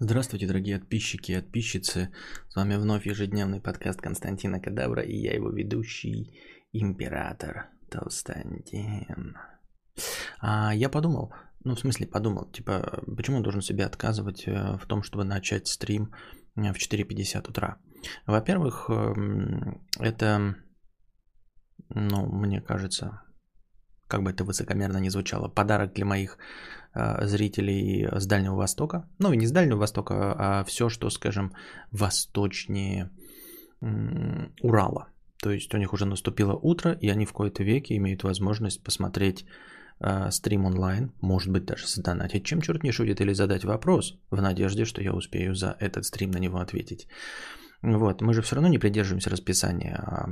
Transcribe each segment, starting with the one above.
Здравствуйте, дорогие подписчики и подписчицы. С вами вновь ежедневный подкаст Константина Кадавра и я его ведущий, император Толстантин. А я подумал, ну в смысле подумал, типа, почему он должен себе отказывать э, в том, чтобы начать стрим э, в 4.50 утра? Во-первых, эм, это, ну, мне кажется, как бы это высокомерно не звучало, подарок для моих э, зрителей с Дальнего Востока. Ну и не с Дальнего Востока, а все, что, скажем, восточнее э, Урала. То есть у них уже наступило утро, и они в кои-то веке имеют возможность посмотреть э, стрим онлайн, может быть даже задонатить, чем черт не шутит, или задать вопрос в надежде, что я успею за этот стрим на него ответить. Вот, мы же все равно не придерживаемся расписания, а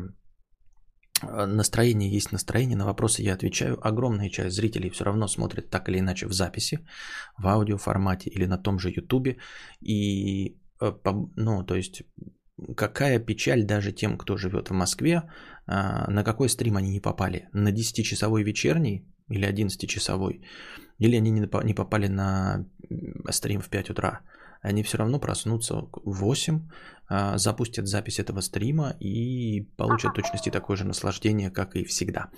настроение есть настроение, на вопросы я отвечаю. Огромная часть зрителей все равно смотрит так или иначе в записи, в аудиоформате или на том же ютубе. И, э, ну, то есть, какая печаль даже тем, кто живет в Москве, э, на какой стрим они не попали. На 10-часовой вечерний или 11-часовой, или они не попали на стрим в 5 утра они все равно проснутся в 8, а, запустят запись этого стрима и получат точности такое же наслаждение, как и всегда.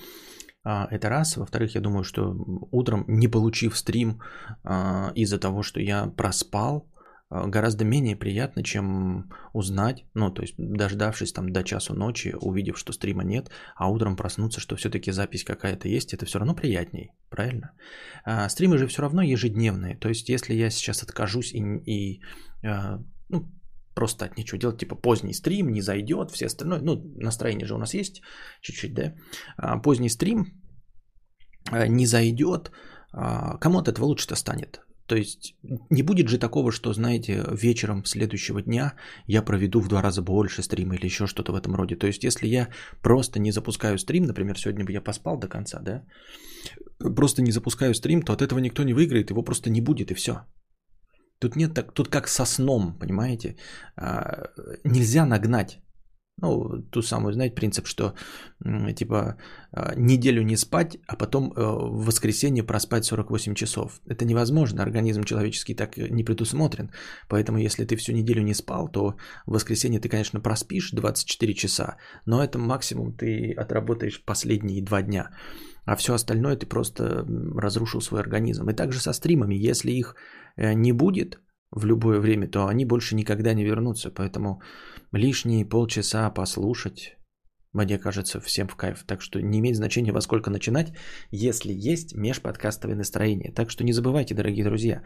А, это раз. Во-вторых, я думаю, что утром, не получив стрим а, из-за того, что я проспал, гораздо менее приятно, чем узнать, ну, то есть дождавшись там до часу ночи, увидев, что стрима нет, а утром проснуться, что все-таки запись какая-то есть, это все равно приятней, правильно? А, стримы же все равно ежедневные, то есть если я сейчас откажусь и, и а, ну, просто от нечего делать, типа поздний стрим не зайдет, все остальное, ну, настроение же у нас есть чуть-чуть, да, а, поздний стрим а, не зайдет, а, кому от этого лучше-то станет? То есть не будет же такого, что, знаете, вечером следующего дня я проведу в два раза больше стрима или еще что-то в этом роде. То есть если я просто не запускаю стрим, например, сегодня бы я поспал до конца, да, просто не запускаю стрим, то от этого никто не выиграет, его просто не будет и все. Тут нет так, тут как со сном, понимаете? А, нельзя нагнать ну, ту самую, знаете, принцип, что типа а, неделю не спать, а потом э, в воскресенье проспать 48 часов. Это невозможно, организм человеческий так не предусмотрен. Поэтому если ты всю неделю не спал, то в воскресенье ты, конечно, проспишь 24 часа, но это максимум ты отработаешь последние два дня. А все остальное ты просто разрушил свой организм. И также со стримами, если их э, не будет в любое время, то они больше никогда не вернутся. Поэтому лишние полчаса послушать, мне кажется, всем в кайф. Так что не имеет значения, во сколько начинать, если есть межподкастовое настроение. Так что не забывайте, дорогие друзья,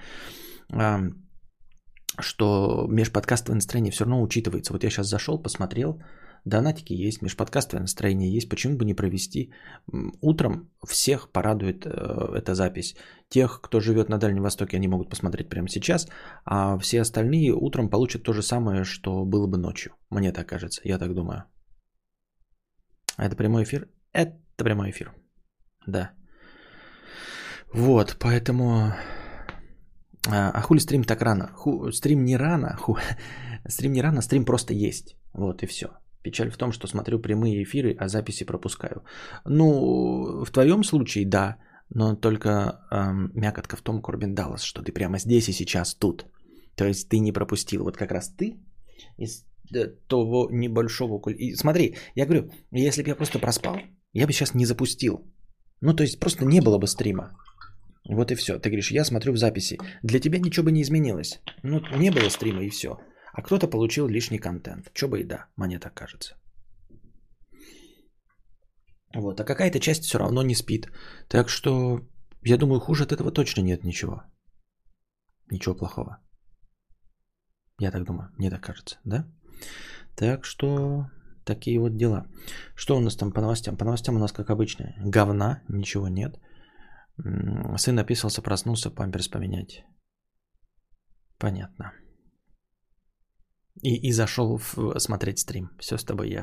что межподкастовое настроение все равно учитывается. Вот я сейчас зашел, посмотрел, Донатики есть, межподкастовое настроение есть. Почему бы не провести? Утром всех порадует э, эта запись. Тех, кто живет на Дальнем Востоке, они могут посмотреть прямо сейчас. А все остальные утром получат то же самое, что было бы ночью. Мне так кажется, я так думаю. Это прямой эфир? Это прямой эфир. Да. Вот, поэтому... А, а хули стрим так рано? Ху... Стрим не рано, ху... стрим не рано, стрим просто есть. Вот и все. Печаль в том, что смотрю прямые эфиры, а записи пропускаю. Ну, в твоем случае да, но только эм, мякотка в том, Корбин Даллас, что ты прямо здесь и сейчас тут. То есть ты не пропустил. Вот как раз ты из того небольшого... И смотри, я говорю, если бы я просто проспал, я бы сейчас не запустил. Ну, то есть просто не было бы стрима. Вот и все. Ты говоришь, я смотрю в записи. Для тебя ничего бы не изменилось. Ну, не было стрима и все. А кто-то получил лишний контент. Чё бы и да, мне так кажется. Вот, а какая-то часть все равно не спит. Так что, я думаю, хуже от этого точно нет ничего. Ничего плохого. Я так думаю, мне так кажется, да? Так что, такие вот дела. Что у нас там по новостям? По новостям у нас, как обычно, говна, ничего нет. Сын написался, проснулся, памперс поменять. Понятно. И, и зашел в, смотреть стрим. Все с тобой я.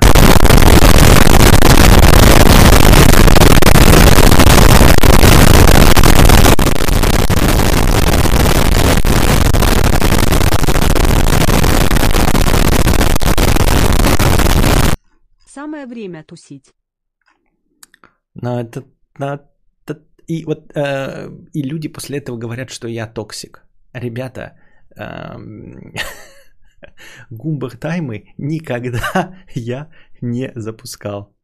Самое время тусить. Но это, но это и вот э, и люди после этого говорят, что я токсик. Ребята, эм, Goomba time ы никогда я не запускал.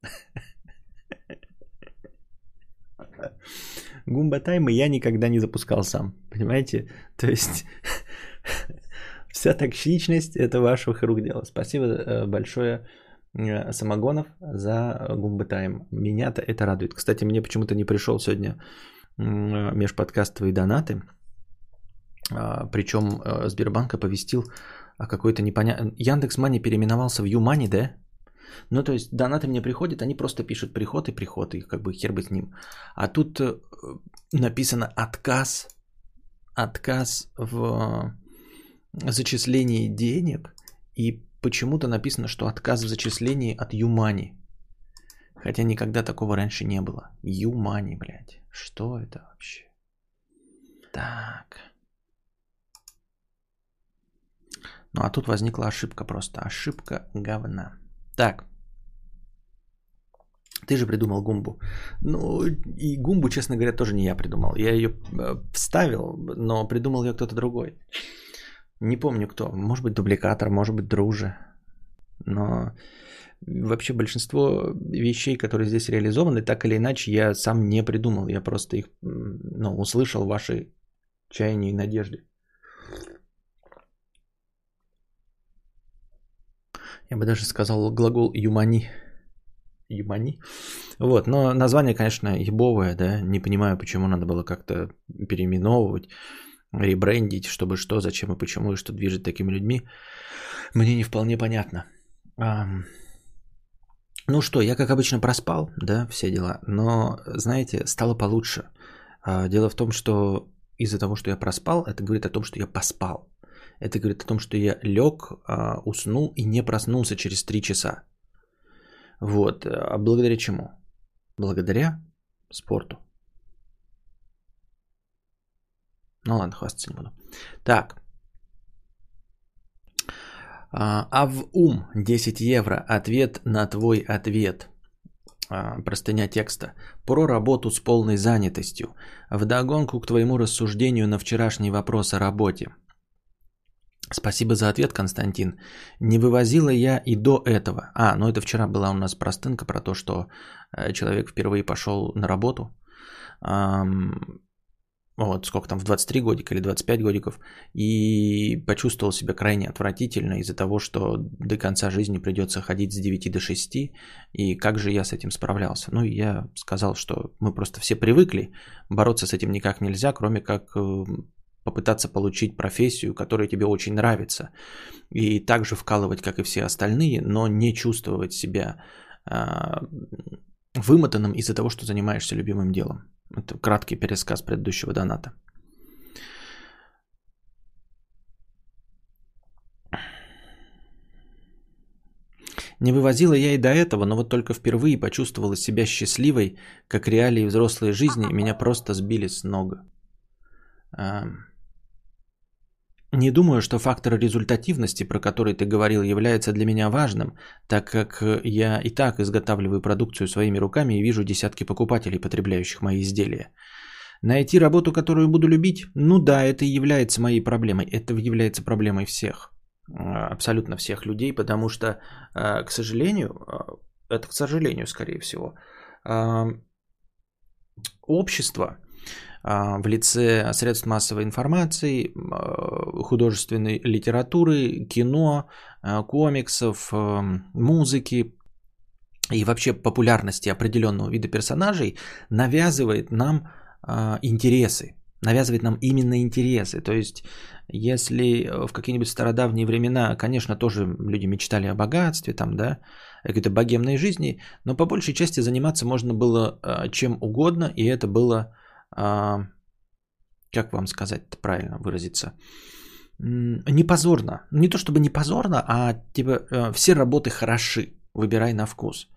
Goomba time ы я никогда не запускал сам. Понимаете? То есть вся токсичность это ваших рук дело. Спасибо э, большое э, Самогонов за Гумба тайм. Меня-то это радует. Кстати, мне почему-то не пришел сегодня межподкастовые донаты. А, Причем э, Сбербанк оповестил о какой-то непонятной... Яндекс Мани переименовался в Юмани, да? Ну, то есть донаты мне приходят, они просто пишут приход и приход, и как бы хер бы с ним. А тут э, написано отказ, отказ в зачислении денег, и почему-то написано, что отказ в зачислении от Юмани. Хотя никогда такого раньше не было. Юмани, блядь. Что это вообще? Так. Ну а тут возникла ошибка просто. Ошибка говна. Так. Ты же придумал гумбу. Ну, и гумбу, честно говоря, тоже не я придумал. Я ее э, вставил, но придумал ее кто-то другой. Не помню кто. Может быть, дубликатор, может быть, друже. Но вообще большинство вещей, которые здесь реализованы, так или иначе, я сам не придумал. Я просто их ну, услышал ваши чаяния и надежды. Я бы даже сказал глагол юмани. Юмани. Вот, но название, конечно, ебовое, да. Не понимаю, почему надо было как-то переименовывать, ребрендить, чтобы что, зачем и почему, и что движет такими людьми. Мне не вполне понятно. Ну что, я как обычно проспал, да, все дела, но, знаете, стало получше. А, дело в том, что из-за того, что я проспал, это говорит о том, что я поспал. Это говорит о том, что я лег, а, уснул и не проснулся через 3 часа. Вот. А благодаря чему? Благодаря спорту. Ну ладно, хвастаться не буду. Так. А, а в ум 10 евро. Ответ на твой ответ. А, простыня текста. Про работу с полной занятостью. Вдогонку к твоему рассуждению на вчерашний вопрос о работе. Спасибо за ответ, Константин. Не вывозила я и до этого. А, ну это вчера была у нас простынка про то, что э, человек впервые пошел на работу. Вот, сколько там, в 23 годика или 25 годиков. И почувствовал себя крайне отвратительно из-за того, что до конца жизни придется ходить с 9 до 6. И как же я с этим справлялся? Ну, я сказал, что мы просто все привыкли. Бороться с этим никак нельзя, кроме как э, попытаться получить профессию, которая тебе очень нравится, и также вкалывать, как и все остальные, но не чувствовать себя э, вымотанным из-за того, что занимаешься любимым делом. Это краткий пересказ предыдущего доната. Не вывозила я и до этого, но вот только впервые почувствовала себя счастливой, как реалии взрослой жизни, меня просто сбили с ног. Не думаю, что фактор результативности, про который ты говорил, является для меня важным, так как я и так изготавливаю продукцию своими руками и вижу десятки покупателей, потребляющих мои изделия. Найти работу, которую буду любить? Ну да, это и является моей проблемой. Это является проблемой всех. А, абсолютно всех людей, потому что, а, к сожалению, это к сожалению, скорее всего, общество в лице средств массовой информации, а, художественной литературы, кино, а, комиксов, музыки и вообще популярности определенного вида персонажей навязывает нам интересы, навязывает нам именно интересы. То есть, если в какие-нибудь стародавние времена, конечно, тоже люди мечтали о богатстве, там, да, какой-то богемной жизни, но по большей части заниматься можно было чем угодно, и это было а, как вам сказать правильно выразиться, не позорно. Не то чтобы не позорно, а типа э, все работы хороши, выбирай на вкус.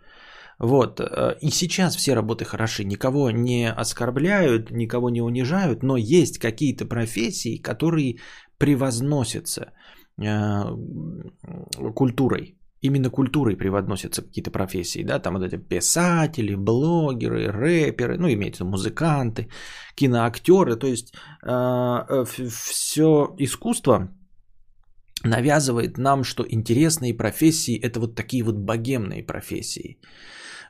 Вот. Э, и сейчас все работы хороши, никого не оскорбляют, никого не унижают, но есть какие-то профессии, которые превозносятся э, культурой именно культурой преводносятся какие-то профессии, да, там вот эти писатели, блогеры, рэперы, ну, имеется музыканты, киноактеры, то есть э, все искусство навязывает нам, что интересные профессии это вот такие вот богемные профессии.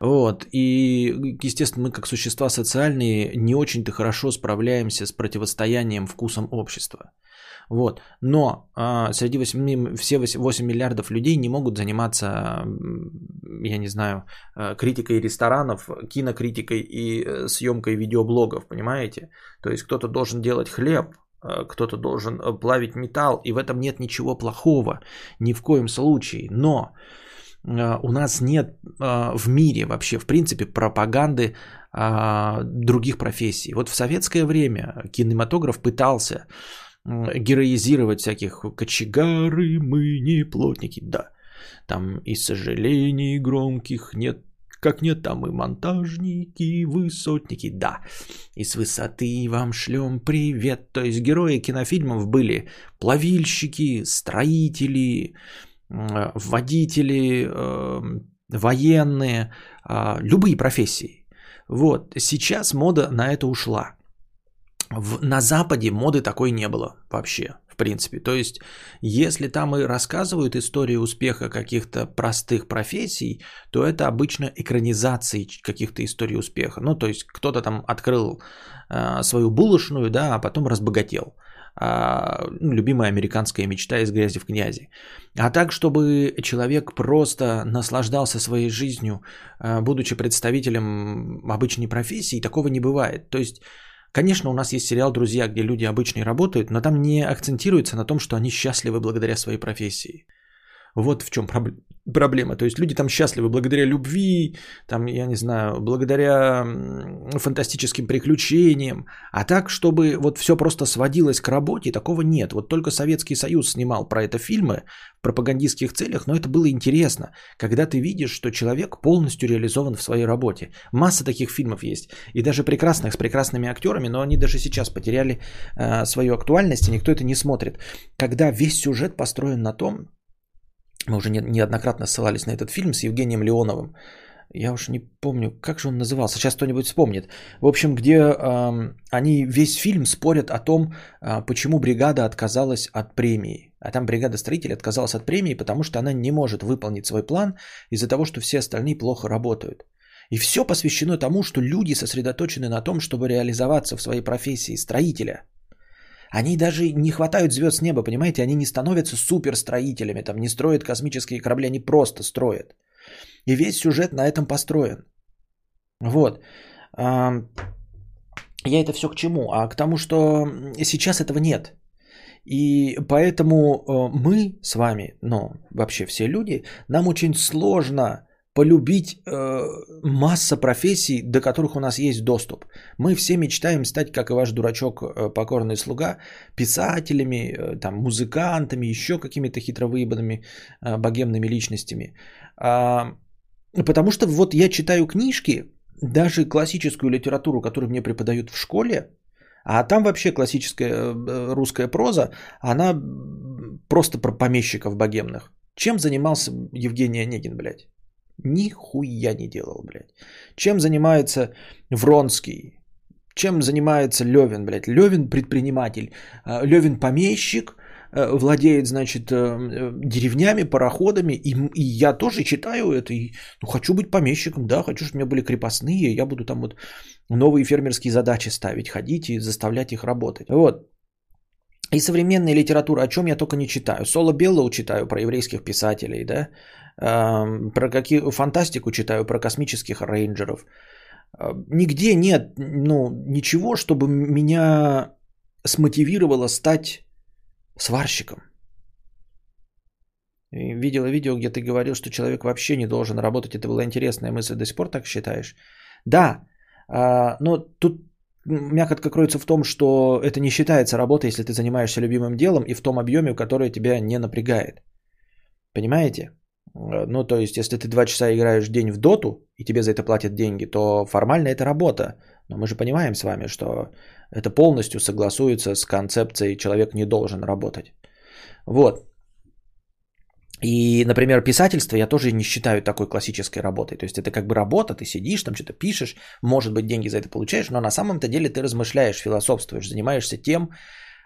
Вот. И, естественно, мы как существа социальные не очень-то хорошо справляемся с противостоянием вкусам общества. Вот. Но а, среди 8, все 8 миллиардов людей не могут заниматься, я не знаю, а, критикой ресторанов, кинокритикой и э, съемкой видеоблогов, понимаете? То есть кто-то должен делать хлеб, а, кто-то должен э, плавить металл, и в этом нет ничего плохого, ни в коем случае. Но а, у нас нет в мире вообще, в принципе, пропаганды других профессий. Вот в советское время кинематограф пытался героизировать всяких кочегары, мы не плотники, да. Там и сожалений громких нет, как нет, там и монтажники, высотники, да. И с высоты вам шлем привет. То есть герои кинофильмов были плавильщики, строители, водители, эм, военные, а, любые профессии. Вот, сейчас мода на это ушла. В, на Западе моды такой не было вообще, в принципе. То есть, если там и рассказывают истории успеха каких-то простых профессий, то это обычно экранизации каких-то историй успеха. Ну, то есть, кто-то там открыл э, свою булочную, да, а потом разбогател. А, ну, любимая американская мечта из грязи в князи. А так, чтобы человек просто наслаждался своей жизнью, э, будучи представителем обычной профессии, такого не бывает. То есть, Конечно, у нас есть сериал «Друзья», где люди обычные работают, но там не акцентируется на том, что они счастливы благодаря своей профессии. Вот в чем проблема. То есть люди там счастливы благодаря любви, там, я не знаю, благодаря фантастическим приключениям. А так, чтобы вот все просто сводилось к работе, такого нет. Вот только Советский Союз снимал про это фильмы в пропагандистских целях, но это было интересно, когда ты видишь, что человек полностью реализован в своей работе. Масса таких фильмов есть. И даже прекрасных, с прекрасными актерами, но они даже сейчас потеряли э, свою актуальность, и никто это не смотрит. Когда весь сюжет построен на том, мы уже неоднократно ссылались на этот фильм с Евгением Леоновым. Я уж не помню, как же он назывался. Сейчас кто-нибудь вспомнит. В общем, где э, они весь фильм спорят о том, э, почему бригада отказалась от премии. А там бригада строителей отказалась от премии, потому что она не может выполнить свой план из-за того, что все остальные плохо работают. И все посвящено тому, что люди сосредоточены на том, чтобы реализоваться в своей профессии строителя – они даже не хватают звезд с неба, понимаете? Они не становятся суперстроителями, там не строят космические корабли, они просто строят. И весь сюжет на этом построен. Вот. Я это все к чему? А к тому, что сейчас этого нет. И поэтому э, мы с вами, ну, вообще все люди, нам очень сложно полюбить э, масса профессий, до которых у нас есть доступ. Мы все мечтаем стать, как и ваш дурачок, э, покорный слуга, писателями, э, там, музыкантами, еще какими-то хитро выебанными э, богемными личностями. А, потому что вот я читаю книжки, даже классическую литературу, которую мне преподают в школе, а там вообще классическая э, русская проза, она просто про помещиков богемных. Чем занимался Евгений Онегин, блядь? Нихуя не делал, блядь. Чем занимается Вронский? Чем занимается Левин, блядь? Левин предприниматель. А, Левин помещик, э, владеет, значит, э, деревнями, пароходами, и, и я тоже читаю это, и ну, хочу быть помещиком, да, хочу, чтобы у меня были крепостные, я буду там вот новые фермерские задачи ставить, ходить и заставлять их работать. Вот. И современная литература, о чем я только не читаю. Соло Беллоу читаю про еврейских писателей, да, про какие фантастику читаю, про космических рейнджеров. Нигде нет ну, ничего, чтобы меня смотивировало стать сварщиком. Видела видео, где ты говорил, что человек вообще не должен работать. Это была интересная мысль. До сих пор так считаешь? Да, а, но тут мякотка кроется в том, что это не считается работой, если ты занимаешься любимым делом и в том объеме, который тебя не напрягает. Понимаете? Э, ну, то есть, если ты два часа играешь в день в доту, и тебе за это платят деньги, то формально это работа. Но мы же понимаем с вами, что это полностью согласуется с концепцией «человек не должен работать». Вот. И, например, писательство я тоже не считаю такой классической работой. То есть это как бы работа, ты сидишь, там что-то пишешь, может быть, деньги за это получаешь, но на самом-то деле ты размышляешь, философствуешь, занимаешься тем,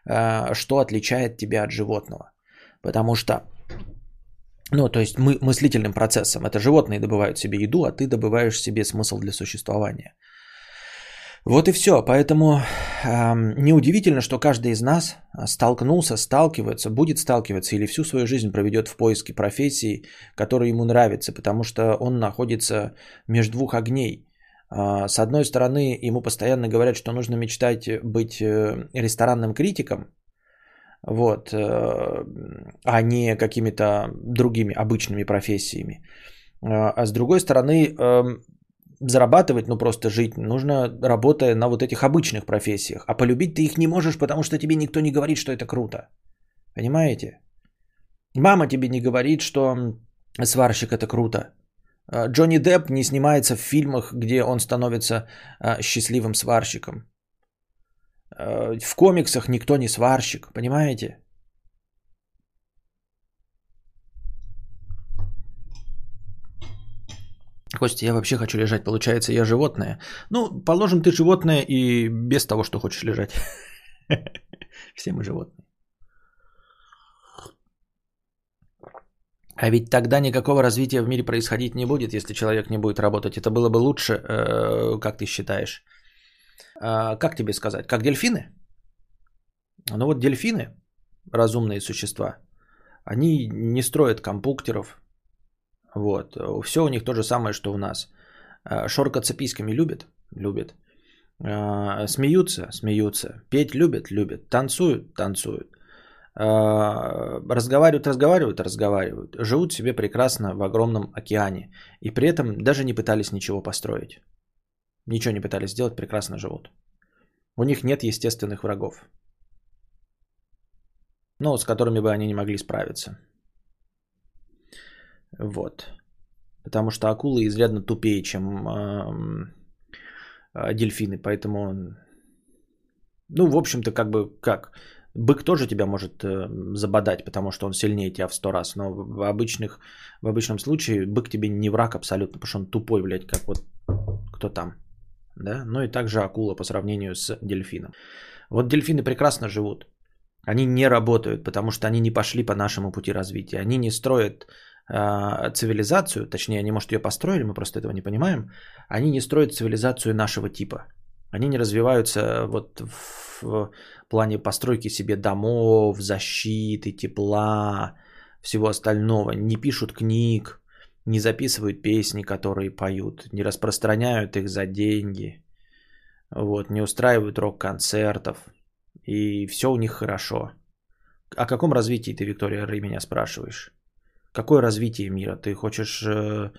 э, что отличает тебя от животного. Потому что, ну, то есть мы мыслительным процессом. Это животные добывают себе еду, а ты добываешь себе смысл для существования. Вот и все. Поэтому э, неудивительно, что каждый из нас столкнулся, сталкивается, будет сталкиваться или всю свою жизнь проведет в поиске профессии, которая ему нравится, потому что он находится между двух огней. Э, с одной стороны, ему постоянно говорят, что нужно мечтать быть э, ресторанным критиком, вот, э, а не какими-то другими обычными профессиями. Э, а с другой стороны, эм, зарабатывать, ну просто жить нужно, работая на вот этих обычных профессиях. А полюбить ты их не можешь, потому что тебе никто не говорит, что это круто. Понимаете? Мама тебе не говорит, что сварщик это круто. А, Джонни Депп не снимается в фильмах, где он становится счастливым сварщиком. А, в комиксах никто не сварщик, понимаете? Костя, я вообще хочу лежать. Получается, я животное. Ну, положим, ты животное и без того, что хочешь лежать. Все мы животные. А ведь тогда никакого развития в мире происходить не будет, если человек не будет работать. Это было бы лучше, э, как ты считаешь? А, как тебе сказать? Как дельфины? Ну вот дельфины, разумные существа, они не строят компьютеров, вот. Все у них то же самое, что у нас. А, шоркаться письками любят? Любят. А, смеются? Смеются. Петь любят? Любят. Танцуют? Танцуют. Разговаривают? Разговаривают? Разговаривают. Живут себе прекрасно в огромном океане. И при этом даже не пытались ничего построить. Ничего не пытались сделать, прекрасно живут. У них нет естественных врагов. Ну, с которыми бы они не могли справиться. Вот. Потому что акулы изрядно тупее, чем э, э, дельфины. Поэтому, ну, в общем-то, как бы, как? Бык тоже тебя может э, забодать, потому что он сильнее тебя в сто раз. Но в, обычных, в обычном случае бык тебе не враг абсолютно, потому что он тупой, блядь, как вот кто там. Да? Ну и также акула по сравнению с дельфином. Вот дельфины прекрасно живут. Они не работают, потому что они не пошли по нашему пути развития. Они не строят а, цивилизацию, точнее, они, может, ее построили, мы просто этого не понимаем, они не строят цивилизацию нашего типа. Они не развиваются вот в плане постройки себе домов, защиты, тепла, всего остального. Не пишут книг, не записывают песни, которые поют, не распространяют их за деньги, вот, не устраивают рок-концертов. И все у них хорошо. О каком развитии ты, Виктория Рэй, меня спрашиваешь? Какое развитие мира? Ты хочешь э,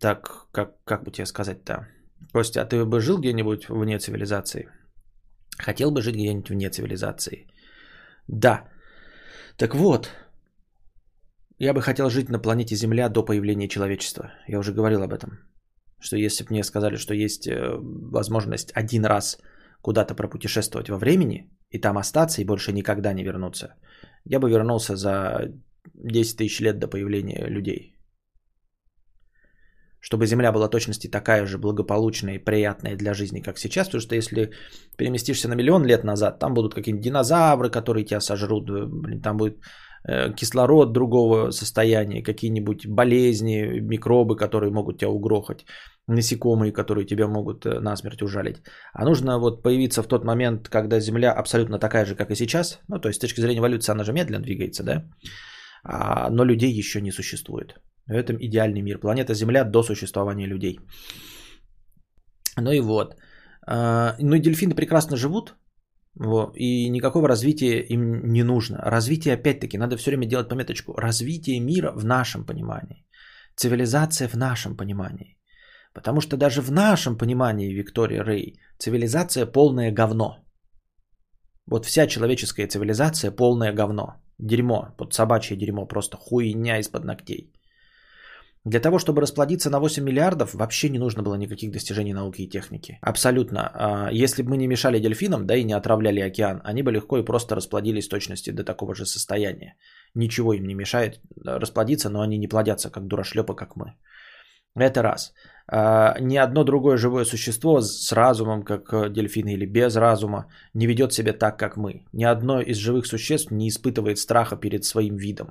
так, как, как бы тебе сказать-то? Костя, а ты бы жил где-нибудь вне цивилизации? Хотел бы жить где-нибудь вне цивилизации? Да. Так вот, я бы хотел жить на планете Земля до появления человечества. Я уже говорил об этом. Что если бы мне сказали, что есть э, возможность один раз куда-то пропутешествовать во времени и там остаться и больше никогда не вернуться, я бы вернулся за 10 тысяч лет до появления людей. Чтобы Земля была точности такая же благополучная и приятная для жизни, как сейчас. Потому что если переместишься на миллион лет назад, там будут какие-нибудь динозавры, которые тебя сожрут. Блин, там будет э, кислород другого состояния, какие-нибудь болезни, микробы, которые могут тебя угрохать, насекомые, которые тебя могут э, насмерть ужалить. А нужно вот появиться в тот момент, когда Земля абсолютно такая же, как и сейчас. Ну, то есть с точки зрения эволюции она же медленно двигается, да? А, но людей еще не существует. В этом идеальный мир. Планета Земля до существования людей. Ну и вот. А, ну и дельфины прекрасно живут. Вот, и никакого развития им не нужно. Развитие, опять-таки, надо все время делать пометочку. Развитие мира в нашем понимании. Цивилизация в нашем понимании. Потому что даже в нашем понимании, Виктория Рэй, цивилизация полное говно. Вот вся человеческая цивилизация полное говно. Дерьмо, под собачье дерьмо, просто хуйня из-под ногтей. Для того, чтобы расплодиться на 8 миллиардов, вообще не нужно было никаких достижений науки и техники. Абсолютно. А, если бы мы не мешали дельфинам, да и не отравляли океан, они бы легко и просто расплодились точности до такого же состояния. Ничего им не мешает расплодиться, но они не плодятся как дурашлепы, как мы. Это раз. А, ни одно другое живое существо с разумом, как э, дельфины или без разума, не ведет себя так, как мы. Ни одно из живых существ не испытывает страха перед своим видом.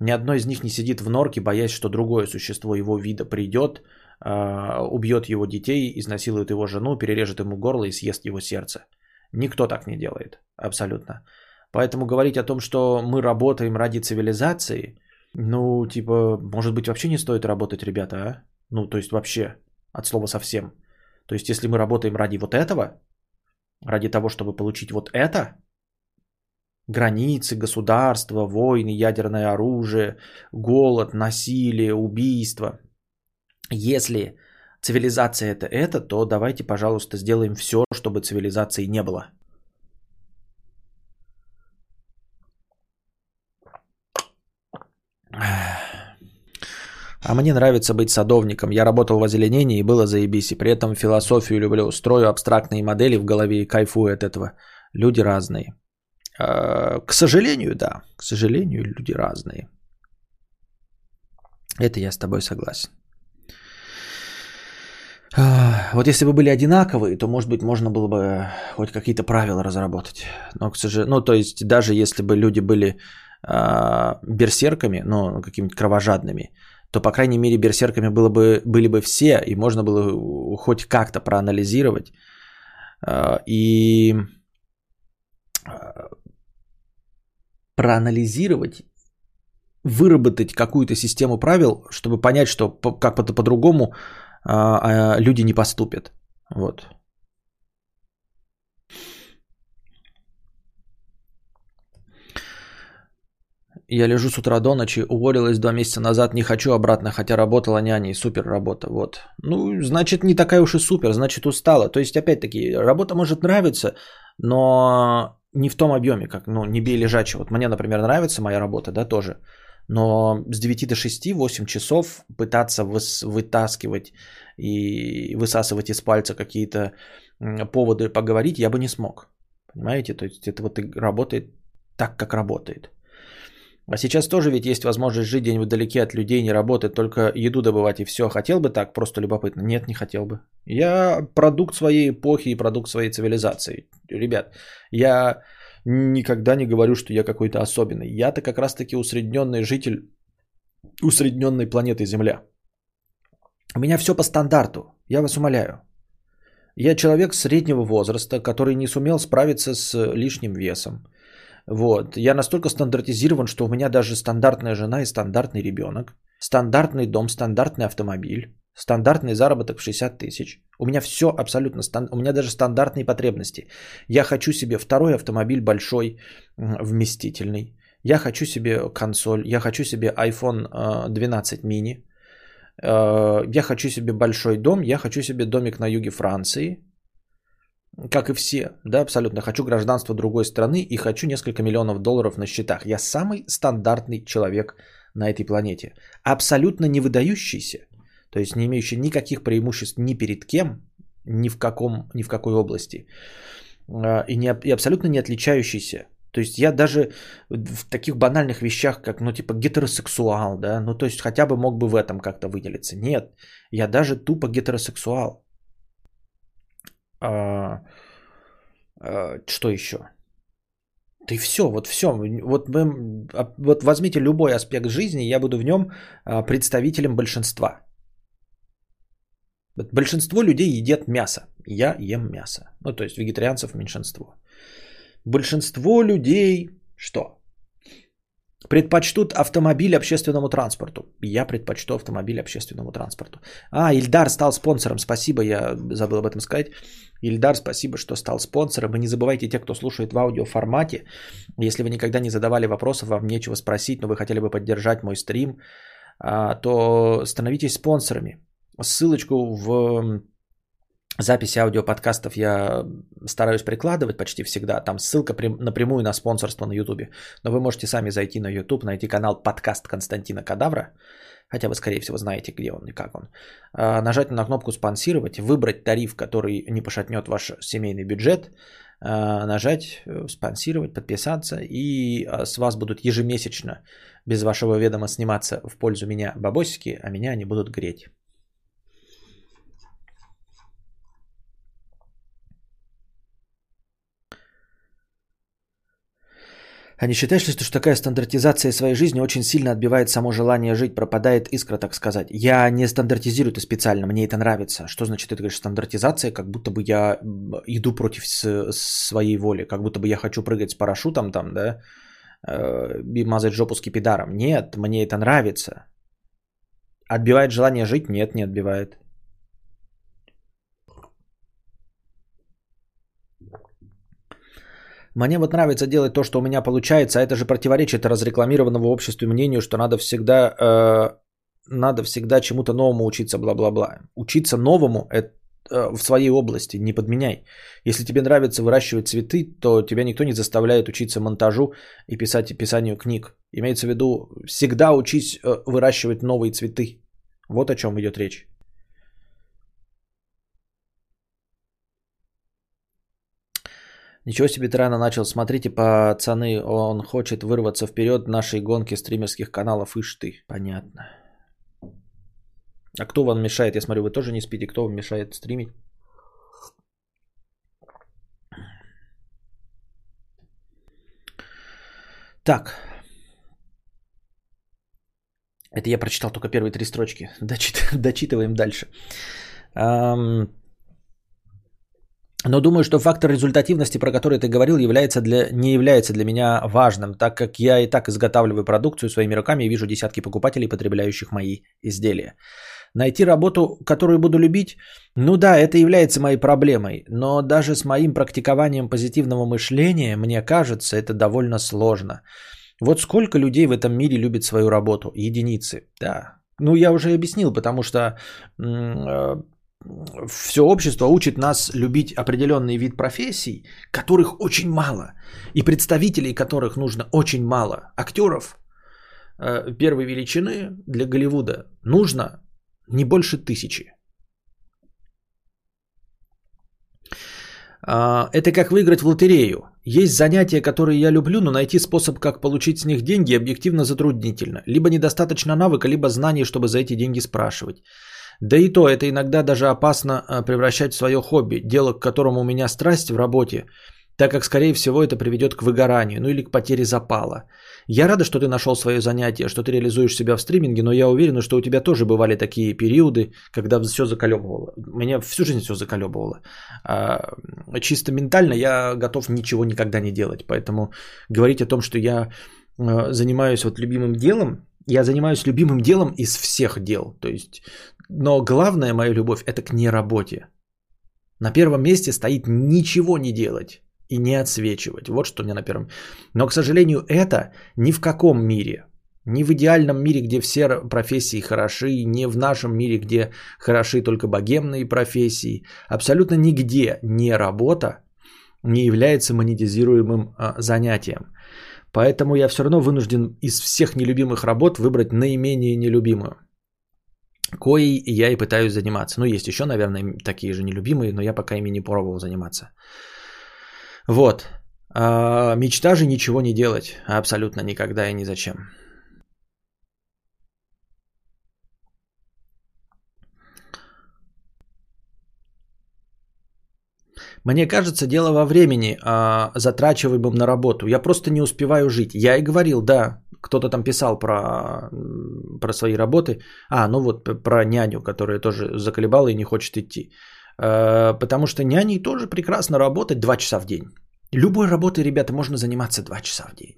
Ни одно из них не сидит в норке, боясь, что другое существо его вида придет, а, убьет его детей, изнасилует его жену, перережет ему горло и съест его сердце. Никто так не делает. Абсолютно. Поэтому говорить о том, что мы работаем ради цивилизации, ну, типа, может быть, вообще не стоит работать, ребята, а? Ну, то есть вообще, от слова совсем. То есть если мы работаем ради вот этого, ради того, чтобы получить вот это, границы, государства, войны, ядерное оружие, голод, насилие, убийство. Если цивилизация это это, то давайте, пожалуйста, сделаем все, чтобы цивилизации не было. А мне нравится быть садовником. Я работал в озеленении и было заебись. И при этом философию люблю. Строю абстрактные модели в голове и кайфую от этого. Люди разные. А, к сожалению, да. К сожалению, люди разные. Это я с тобой согласен. А, вот если бы были одинаковые, то, может быть, можно было бы хоть какие-то правила разработать. Но, к сожалению, ну, то есть, даже если бы люди были э, берсерками, ну, какими-то кровожадными, то, по крайней мере, берсерками было бы, были бы все, и можно было хоть как-то проанализировать э, и э, проанализировать, выработать какую-то систему правил, чтобы понять, что как-то по-другому э, люди не поступят. Вот. Я лежу с утра до ночи, уволилась два месяца назад, не хочу обратно, хотя работала няней, супер работа, вот. Ну, значит, не такая уж и супер, значит, устала. То есть, опять-таки, работа может нравиться, но не в том объеме, как, ну, не бей лежачего. Вот мне, например, нравится моя работа, да, тоже. Но с 9 до 6, 8 часов пытаться вытаскивать и высасывать из пальца какие-то поводы поговорить я бы не смог. Понимаете? То есть это вот работает так, как работает. А сейчас тоже ведь есть возможность жить где-нибудь вдалеке от людей, не работать, только еду добывать и все. Хотел бы так, просто любопытно? Нет, не хотел бы. Я продукт своей эпохи и продукт своей цивилизации. Ребят, я никогда не говорю, что я какой-то особенный. Я-то как раз-таки усредненный житель усредненной планеты Земля. У меня все по стандарту, я вас умоляю. Я человек среднего возраста, который не сумел справиться с лишним весом вот. Я настолько стандартизирован, что у меня даже стандартная жена и стандартный ребенок, стандартный дом, стандартный автомобиль, стандартный заработок в 60 тысяч. У меня все абсолютно, стан... у меня даже стандартные потребности. Я хочу себе второй автомобиль большой, вместительный. Я хочу себе консоль, я хочу себе iPhone 12 mini. Э, я хочу себе большой дом, я хочу себе домик на юге Франции как и все, да, абсолютно. Хочу гражданство другой страны и хочу несколько миллионов долларов на счетах. Я самый стандартный человек на этой планете. Абсолютно не выдающийся, то есть не имеющий никаких преимуществ ни перед кем, ни в, каком, ни в какой области. А, и, не, и абсолютно не отличающийся. То есть я даже в таких банальных вещах, как, ну, типа, гетеросексуал, да, ну, то есть хотя бы мог бы в этом как-то выделиться. Нет, я даже тупо гетеросексуал. А, а, что еще? И все, вот все. Вот, а, вот возьмите любой аспект жизни, я буду в нем а, представителем большинства. Большинство людей едят мясо. Я ем мясо. Ну, то есть вегетарианцев меньшинство. Большинство людей что? Предпочтут автомобиль общественному транспорту. Я предпочту автомобиль общественному транспорту. А, Ильдар стал спонсором. Спасибо, я забыл об этом сказать. Ильдар, спасибо, что стал спонсором. И не забывайте, те, кто слушает в аудиоформате, если вы никогда не задавали вопросов, вам нечего спросить, но вы хотели бы поддержать мой стрим, а, то становитесь спонсорами. Ссылочку в записи аудиоподкастов я стараюсь прикладывать почти всегда. Там ссылка напрямую на спонсорство на YouTube. Но вы можете сами зайти на YouTube, найти канал подкаст Константина Кадавра хотя вы, скорее всего, знаете, где он и как он, а, нажать на кнопку «Спонсировать», выбрать тариф, который не пошатнет ваш семейный бюджет, нажать, э, спонсировать, подписаться, и а, с вас будут ежемесячно без вашего ведома сниматься в пользу меня бабосики, а меня они будут греть. А не считаешь ли, что такая стандартизация своей жизни очень сильно отбивает само желание жить, пропадает искра, так сказать? Я не стандартизирую это специально, мне это нравится. Что значит, это говоришь, стандартизация, как будто бы я иду против своей воли, как будто бы я хочу прыгать с парашютом там, да, э, и мазать жопу скипидаром. Нет, мне это нравится. Отбивает желание жить? Нет, не отбивает. Мне вот нравится делать то, что у меня получается, а это же противоречит разрекламированному обществу мнению, что надо всегда, э, надо всегда чему-то новому учиться, бла-бла-бла. Учиться новому это э, в своей области, не подменяй. Если тебе нравится выращивать цветы, то тебя никто не заставляет учиться монтажу и писать писанию книг. Имеется в виду, всегда учись э, выращивать новые цветы. Вот о чем идет речь. Ничего себе ты рано начал. Смотрите, пацаны, он хочет вырваться вперед нашей гонки стримерских каналов. Ишь ты. Понятно. А кто вам мешает? Я смотрю, вы тоже не спите. Кто вам мешает стримить? Так. Это я прочитал только первые три строчки. Дочит... Дочитываем дальше. Um... Но думаю, что фактор результативности, про который ты говорил, является для, не является для меня важным, так как я и так изготавливаю продукцию своими руками и вижу десятки покупателей, потребляющих мои изделия. Найти работу, которую буду любить, ну да, это является моей проблемой, но даже с моим практикованием позитивного мышления, мне кажется, это довольно сложно. Вот сколько людей в этом мире любит свою работу? Единицы, да. Ну, я уже объяснил, потому что э, все общество учит нас любить определенный вид профессий, которых очень мало, и представителей которых нужно очень мало. Актеров э, первой величины для Голливуда нужно не больше тысячи. А, это как выиграть в лотерею. Есть занятия, которые я люблю, но найти способ, как получить с них деньги, объективно затруднительно. Либо недостаточно навыка, либо знаний, чтобы за эти деньги спрашивать. Да и то, это иногда даже опасно а, превращать в свое хобби, дело к которому у меня страсть в работе, так как, скорее всего, это приведет к выгоранию, ну или к потере запала. Я рада, что ты нашел свое занятие, что ты реализуешь себя в стриминге, но я уверен, что у тебя тоже бывали такие периоды, когда все заколебывало. Меня всю жизнь все заколебывало. А, чисто ментально я готов ничего никогда не делать. Поэтому говорить о том, что я а, занимаюсь вот любимым делом, я занимаюсь любимым делом из всех дел. То есть но главная моя любовь это к неработе. На первом месте стоит ничего не делать и не отсвечивать. Вот что мне на первом. Но, к сожалению, это ни в каком мире. Ни в идеальном мире, где все профессии хороши, не в нашем мире, где хороши только богемные профессии. Абсолютно нигде не работа не является монетизируемым а, занятием. Поэтому я все равно вынужден из всех нелюбимых работ выбрать наименее нелюбимую коей я и пытаюсь заниматься. Ну, есть еще, наверное, такие же нелюбимые, но я пока ими не пробовал заниматься. Вот. А, мечта же ничего не делать. Абсолютно никогда и ни зачем. Мне кажется, дело во времени, а, затрачиваемом на работу. Я просто не успеваю жить. Я и говорил, да, кто-то там писал про, про свои работы. А, ну вот про няню, которая тоже заколебала и не хочет идти. А, потому что няней тоже прекрасно работать 2 часа в день. Любой работой, ребята, можно заниматься 2 часа в день.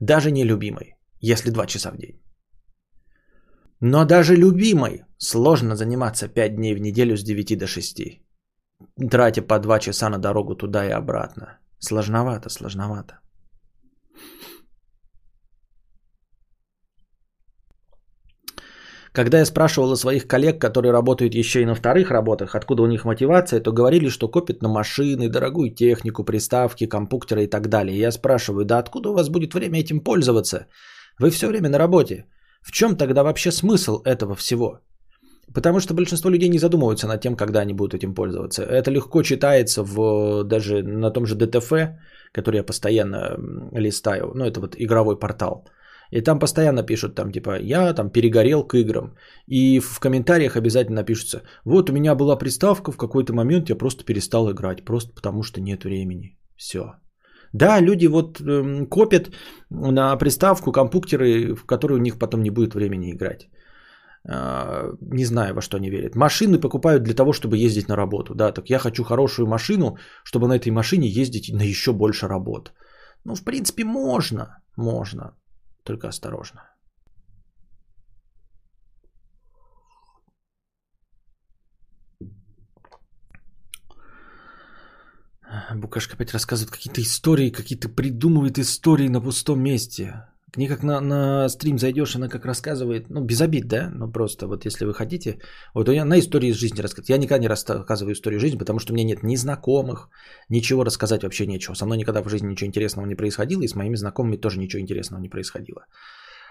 Даже не любимой, если 2 часа в день. Но даже любимой сложно заниматься 5 дней в неделю с 9 до 6 тратя по 2 часа на дорогу туда и обратно. Сложновато, сложновато. Когда я спрашивал о своих коллег, которые работают еще и на вторых работах, откуда у них мотивация, то говорили, что копят на машины, дорогую технику, приставки, компьютеры и так далее. Я спрашиваю, да откуда у вас будет время этим пользоваться? Вы все время на работе. В чем тогда вообще смысл этого всего? Потому что большинство людей не задумываются над тем, когда они будут этим пользоваться. Это легко читается в, даже на том же ДТФ, который я постоянно листаю. Ну, это вот игровой портал. И там постоянно пишут, там, типа, я там перегорел к играм. И в комментариях обязательно пишется, вот у меня была приставка, в какой-то момент я просто перестал играть, просто потому что нет времени. Все. Да, люди вот э, копят на приставку компьютеры, в которые у них потом не будет времени играть. Э, не знаю, во что они верят. Машины покупают для того, чтобы ездить на работу. Да, так я хочу хорошую машину, чтобы на этой машине ездить на еще больше работ. Ну, в принципе, можно. Можно. Только осторожно. Букашка опять рассказывает какие-то истории, какие-то придумывает истории на пустом месте. К ней как на, на стрим зайдешь, она как рассказывает, ну, без обид, да, ну, просто вот если вы хотите, вот я на истории из жизни рассказываю. Я никогда не рассказываю историю жизни, потому что у меня нет ни знакомых, ничего рассказать вообще нечего. Со мной никогда в жизни ничего интересного не происходило, и с моими знакомыми тоже ничего интересного не происходило.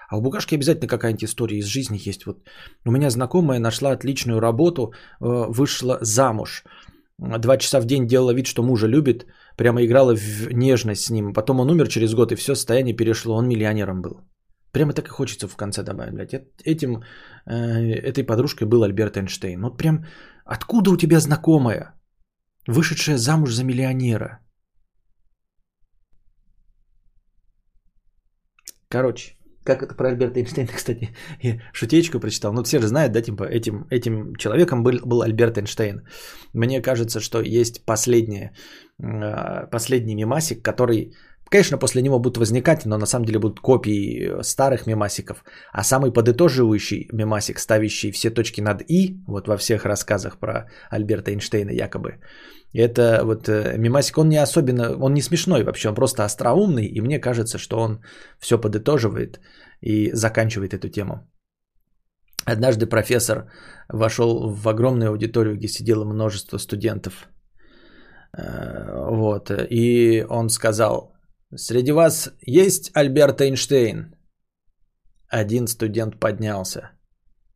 А у Букашки обязательно какая-нибудь история из жизни есть. Вот у меня знакомая нашла отличную работу, э, вышла замуж. Два часа в день делала вид, что мужа любит, прямо играла в нежность с ним. Потом он умер через год, и все состояние перешло. Он миллионером был. Прямо так и хочется в конце добавить. Блядь. Этим, э, этой подружкой был Альберт Эйнштейн. Вот прям откуда у тебя знакомая, вышедшая замуж за миллионера? Короче, как это про Альберта Эйнштейна, кстати, я шутечку прочитал. Ну, все же знают, да, типа, этим, этим человеком был, был Альберт Эйнштейн. Мне кажется, что есть последнее, а, последний мемасик, который, конечно, после него будут возникать, но на самом деле будут копии старых мемасиков. А самый подытоживающий мемасик, ставящий все точки над «и», вот во всех рассказах про Альберта Эйнштейна якобы, это вот э, мимасик, он не особенно, он не смешной вообще, он просто остроумный, и мне кажется, что он все подытоживает и заканчивает эту тему. Однажды профессор вошел в огромную аудиторию, где сидело множество студентов. Э, вот, и он сказал, среди вас есть Альберт Эйнштейн? Один студент поднялся.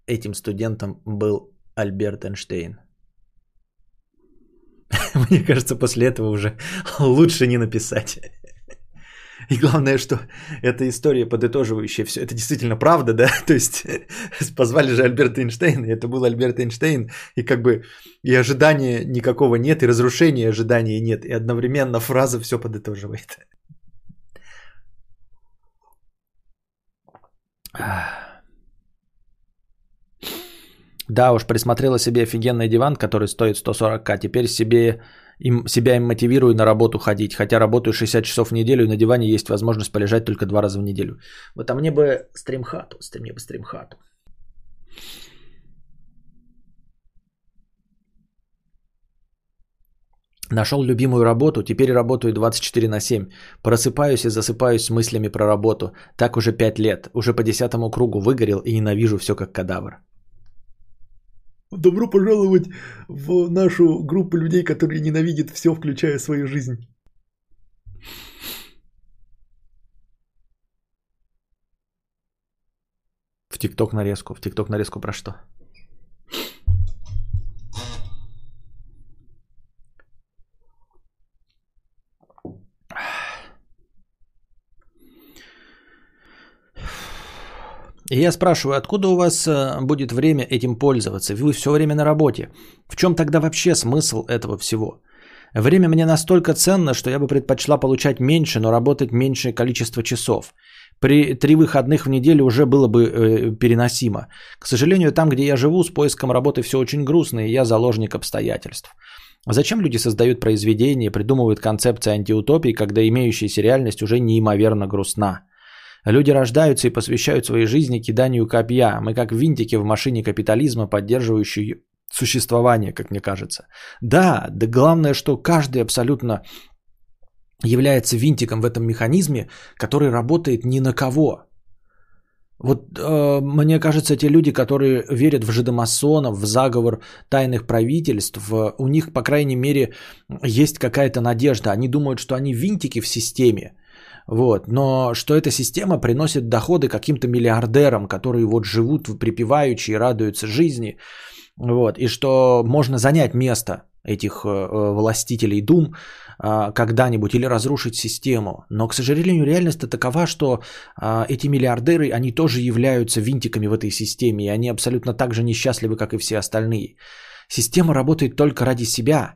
Этим студентом был Альберт Эйнштейн. Мне кажется, после этого уже лучше не написать. И главное, что эта история подытоживающая все, это действительно правда, да? То есть позвали же Альберта Эйнштейна, и это был Альберт Эйнштейн, и как бы и ожидания никакого нет, и разрушения ожидания нет, и одновременно фраза все подытоживает. Да уж, присмотрела себе офигенный диван, который стоит 140к. Теперь себе, им, себя им мотивирую на работу ходить. Хотя работаю 60 часов в неделю, и на диване есть возможность полежать только два раза в неделю. Вот а мне бы стримхату, мне бы стримхату. Нашел любимую работу, теперь работаю 24 на 7. Просыпаюсь и засыпаюсь с мыслями про работу. Так уже 5 лет. Уже по десятому кругу выгорел и ненавижу все как кадавр. Добро пожаловать в нашу группу людей, которые ненавидят все, включая свою жизнь. В ТикТок нарезку. В ТикТок нарезку про что? И я спрашиваю, откуда у вас э, будет время этим пользоваться? Вы все время на работе. В чем тогда вообще смысл этого всего? Время мне настолько ценно, что я бы предпочла получать меньше, но работать меньшее количество часов. При три выходных в неделю уже было бы э, переносимо. К сожалению, там, где я живу, с поиском работы все очень грустно, и я заложник обстоятельств. Зачем люди создают произведения, придумывают концепции антиутопии, когда имеющаяся реальность уже неимоверно грустна? Люди рождаются и посвящают своей жизни киданию копья. Мы как винтики в машине капитализма, поддерживающие существование, как мне кажется. Да, да главное, что каждый абсолютно является винтиком в этом механизме, который работает ни на кого. Вот э, мне кажется, те люди, которые верят в жидомасонов, в заговор тайных правительств, у них, по крайней мере, есть какая-то надежда. Они думают, что они винтики в системе, Вот. Но что эта система приносит доходы каким-то миллиардерам, которые вот живут припеваючи и радуются жизни. Вот. И что можно занять место этих э, э, властителей дум э, когда-нибудь или разрушить систему. Но, к сожалению, реальность такова, что э, эти миллиардеры, они тоже являются винтиками в этой системе, и они абсолютно так же несчастливы, как и все остальные. Система работает только ради себя.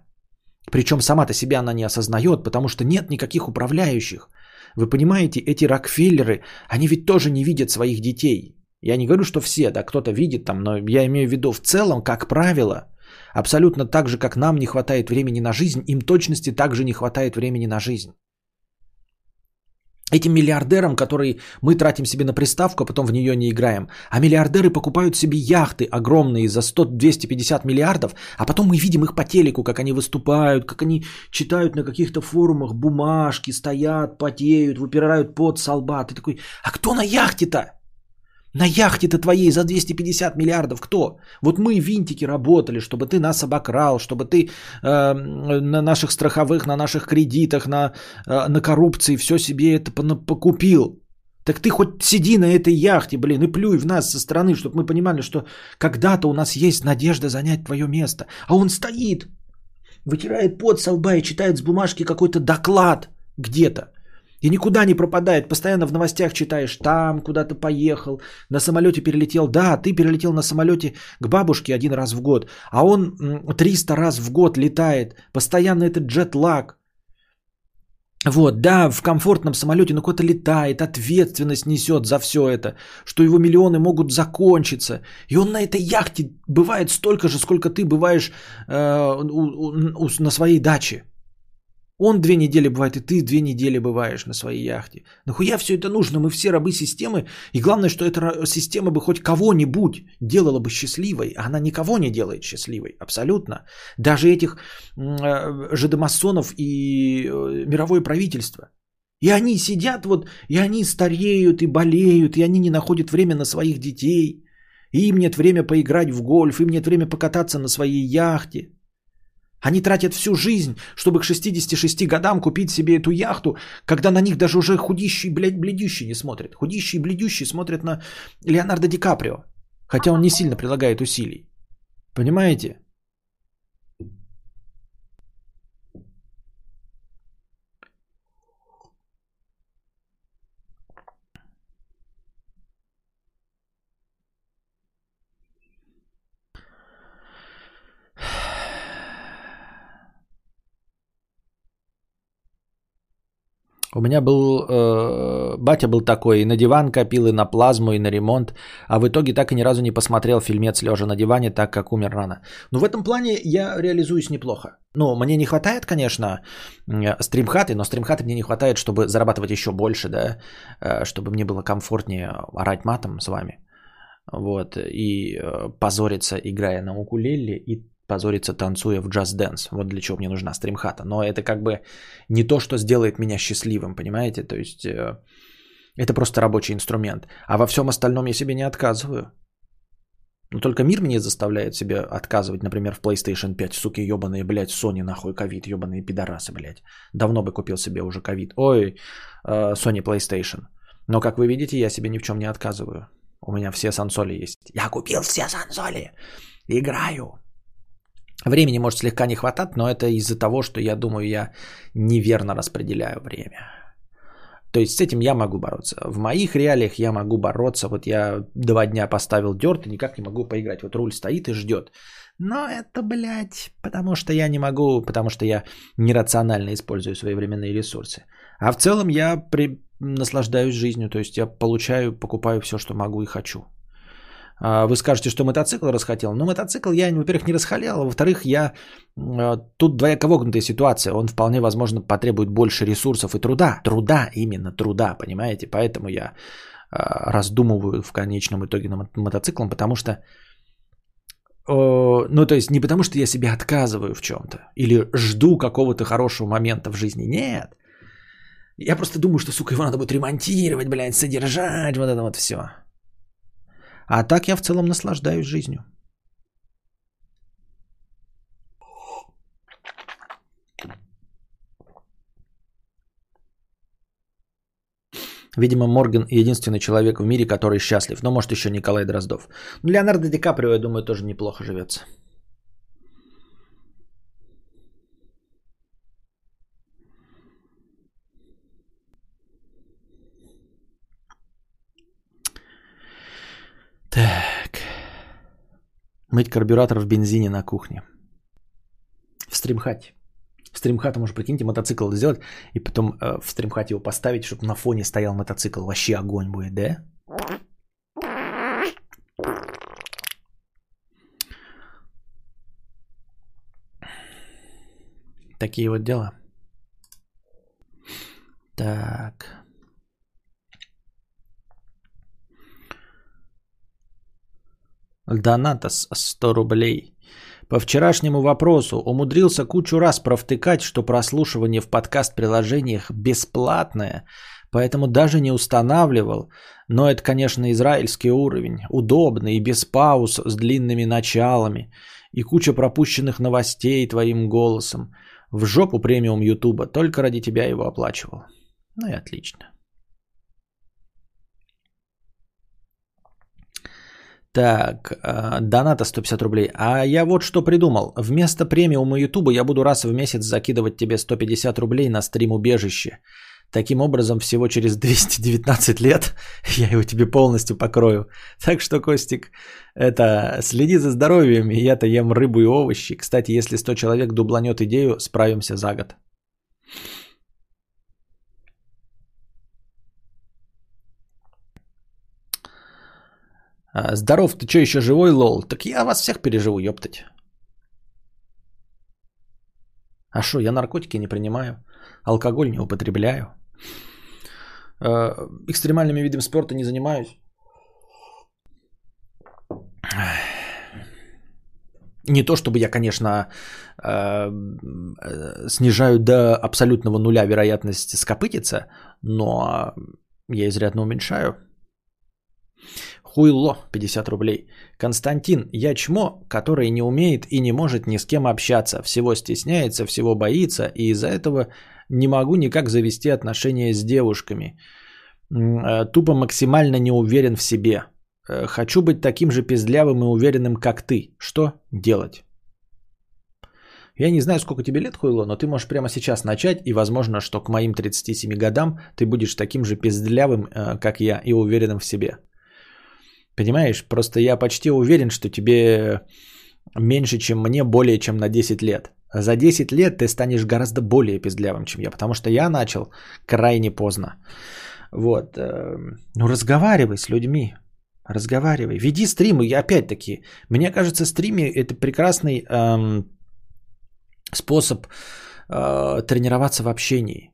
Причем сама-то себя она не осознает, потому что нет никаких управляющих. Вы понимаете, эти Рокфеллеры, они ведь тоже не видят своих детей. Я не говорю, что все, да, кто-то видит там, но я имею в виду в целом, как правило, абсолютно так же, как нам не хватает времени на жизнь, им точности также не хватает времени на жизнь этим миллиардерам, которые мы тратим себе на приставку, а потом в нее не играем. А миллиардеры покупают себе яхты огромные за 100-250 миллиардов, а потом мы видим их по телеку, как они выступают, как они читают на каких-то форумах бумажки, стоят, потеют, выпирают под со. Ты такой, а кто на яхте-то? На яхте-то твоей за 250 миллиардов кто? Вот мы, винтики, работали, чтобы ты нас обокрал, чтобы ты э, на наших страховых, на наших кредитах, на, э, на коррупции все себе это покупил. Так ты хоть сиди на этой яхте, блин, и плюй в нас со стороны, чтобы мы понимали, что когда-то у нас есть надежда занять твое место. А он стоит, вытирает пот со лба и читает с бумажки какой-то доклад где-то. И никуда не пропадает. Постоянно в новостях читаешь, там куда-то поехал, на самолете перелетел. Да, ты перелетел на самолете к бабушке один раз в год, а он 300 раз в год летает. Постоянно этот джетлаг. Вот, да, в комфортном самолете, но кто-то летает, ответственность несет за все это, что его миллионы могут закончиться. И он на этой яхте бывает столько же, сколько ты бываешь э, у, у, на своей даче. Он две недели бывает, и ты две недели бываешь на своей яхте. Нахуя все это нужно? Мы все рабы системы. И главное, что эта система бы хоть кого-нибудь делала бы счастливой. А она никого не делает счастливой. Абсолютно. Даже этих э, жидомасонов и э, мировое правительство. И они сидят вот, и они стареют и болеют, и они не находят время на своих детей. И им нет время поиграть в гольф, им нет время покататься на своей яхте. Они тратят всю жизнь, чтобы к 66 годам купить себе эту яхту, когда на них даже уже худищий, блядь, бледющий не смотрят. Худищий бледющий смотрят на Леонардо Ди Каприо, хотя он не сильно прилагает усилий. Понимаете? У меня был, э, батя был такой, и на диван копил, и на плазму, и на ремонт, а в итоге так и ни разу не посмотрел фильмец лежа на диване, так как умер рано. Но в этом плане я реализуюсь неплохо. Ну, мне не хватает, конечно, стримхаты, но стримхаты мне не хватает, чтобы зарабатывать еще больше, да, э, чтобы мне было комфортнее орать матом с вами. Вот, и э, позориться, играя на укулеле, и позориться, танцуя в Just Dance. Вот для чего мне нужна стримхата. Но это как бы не то, что сделает меня счастливым, понимаете? То есть э, это просто рабочий инструмент. А во всем остальном я себе не отказываю. Но только мир мне заставляет себе отказывать, например, в PlayStation 5. Суки ебаные, блядь, Sony нахуй ковид, ебаные пидорасы, блядь. Давно бы купил себе уже ковид. Ой, э, Sony PlayStation. Но, как вы видите, я себе ни в чем не отказываю. У меня все сансоли есть. Я купил все сансоли. Играю. Времени может слегка не хватать, но это из-за того, что я думаю, я неверно распределяю время. То есть с этим я могу бороться. В моих реалиях я могу бороться. Вот я два дня поставил дерт и никак не могу поиграть. Вот руль стоит и ждет. Но это, блядь, потому что я не могу, потому что я нерационально использую свои временные ресурсы. А в целом я при... наслаждаюсь жизнью, то есть я получаю, покупаю все, что могу и хочу. А, вы скажете, что мотоцикл расхотел. Но мотоцикл я, во-первых, не расхотел, а во-вторых, я а, тут двояко вогнутая ситуация. Он вполне возможно потребует больше ресурсов и труда. Труда, именно труда, понимаете? Поэтому я раздумываю в конечном итоге над мотоциклом, потому что ну, то есть не потому, что я себе отказываю в чем-то или жду какого-то хорошего момента в жизни. Нет. Я просто думаю, что, сука, его надо будет ремонтировать, блядь, содержать, вот это вот все. А так я в целом наслаждаюсь жизнью. Видимо, Морган единственный человек в мире, который счастлив. Но может еще Николай Дроздов. Ну, Леонардо Ди Каприо, я думаю, тоже неплохо живется. Так. Мыть карбюратор в бензине на кухне. В стримхате. В стримхате, может, прикиньте, мотоцикл сделать, и потом э, в стримхате его поставить, чтобы на фоне стоял мотоцикл. Вообще огонь будет, да? Такие вот дела. Так. Доната с 100 рублей. По вчерашнему вопросу умудрился кучу раз провтыкать, что прослушивание в подкаст-приложениях бесплатное, поэтому даже не устанавливал. Но это, конечно, израильский уровень. Удобный и без пауз с длинными началами. И куча пропущенных новостей твоим голосом. В жопу премиум Ютуба. Только ради тебя его оплачивал. Ну и отлично. Так, э, доната 150 рублей. А я вот что придумал. Вместо премиума Ютуба я буду раз в месяц закидывать тебе 150 рублей на стрим убежище. Таким образом, всего через 219 лет я его тебе полностью покрою. Так что, Костик, это следи за здоровьем, и я-то ем рыбу и овощи. Кстати, если 100 человек дубланет идею, справимся за год. Здоров, ты что, еще живой, лол? Так я вас всех переживу, ёптать. А что, я наркотики не принимаю, алкоголь не употребляю, а, экстремальными видами спорта не занимаюсь. Не то, чтобы я, конечно, а, снижаю до абсолютного нуля вероятность скопытиться, но я изрядно уменьшаю. Хуйло 50 рублей. Константин, я чмо, который не умеет и не может ни с кем общаться. Всего стесняется, всего боится, и из-за этого не могу никак завести отношения с девушками. Э, тупо максимально не уверен в себе. Э, хочу быть таким же пиздлявым и уверенным, как ты. Что делать? Я не знаю, сколько тебе лет, Хуйло, но ты можешь прямо сейчас начать, и возможно, что к моим 37 годам ты будешь таким же пиздлявым, э, как я, и уверенным в себе. Понимаешь, просто я почти уверен, что тебе меньше, чем мне, более чем на 10 лет. За 10 лет ты станешь гораздо более пиздлявым, чем я, потому что я начал крайне поздно. Вот. Э, ну, разговаривай с людьми. Разговаривай. Веди стримы. И опять-таки, мне кажется, стримы это прекрасный эм, способ э, тренироваться в общении.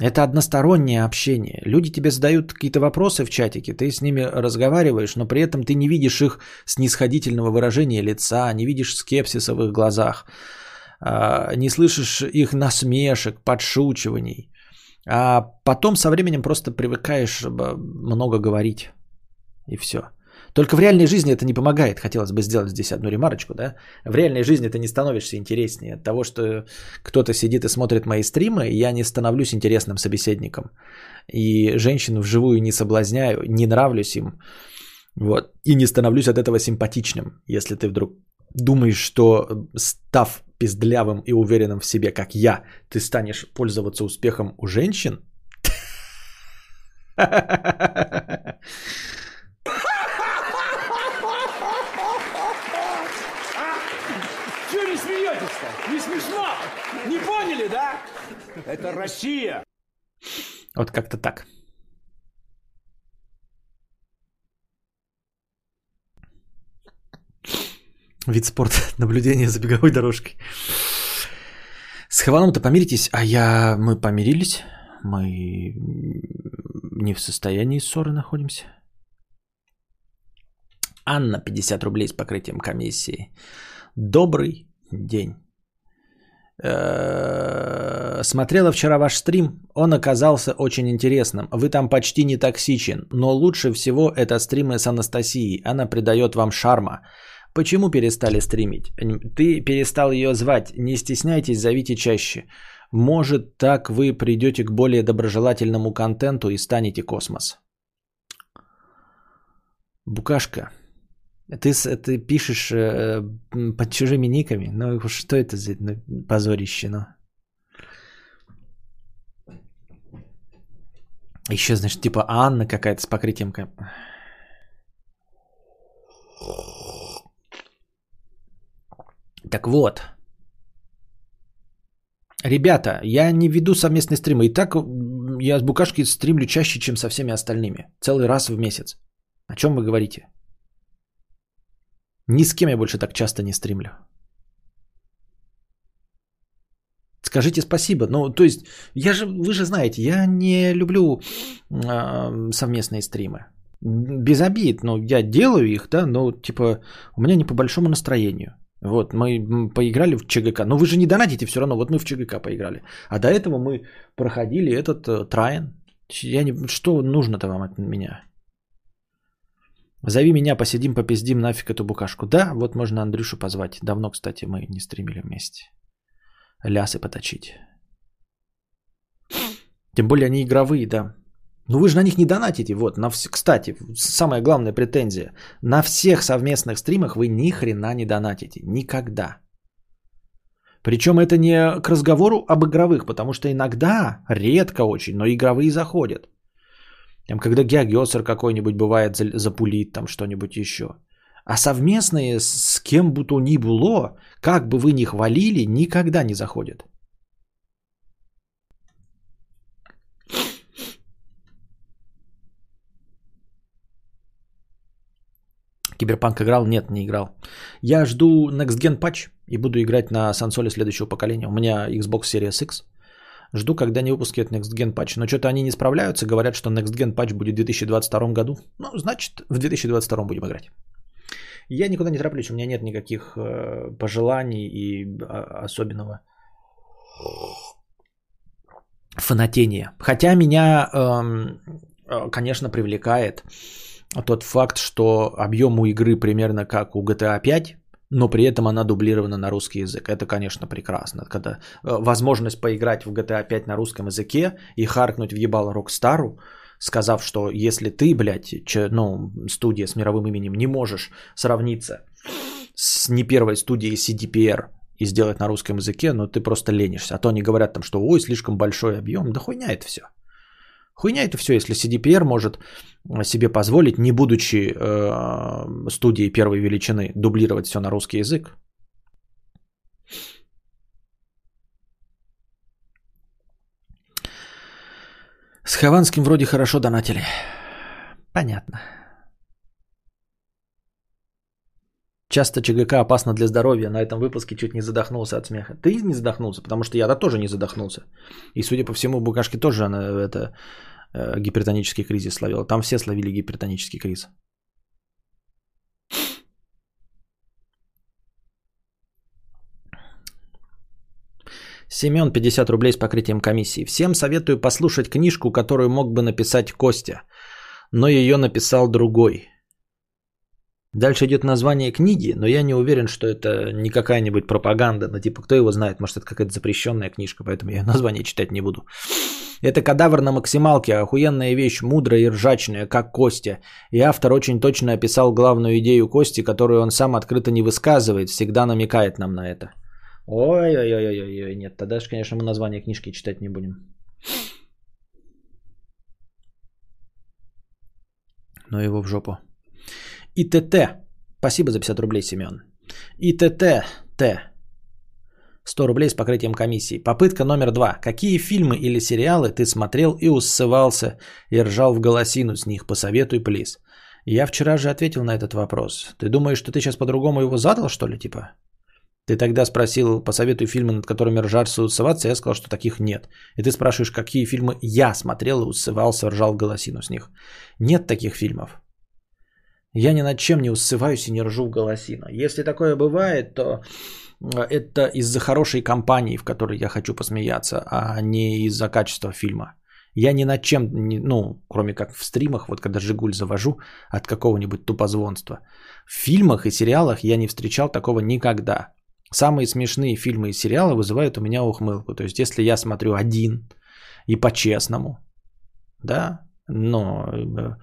Это одностороннее общение. Люди тебе задают какие-то вопросы в чатике, ты с ними разговариваешь, но при этом ты не видишь их снисходительного выражения лица, не видишь скепсиса в их глазах, а, не слышишь их насмешек, подшучиваний. А потом со временем просто привыкаешь много говорить. И все. Только в реальной жизни это не помогает. Хотелось бы сделать здесь одну ремарочку, да? В реальной жизни ты не становишься интереснее. От того, что кто-то сидит и смотрит мои стримы, я не становлюсь интересным собеседником. И женщин вживую не соблазняю, не нравлюсь им. Вот. И не становлюсь от этого симпатичным. Если ты вдруг думаешь, что став пиздлявым и уверенным в себе, как я, ты станешь пользоваться успехом у женщин, Не смешно? Не поняли, да? Это Россия. Вот как-то так. Вид спорта. Наблюдение за беговой дорожкой. С Хованом-то помиритесь, а я... Мы помирились. Мы не в состоянии ссоры находимся. Анна, 50 рублей с покрытием комиссии. Добрый день. Э, смотрела вчера ваш стрим, он оказался очень интересным. Вы там почти не токсичен, но лучше всего это стримы с Анастасией. Она придает вам шарма. Почему перестали стримить? Ты перестал ее звать. Не стесняйтесь, зовите чаще. Может, так вы придете к более доброжелательному контенту и станете космос. Букашка, ты, ты пишешь э, под чужими никами? Ну, что это за ну, позорище, ну? Еще, значит, типа Анна какая-то с покрытием... Так вот. Ребята, я не веду совместные стримы. И так я с Букашки стримлю чаще, чем со всеми остальными. Целый раз в месяц. О чем вы говорите? Ни с кем я больше так часто не стримлю. Скажите спасибо. Ну, то есть, я же, вы же знаете, я не люблю э, совместные стримы. Без обид, но я делаю их, да, но типа у меня не по большому настроению. Вот, мы поиграли в ЧГК. Но вы же не донатите все равно. Вот мы в ЧГК поиграли. А до этого мы проходили этот э, Траен. Я не... Что нужно-то вам от меня? Зови меня, посидим, попиздим нафиг эту букашку. Да, вот можно Андрюшу позвать. Давно, кстати, мы не стримили вместе. Лясы поточить. Тем более они игровые, да. Ну вы же на них не донатите. Вот, на вс... кстати, самая главная претензия. На всех совместных стримах вы ни хрена не донатите. Никогда. Причем это не к разговору об игровых, потому что иногда, редко очень, но игровые заходят. Там, когда Геогесер какой-нибудь бывает запулит, там что-нибудь еще. А совместные с кем бы то ни было, как бы вы ни хвалили, никогда не заходят. Киберпанк играл? Нет, не играл. Я жду Next Gen Patch и буду играть на сансоле следующего поколения. У меня Xbox Series X. Жду, когда они выпустят Next Gen Patch. Но что-то они не справляются. Говорят, что Next Gen Patch будет в 2022 году. Ну, значит, в 2022 будем играть. Я никуда не тороплюсь. У меня нет никаких э, пожеланий и а, особенного фанатения. Хотя меня, эм, э, конечно, привлекает тот факт, что объем у игры примерно как у GTA 5, но при этом она дублирована на русский язык. Это, конечно, прекрасно. Когда э, возможность поиграть в GTA 5 на русском языке и харкнуть в ебало Рокстару, сказав, что если ты, блядь, че, ну, студия с мировым именем не можешь сравниться с не первой студией CDPR и сделать на русском языке, ну ты просто ленишься. А то они говорят там, что ой, слишком большой объем. Да хуйня это все. Хуйня это все, если CDPR может себе позволить, не будучи э, студией первой величины, дублировать все на русский язык. С Хованским вроде хорошо донатили. Понятно. Часто ЧГК опасно для здоровья. На этом выпуске чуть не задохнулся от смеха. Ты не задохнулся, потому что я-то тоже не задохнулся. И, судя по всему, Букашки тоже она, это, э, гипертонический кризис словила. Там все словили гипертонический криз. Семен, 50 рублей с покрытием комиссии. Всем советую послушать книжку, которую мог бы написать Костя, но ее написал другой. Дальше идет название книги, но я не уверен, что это не какая-нибудь пропаганда. Ну, типа, кто его знает, может, это какая-то запрещенная книжка, поэтому я название читать не буду. Это кадавр на максималке, охуенная вещь, мудрая и ржачная, как Костя. И автор очень точно описал главную идею Кости, которую он сам открыто не высказывает, всегда намекает нам на это. Ой-ой-ой-ой-ой, нет, тогда же, конечно, мы название книжки читать не будем. Но его в жопу. ИТТ. Спасибо за 50 рублей, Семен. ИТТ. Т. 100 рублей с покрытием комиссии. Попытка номер два. Какие фильмы или сериалы ты смотрел и усывался и ржал в голосину с них? Посоветуй, плиз. Я вчера же ответил на этот вопрос. Ты думаешь, что ты сейчас по-другому его задал, что ли, типа? Ты тогда спросил, посоветуй фильмы, над которыми ржаться и усываться, я сказал, что таких нет. И ты спрашиваешь, какие фильмы я смотрел и усывался, ржал в голосину с них. Нет таких фильмов. Я ни над чем не усываюсь и не ржу в голосину. Если такое бывает, то это из-за хорошей компании, в которой я хочу посмеяться, а не из-за качества фильма. Я ни над чем, ну, кроме как в стримах, вот когда Жигуль завожу от какого-нибудь тупозвонства. В фильмах и сериалах я не встречал такого никогда. самые смешные фильмы и сериалы вызывают у меня ухмылку. То есть, если я смотрю один и по-честному, да, но э,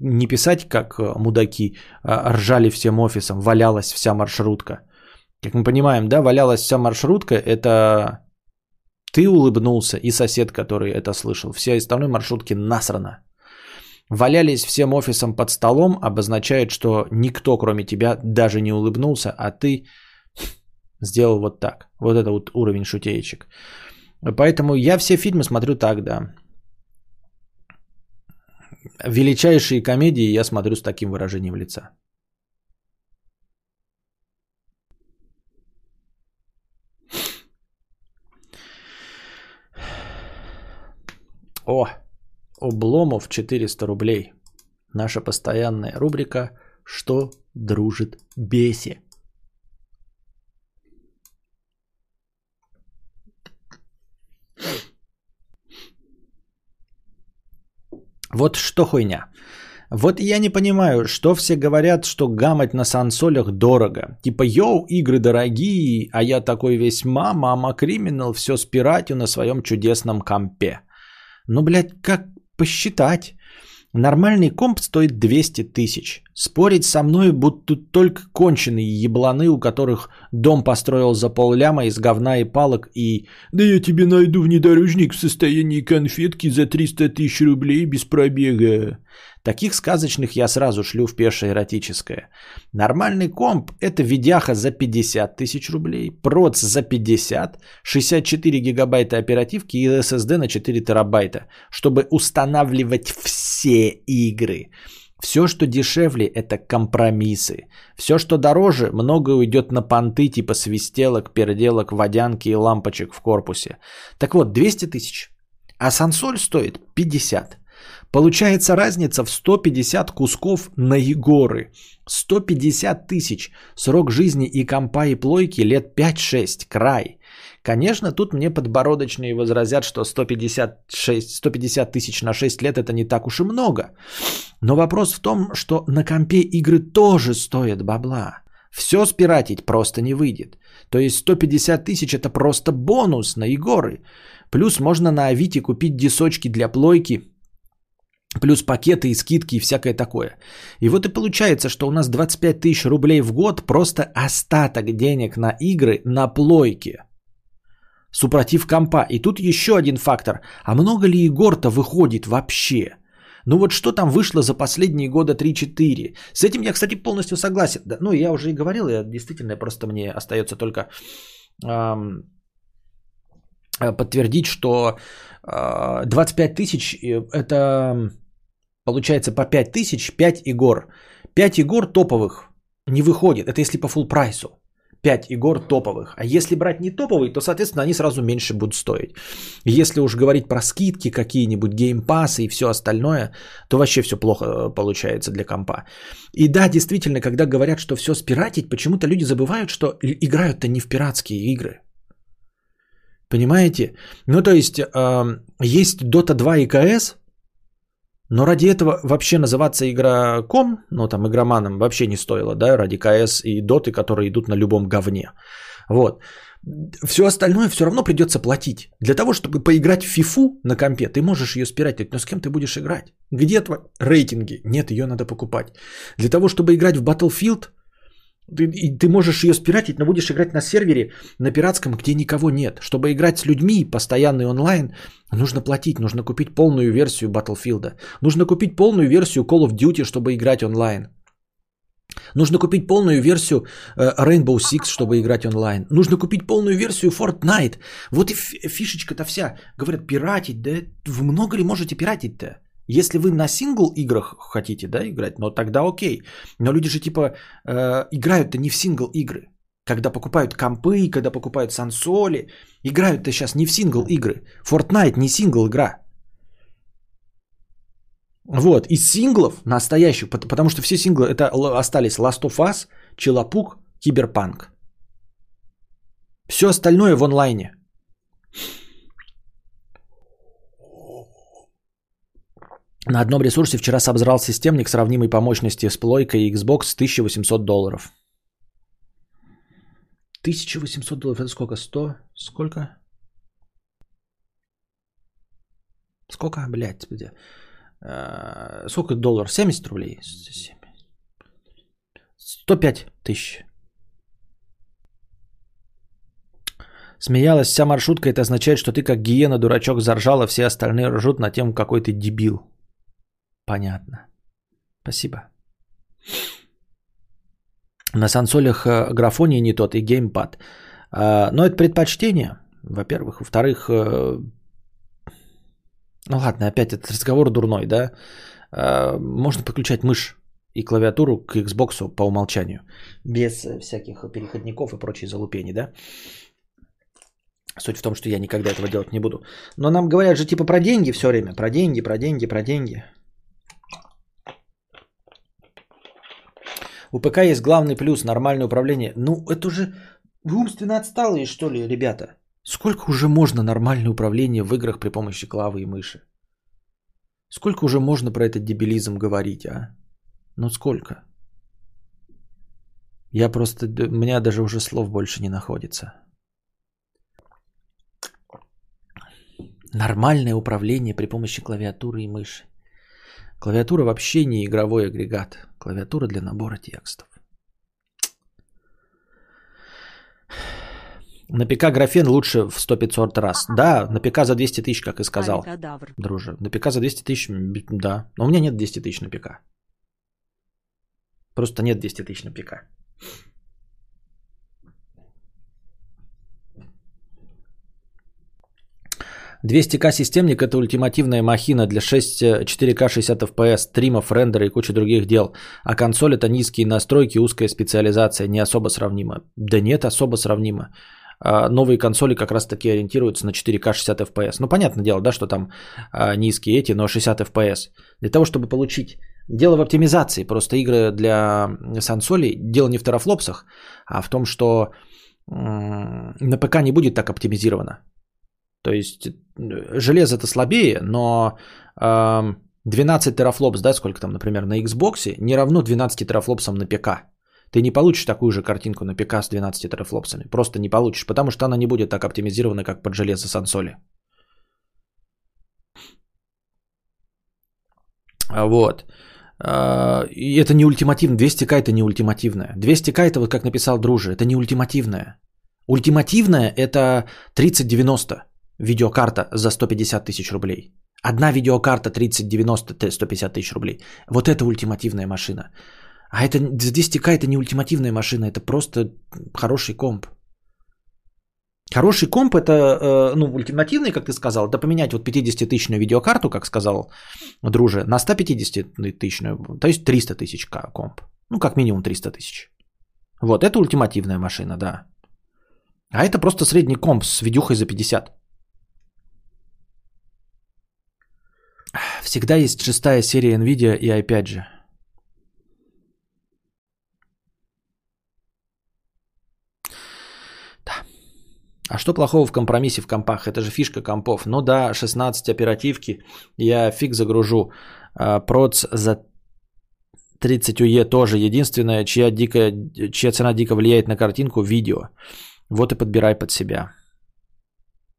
не писать, как мудаки, а ржали всем офисом, валялась вся маршрутка. Как мы понимаем, да, валялась вся маршрутка, это ты улыбнулся и сосед, который это слышал. Все остальной маршрутки насрано. Валялись всем офисом под столом обозначает, что никто, кроме тебя, даже не улыбнулся, а ты сделал вот так. Вот это вот уровень шутеечек. Поэтому я все фильмы смотрю так, да. Величайшие комедии я смотрю с таким выражением лица. О, Обломов 400 рублей. Наша постоянная рубрика «Что дружит беси?» Вот что хуйня. Вот я не понимаю, что все говорят, что гамать на сансолях дорого. Типа, йоу, игры дорогие, а я такой весь мама, мама криминал, все спиратю на своем чудесном компе. Ну, блядь, как посчитать? Нормальный комп стоит 200 тысяч. Спорить со мной будто только конченые ебланы, у которых дом построил за полляма из говна и палок и «Да я тебе найду внедорожник в состоянии конфетки за 300 тысяч рублей без пробега». Таких сказочных я сразу шлю в пешее эротическое. Нормальный комп – это видяха за 50 тысяч рублей, проц за 50, 64 гигабайта оперативки и SSD на 4 терабайта, чтобы устанавливать все игры. Все, что дешевле, это компромиссы. Все, что дороже, много уйдет на понты типа свистелок, переделок, водянки и лампочек в корпусе. Так вот, 200 тысяч. А сансоль стоит 50. Получается разница в 150 кусков на Егоры. 150 тысяч. Срок жизни и компа и плойки лет 5-6. Край. Конечно, тут мне подбородочные возразят, что 156, 150 тысяч на 6 лет это не так уж и много. Но вопрос в том, что на компе игры тоже стоят бабла. Все спиратить просто не выйдет. То есть 150 тысяч это просто бонус на Егоры. Плюс можно на Авито купить дисочки для плойки – плюс пакеты и скидки и всякое такое. И вот и получается, что у нас 25 тысяч рублей в год просто остаток денег на игры на плойке. Супротив компа. И тут еще один фактор. А много ли игр-то выходит вообще? Ну вот что там вышло за последние года 3-4? С этим я, кстати, полностью согласен. Ну, я уже и говорил, я действительно просто мне остается только эм, подтвердить, что э, 25 тысяч это Получается по 5 тысяч 5 игр. 5 игр топовых не выходит. Это если по full прайсу. 5 игр топовых. А если брать не топовые, то, соответственно, они сразу меньше будут стоить. Если уж говорить про скидки какие-нибудь, геймпасы и все остальное, то вообще все плохо э, получается для компа. И да, действительно, когда говорят, что все спиратить, почему-то люди забывают, что играют-то не в пиратские игры. Понимаете? Ну, то есть, э, есть Dota 2 и CS, но ради этого вообще называться игроком, ну там игроманом вообще не стоило, да, ради КС и доты, которые идут на любом говне. Вот. Все остальное все равно придется платить. Для того, чтобы поиграть в фифу на компе, ты можешь ее спирать, но с кем ты будешь играть? Где твои рейтинги? Нет, ее надо покупать. Для того, чтобы играть в Battlefield, ты, и ты можешь ее спиратить, но будешь играть на сервере на пиратском, где никого нет. Чтобы играть с людьми постоянный онлайн, нужно платить, нужно купить полную версию Battlefield. Нужно купить полную версию Call of Duty, чтобы играть онлайн. Нужно купить полную версию э, Rainbow Six, чтобы играть онлайн. Нужно купить полную версию Fortnite. Вот и фишечка-то вся. Говорят, пиратить, да много ли можете пиратить-то? Если вы на сингл играх хотите, да, играть, но тогда окей. Но люди же типа э, играют-то не в сингл игры. Когда покупают компы, когда покупают сансоли, играют-то сейчас не в сингл игры. Fortnite не сингл игра. Вот, из синглов настоящих, потому что все синглы это остались Last of Us, Челопук, Киберпанк. Все остальное в онлайне. На одном ресурсе вчера собрал системник сравнимой по мощности с плойкой Xbox 1800 долларов. 1800 долларов, это сколько? 100? Сколько? Сколько, блядь, где? Э, сколько долларов? 70 рублей? 105 тысяч. Смеялась вся маршрутка, это означает, что ты как гиена, дурачок, заржала, все остальные ржут на тему, какой ты дебил. Понятно. Спасибо. На сансолях э, графоний не тот и геймпад. А, но это предпочтение, во-первых. Во-вторых, э, ну ладно, опять этот разговор дурной, да? А, можно подключать мышь и клавиатуру к Xbox по умолчанию. Без всяких переходников и прочей залупени, да? Суть в том, что я никогда этого делать не буду. Но нам говорят же типа про деньги все время. Про деньги, про деньги, про деньги. У ПК есть главный плюс – нормальное управление. Ну, это уже... Вы умственно отсталые, что ли, ребята? Сколько уже можно нормальное управление в играх при помощи клавы и мыши? Сколько уже можно про этот дебилизм говорить, а? Ну, сколько? Я просто... У меня даже уже слов больше не находится. Нормальное управление при помощи клавиатуры и мыши. Клавиатура вообще не игровой агрегат. Клавиатура для набора текстов. На ПК графен лучше в 100-500 раз. Да, на ПК за 200 тысяч, как и сказал. Кадавр. Друже. На ПК за 200 тысяч, да. Но у меня нет 200 тысяч на ПК. Просто нет 200 тысяч на ПК. 200к системник это ультимативная махина для 6, 4К 60 FPS, стримов, рендера и куча других дел. А консоль это низкие настройки, узкая специализация, не особо сравнима. Да нет, особо сравнима. А новые консоли как раз таки ориентируются на 4К 60 FPS. Ну, понятное дело, да, что там а, низкие эти, но 60 FPS. Для того, чтобы получить... Дело в оптимизации. Просто игры для сансолей, дело не в терафлопсах, а в том, что на ПК не будет так оптимизировано. То есть э, железо-то слабее, но э, 12 терафлопс, да, сколько там, например, на Xbox, не равно 12 терафлопсам на ПК. Ты не получишь такую же картинку на ПК с 12 терафлопсами. Просто не получишь, потому что она не будет так оптимизирована, как под железо сансоли. Вот. А, и это не ультимативно. 200к это не ультимативное. 200к это вот как написал Друже, это не ультимативное. Ультимативное это 3090 видеокарта за 150 тысяч рублей. Одна видеокарта 3090 150 тысяч рублей. Вот это ультимативная машина. А это за 10к это не ультимативная машина, это просто хороший комп. Хороший комп это, э, ну, ультимативный, как ты сказал, это поменять вот 50-тысячную видеокарту, как сказал друже, на 150-тысячную, то есть 300 тысяч комп. Ну, как минимум 300 тысяч. Вот, это ультимативная машина, да. А это просто средний комп с видюхой за 50. Всегда есть шестая серия NVIDIA и опять же. Да. А что плохого в компромиссе в компах? Это же фишка компов. Ну да, 16 оперативки. Я фиг загружу. А, проц за 30 УЕ тоже. Единственное, чья, дико, чья цена дико влияет на картинку, видео. Вот и подбирай под себя.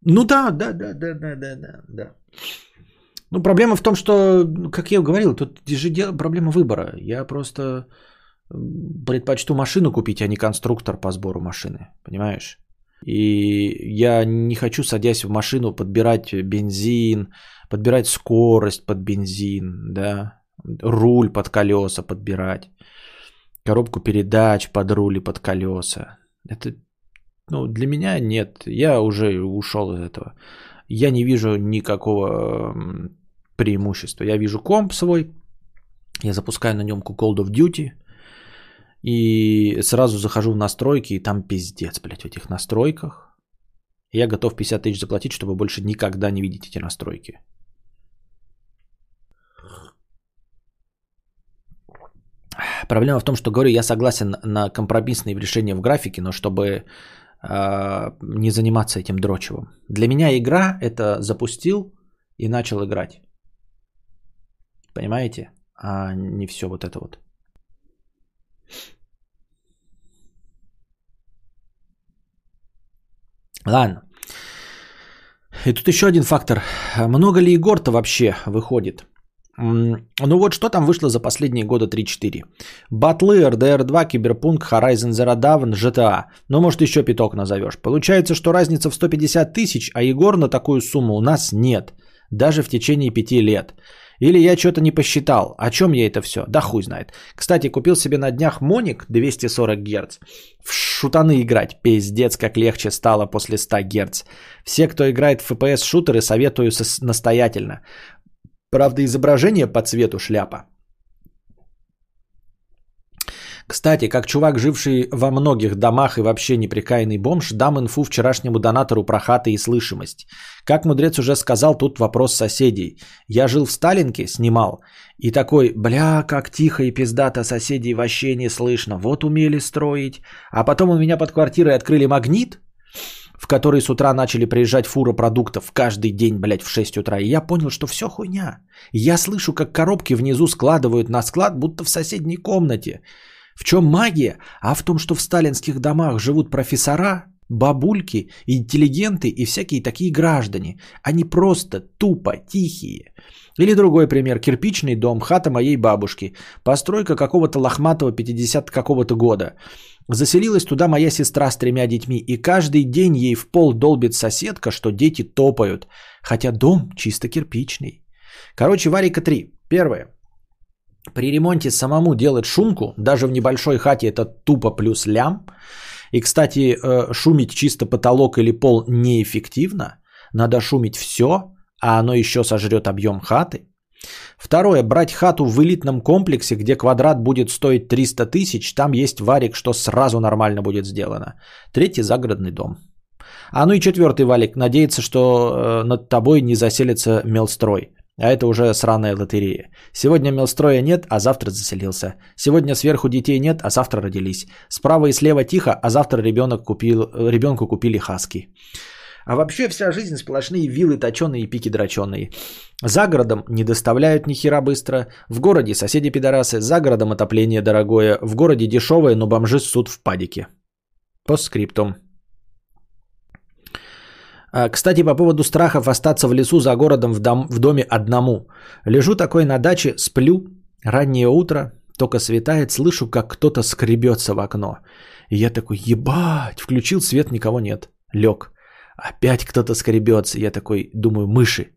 Ну да, да, да, да, да, да, да. Ну, проблема в том, что, как я говорил, тут же проблема выбора. Я просто предпочту машину купить, а не конструктор по сбору машины. Понимаешь? И я не хочу, садясь в машину, подбирать бензин, подбирать скорость под бензин, да, руль под колеса подбирать, коробку передач под руль и под колеса. Это, ну, для меня нет. Я уже ушел из этого я не вижу никакого преимущества. Я вижу комп свой, я запускаю на нем Call of Duty, и сразу захожу в настройки, и там пиздец, блядь, в этих настройках. Я готов 50 тысяч заплатить, чтобы больше никогда не видеть эти настройки. Проблема в том, что говорю, я согласен на компромиссные решения в графике, но чтобы а, не заниматься этим дрочевым. Для меня игра это запустил и начал играть. Понимаете? А не все вот это вот. Ладно. И тут еще один фактор. Много ли игр-то вообще выходит? Ну вот что там вышло за последние года 3-4? Батлы, RDR2, Киберпунк, Horizon Zero Dawn, GTA. Ну может еще пяток назовешь. Получается, что разница в 150 тысяч, а игр на такую сумму у нас нет. Даже в течение пяти лет. Или я что-то не посчитал. О чем я это все? Да хуй знает. Кстати, купил себе на днях Моник 240 Гц. В шутаны играть. Пиздец, как легче стало после 100 Гц. Все, кто играет в FPS-шутеры, советую настоятельно. Правда, изображение по цвету шляпа. Кстати, как чувак, живший во многих домах и вообще неприкаянный бомж, дам инфу вчерашнему донатору про хаты и слышимость. Как мудрец уже сказал, тут вопрос соседей. Я жил в Сталинке, снимал, и такой, бля, как тихо и пиздато соседей вообще не слышно, вот умели строить. А потом у меня под квартирой открыли магнит, в который с утра начали приезжать фура продуктов каждый день, блядь, в 6 утра. И я понял, что все хуйня. Я слышу, как коробки внизу складывают на склад, будто в соседней комнате. В чем магия? А в том, что в сталинских домах живут профессора, бабульки, интеллигенты и всякие такие граждане. Они просто тупо тихие. Или другой пример. Кирпичный дом, хата моей бабушки. Постройка какого-то лохматого 50 какого-то года. Заселилась туда моя сестра с тремя детьми, и каждый день ей в пол долбит соседка, что дети топают, хотя дом чисто кирпичный. Короче, варика 3. Первое. При ремонте самому делать шумку, даже в небольшой хате это тупо плюс лям. И, кстати, э, шумить чисто потолок или пол неэффективно. Надо шумить все, а оно еще сожрет объем хаты. Второе. Брать хату в элитном комплексе, где квадрат будет стоить 300 тысяч, там есть варик, что сразу нормально будет сделано. Третий. Загородный дом. А ну и четвертый валик. Надеяться, что э, над тобой не заселится мелстрой. А это уже сраная лотерея. Сегодня мелстроя нет, а завтра заселился. Сегодня сверху детей нет, а завтра родились. Справа и слева тихо, а завтра ребенок купил, ребенку купили хаски. А вообще вся жизнь сплошные вилы точеные и пики дроченые. За городом не доставляют ни хера быстро. В городе соседи пидорасы. За городом отопление дорогое. В городе дешевое, но бомжи ссут в падике. По скриптум. А, Кстати, по поводу страхов остаться в лесу за городом в, дом, в доме одному. Лежу такой на даче, сплю, раннее утро, только светает, слышу, как кто-то скребется в окно. И я такой, ебать, включил свет, никого нет. Лег. Опять кто-то скребется. Я такой, думаю, мыши.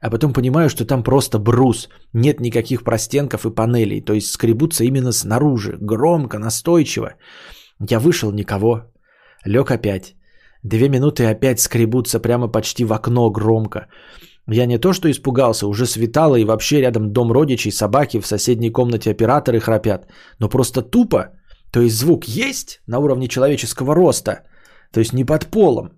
А потом понимаю, что там просто брус. Нет никаких простенков и панелей. То есть скребутся именно снаружи. Громко, настойчиво. Я вышел, никого. Лег опять. Две минуты опять скребутся прямо почти в окно громко. Я не то что испугался, уже светало и вообще рядом дом родичей, собаки, в соседней комнате операторы храпят. Но просто тупо. То есть звук есть на уровне человеческого роста. То есть не под полом,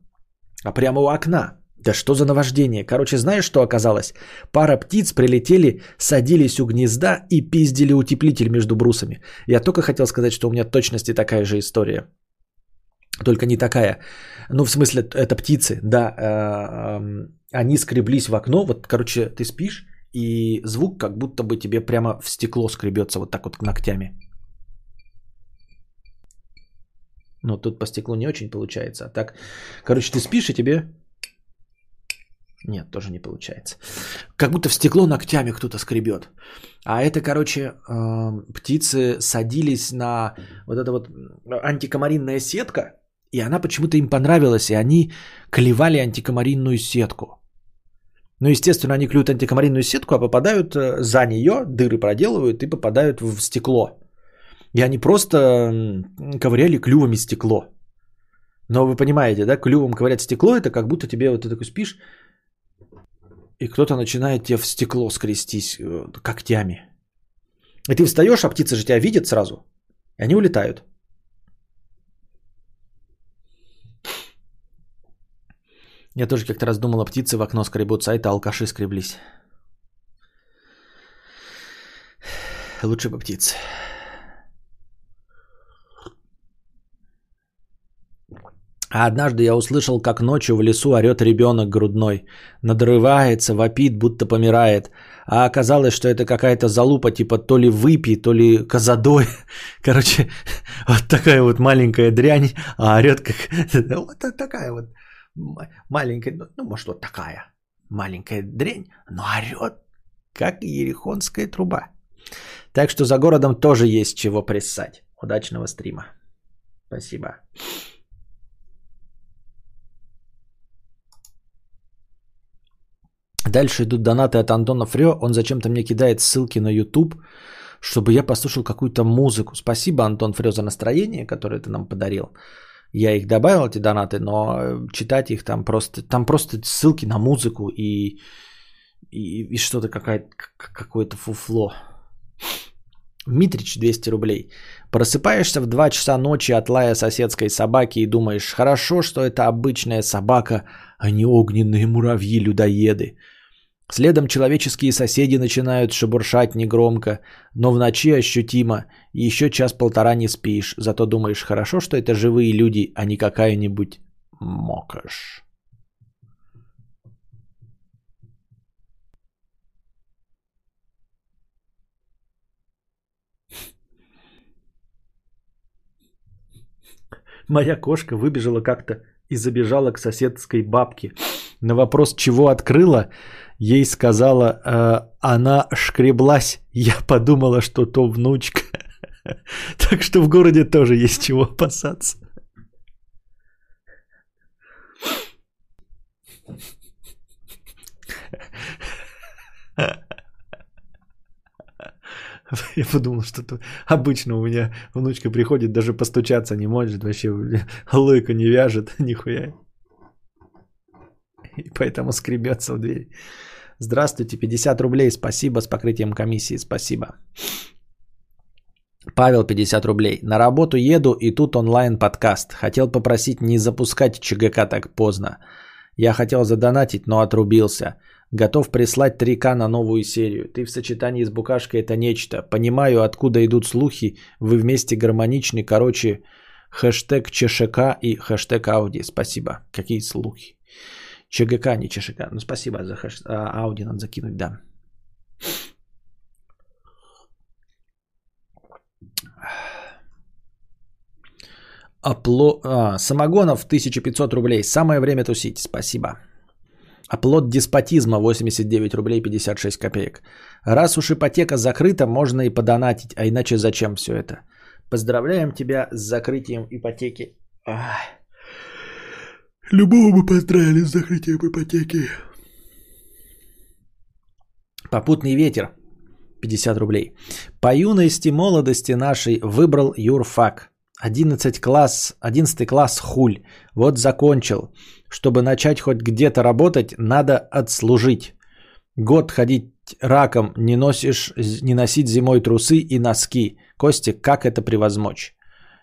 а прямо у окна. Да что за наваждение? Короче, знаешь, что оказалось? Пара птиц прилетели, садились у гнезда и пиздили утеплитель между брусами. Я только хотел сказать, что у меня точности такая же история. Только не такая. Ну, в смысле, это птицы, да. э, эм, Они скреблись в окно. Вот, короче, ты спишь, и звук как будто бы тебе прямо в стекло скребется вот так вот ногтями. Но тут по стеклу не очень получается. А так, короче, ты спишь, и тебе... Нет, тоже не получается. Как будто в стекло ногтями кто-то скребет. А это, короче, э, птицы садились на вот эта вот антикомаринная сетка, и она почему-то им понравилась, и они клевали антикомаринную сетку. Ну, естественно, они клюют антикомаринную сетку, а попадают э, за нее, дыры проделывают и попадают в стекло. И они просто ковыряли клювами стекло. Но вы понимаете, да, клювом ковырять стекло, это как будто тебе вот ты такой спишь, и кто-то начинает тебе в стекло скрестись э, когтями. И ты встаешь, а птицы же тебя видят сразу. И они улетают. Я тоже как-то раз думал, а птицы в окно скребутся, а это алкаши скреблись. Лучше бы птицы. А однажды я услышал, как ночью в лесу орет ребенок грудной. Надрывается, вопит, будто помирает. А оказалось, что это какая-то залупа, типа то ли выпи, то ли козадой. Короче, вот такая вот маленькая дрянь, а орет как... Вот такая вот маленькая, ну, ну, может, вот такая маленькая дрень, но орет, как ерехонская труба. Так что за городом тоже есть чего прессать. Удачного стрима. Спасибо. Дальше идут донаты от Антона Фрё. Он зачем-то мне кидает ссылки на YouTube, чтобы я послушал какую-то музыку. Спасибо, Антон Фрё, за настроение, которое ты нам подарил. Я их добавил, эти донаты, но э, читать их там просто... Там просто ссылки на музыку и, и, и что-то какая-то, какое-то фуфло. Митрич 200 рублей. Просыпаешься в 2 часа ночи от лая соседской собаки и думаешь, хорошо, что это обычная собака, а не огненные муравьи-людоеды. Следом человеческие соседи начинают шебуршать негромко, но в ночи ощутимо, еще час-полтора не спишь, зато думаешь, хорошо, что это живые люди, а не какая-нибудь мокаш. Моя кошка выбежала как-то и забежала к соседской бабке. На вопрос, чего открыла, ей сказала, э, она шкреблась. Я подумала, что то внучка. Так что в городе тоже есть чего опасаться. Я подумал, что -то обычно у меня внучка приходит, даже постучаться не может, вообще лойка не вяжет, нихуя. И поэтому скребется в дверь. Здравствуйте, 50 рублей, спасибо, с покрытием комиссии, спасибо. Павел, 50 рублей. На работу еду, и тут онлайн подкаст. Хотел попросить не запускать ЧГК так поздно. Я хотел задонатить, но отрубился. Готов прислать 3К на новую серию. Ты в сочетании с букашкой это нечто. Понимаю, откуда идут слухи. Вы вместе гармоничны. Короче, хэштег ЧШК и хэштег Ауди. Спасибо. Какие слухи? ЧГК, не ЧШК. Ну, спасибо за хэш... а, Ауди надо закинуть, да. Опло... А, Самогонов 1500 рублей. Самое время тусить. Спасибо. Оплот деспотизма 89 рублей 56 копеек. Раз уж ипотека закрыта, можно и подонатить. А иначе зачем все это? Поздравляем тебя с закрытием ипотеки. Ах. Любого бы поздравили с закрытием ипотеки. Попутный ветер. 50 рублей. По юности молодости нашей выбрал юрфак. 11 класс, 11 класс хуль. Вот закончил. Чтобы начать хоть где-то работать, надо отслужить. Год ходить раком, не, носишь, не носить зимой трусы и носки. Костик, как это превозмочь?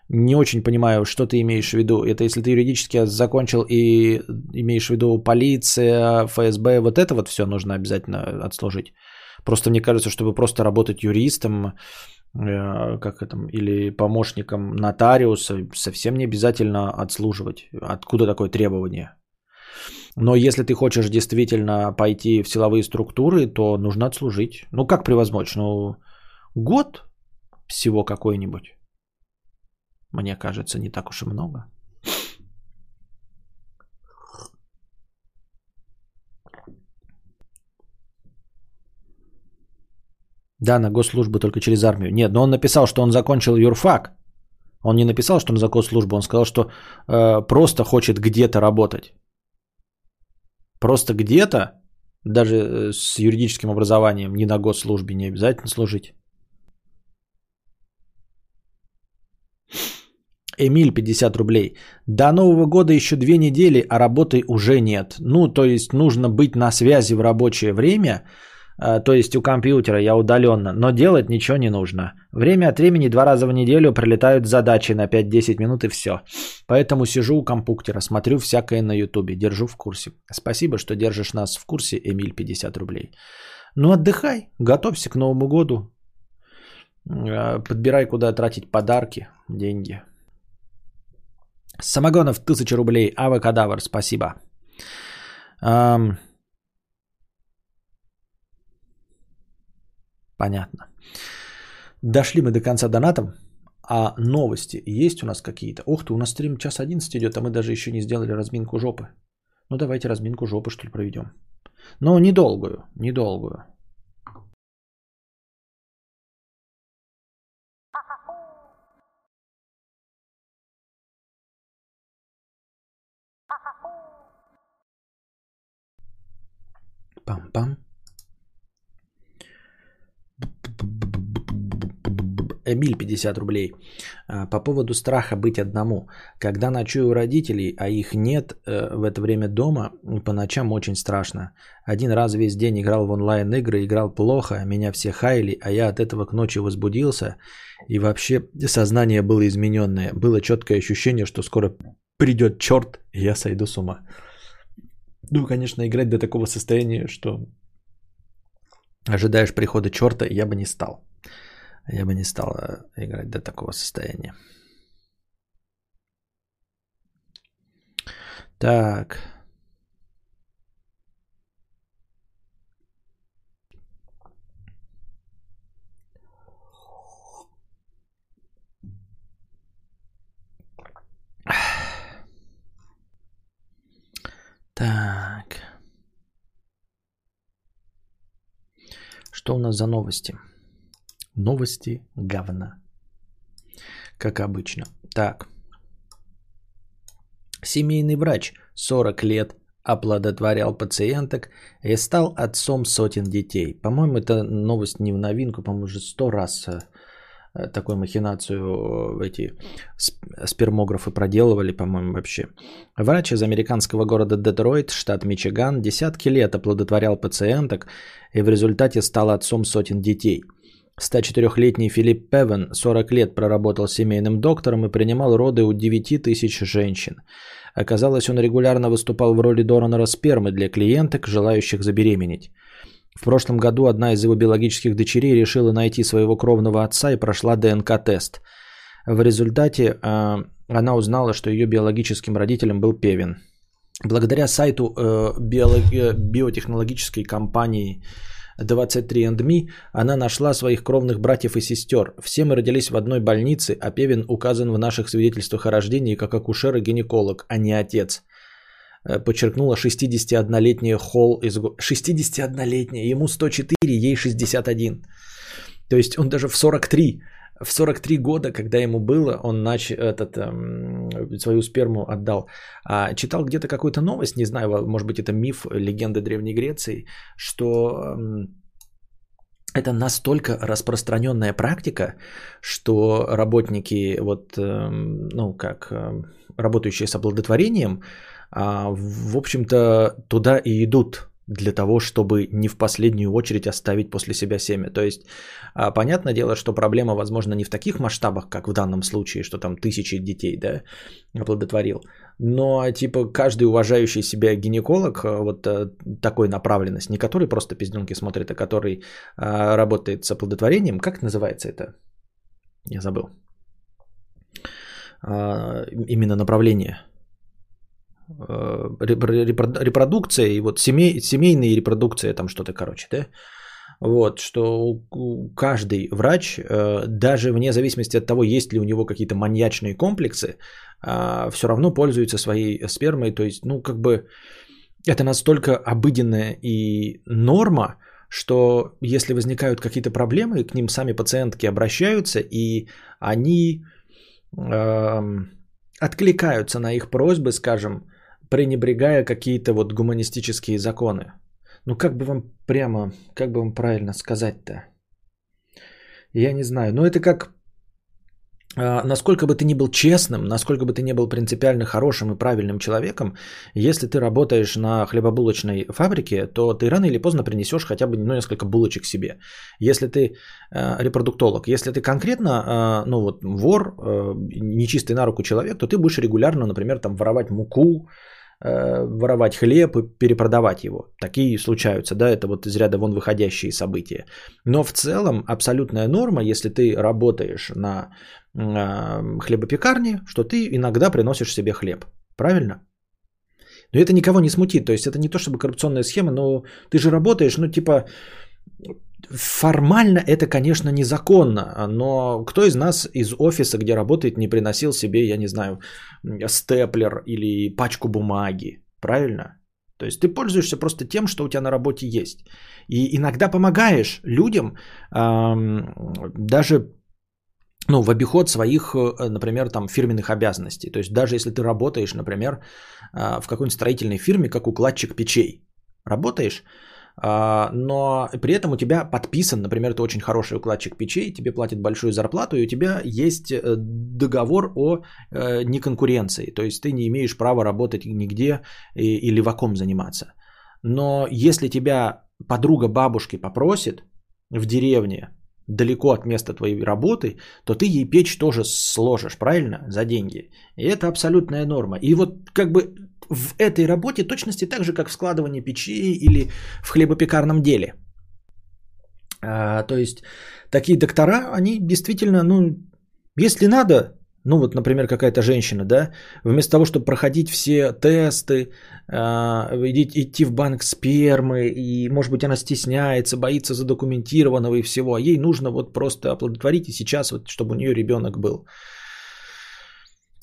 Не очень понимаю, что ты имеешь в виду. Это если ты юридически закончил и имеешь в виду полиция, ФСБ, вот это вот все нужно обязательно отслужить. Просто мне кажется, чтобы просто работать юристом, э, как это, или помощником нотариуса, совсем не обязательно отслуживать. Откуда такое требование? Но если ты хочешь действительно пойти в силовые структуры, то нужно отслужить. Ну, как превозмочь? Ну, год всего какой-нибудь. Мне кажется, не так уж и много. Да, на госслужбу только через армию. Нет, но он написал, что он закончил юрфак. Он не написал, что он за госслужбу. Он сказал, что э, просто хочет где-то работать. Просто где-то, даже э, с юридическим образованием, не на госслужбе, не обязательно служить. Эмиль, 50 рублей. До Нового года еще две недели, а работы уже нет. Ну, то есть нужно быть на связи в рабочее время, а, то есть у компьютера я удаленно, но делать ничего не нужно. Время от времени два раза в неделю прилетают задачи на 5-10 минут и все. Поэтому сижу у компьютера, смотрю всякое на ютубе, держу в курсе. Спасибо, что держишь нас в курсе, Эмиль, 50 рублей. Ну отдыхай, готовься к Новому году. А, подбирай, куда тратить подарки, деньги. Самогонов 1000 рублей. Авокадавр, спасибо. Эм... Понятно. Дошли мы до конца донатом. А новости есть у нас какие-то? Ух ты, у нас стрим час 11 идет, а мы даже еще не сделали разминку жопы. Ну, давайте разминку жопы, что ли, проведем. Но недолгую, недолгую. Пам-пам. Эмиль, 50 рублей. А, По поводу страха быть одному. Когда ночую у родителей, а их нет э, в это время дома, по ночам очень страшно. Один раз весь день играл в онлайн-игры, играл плохо, меня все хайли, а я от этого к ночи возбудился. И вообще сознание было измененное. Было четкое ощущение, что скоро придет черт, и я сойду с ума. Ну, конечно, играть до такого состояния, что ожидаешь прихода черта, я бы не стал. Я бы не стал э, играть до такого состояния. Так. Так. Что у нас за новости? Новости говна. Как обычно. Так. Семейный врач 40 лет оплодотворял пациенток и стал отцом сотен детей. По-моему, это новость не в новинку, по-моему, уже сто раз э, такую махинацию э, эти сп- спермографы проделывали, по-моему, вообще. Врач из американского города Детройт, штат Мичиган, десятки лет оплодотворял пациенток и в результате стал отцом сотен детей. 104-летний Филипп Певен 40 лет проработал семейным доктором и принимал роды у 9 тысяч женщин. Оказалось, он регулярно выступал в роли донора спермы для клиенток, желающих забеременеть. В прошлом году одна из его биологических дочерей решила найти своего кровного отца и прошла ДНК-тест. В результате э, она узнала, что ее биологическим родителем был Певин. Благодаря сайту э, биолог- э, биотехнологической компании 23andMe она нашла своих кровных братьев и сестер. Все мы родились в одной больнице, а Певин указан в наших свидетельствах о рождении как акушер и гинеколог, а не отец. Э, Подчеркнула 61-летняя Холл из... го- 61-летняя, ему 104, ей 61. То есть он даже в 43, в 43 года, когда ему было, он нач... этот, эм, свою сперму отдал. А, читал где-то какую-то новость, не знаю, может быть это миф, легенда Древней Греции, что эм, это настолько распространенная практика, что работники, вот, эм, ну, как работающие с оплодотворением, в общем-то, туда и идут для того, чтобы не в последнюю очередь оставить после себя семя. То есть, а, понятное дело, что проблема, возможно, не в таких масштабах, как в данном случае, что там тысячи детей, да, оплодотворил. Но, типа, каждый уважающий себя гинеколог а, вот а, такой направленность, не который просто пизденки смотрит, а который а, работает с оплодотворением, как называется это? Я забыл. А, именно направление репродукция и вот семей, семейная репродукция, там что-то, короче, да? Вот, что каждый врач, э, даже вне зависимости от того, есть ли у него какие-то маньячные комплексы, все равно пользуется своей спермой. То есть, ну, как бы это настолько обыденная и норма, что если возникают какие-то проблемы, к ним сами пациентки обращаются, и они эм, откликаются на их просьбы, скажем, пренебрегая какие-то вот гуманистические законы. Ну как бы вам прямо, как бы вам правильно сказать-то? Я не знаю. Но это как, а, насколько бы ты ни был честным, насколько бы ты ни был принципиально хорошим и правильным человеком, если ты работаешь на хлебобулочной фабрике, то ты рано или поздно принесешь хотя бы ну, несколько булочек себе. Если ты э, репродуктолог, если ты конкретно, э, ну вот вор, э, нечистый на руку человек, то ты будешь регулярно, например, там воровать муку, воровать хлеб и перепродавать его. Такие случаются, да, это вот из ряда вон выходящие события. Но в целом абсолютная норма, если ты работаешь на э, хлебопекарне, что ты иногда приносишь себе хлеб. Правильно? Но это никого не смутит. То есть это не то чтобы коррупционная схема, но ты же работаешь, ну типа формально это, конечно, незаконно, но кто из нас из офиса, где работает, не приносил себе, я не знаю, степлер или пачку бумаги, правильно? То есть ты пользуешься просто тем, что у тебя на работе есть. И иногда помогаешь людям эм, даже ну, в обиход своих, э, например, там, фирменных обязанностей. То есть даже если ты работаешь, например, э, в какой-нибудь строительной фирме, как укладчик печей, работаешь, а, но при этом у тебя подписан, например, ты очень хороший укладчик печей, тебе платят большую зарплату, и у тебя есть э, договор о неконкуренции. То есть ты не имеешь права работать нигде или ваком заниматься. Но если тебя подруга бабушки попросит в деревне, далеко от места твоей работы, то ты ей печь тоже сложишь, правильно, за деньги. И это абсолютная норма. И вот как бы в этой работе точности так же, как в складывании печи или в хлебопекарном деле. А, то есть такие доктора, они действительно, ну, если надо, ну вот, например, какая-то женщина, да, вместо того, чтобы проходить все тесты, э, идти в банк спермы, и, может быть, она стесняется, боится задокументированного и всего, а ей нужно вот просто оплодотворить, и сейчас вот, чтобы у нее ребенок был,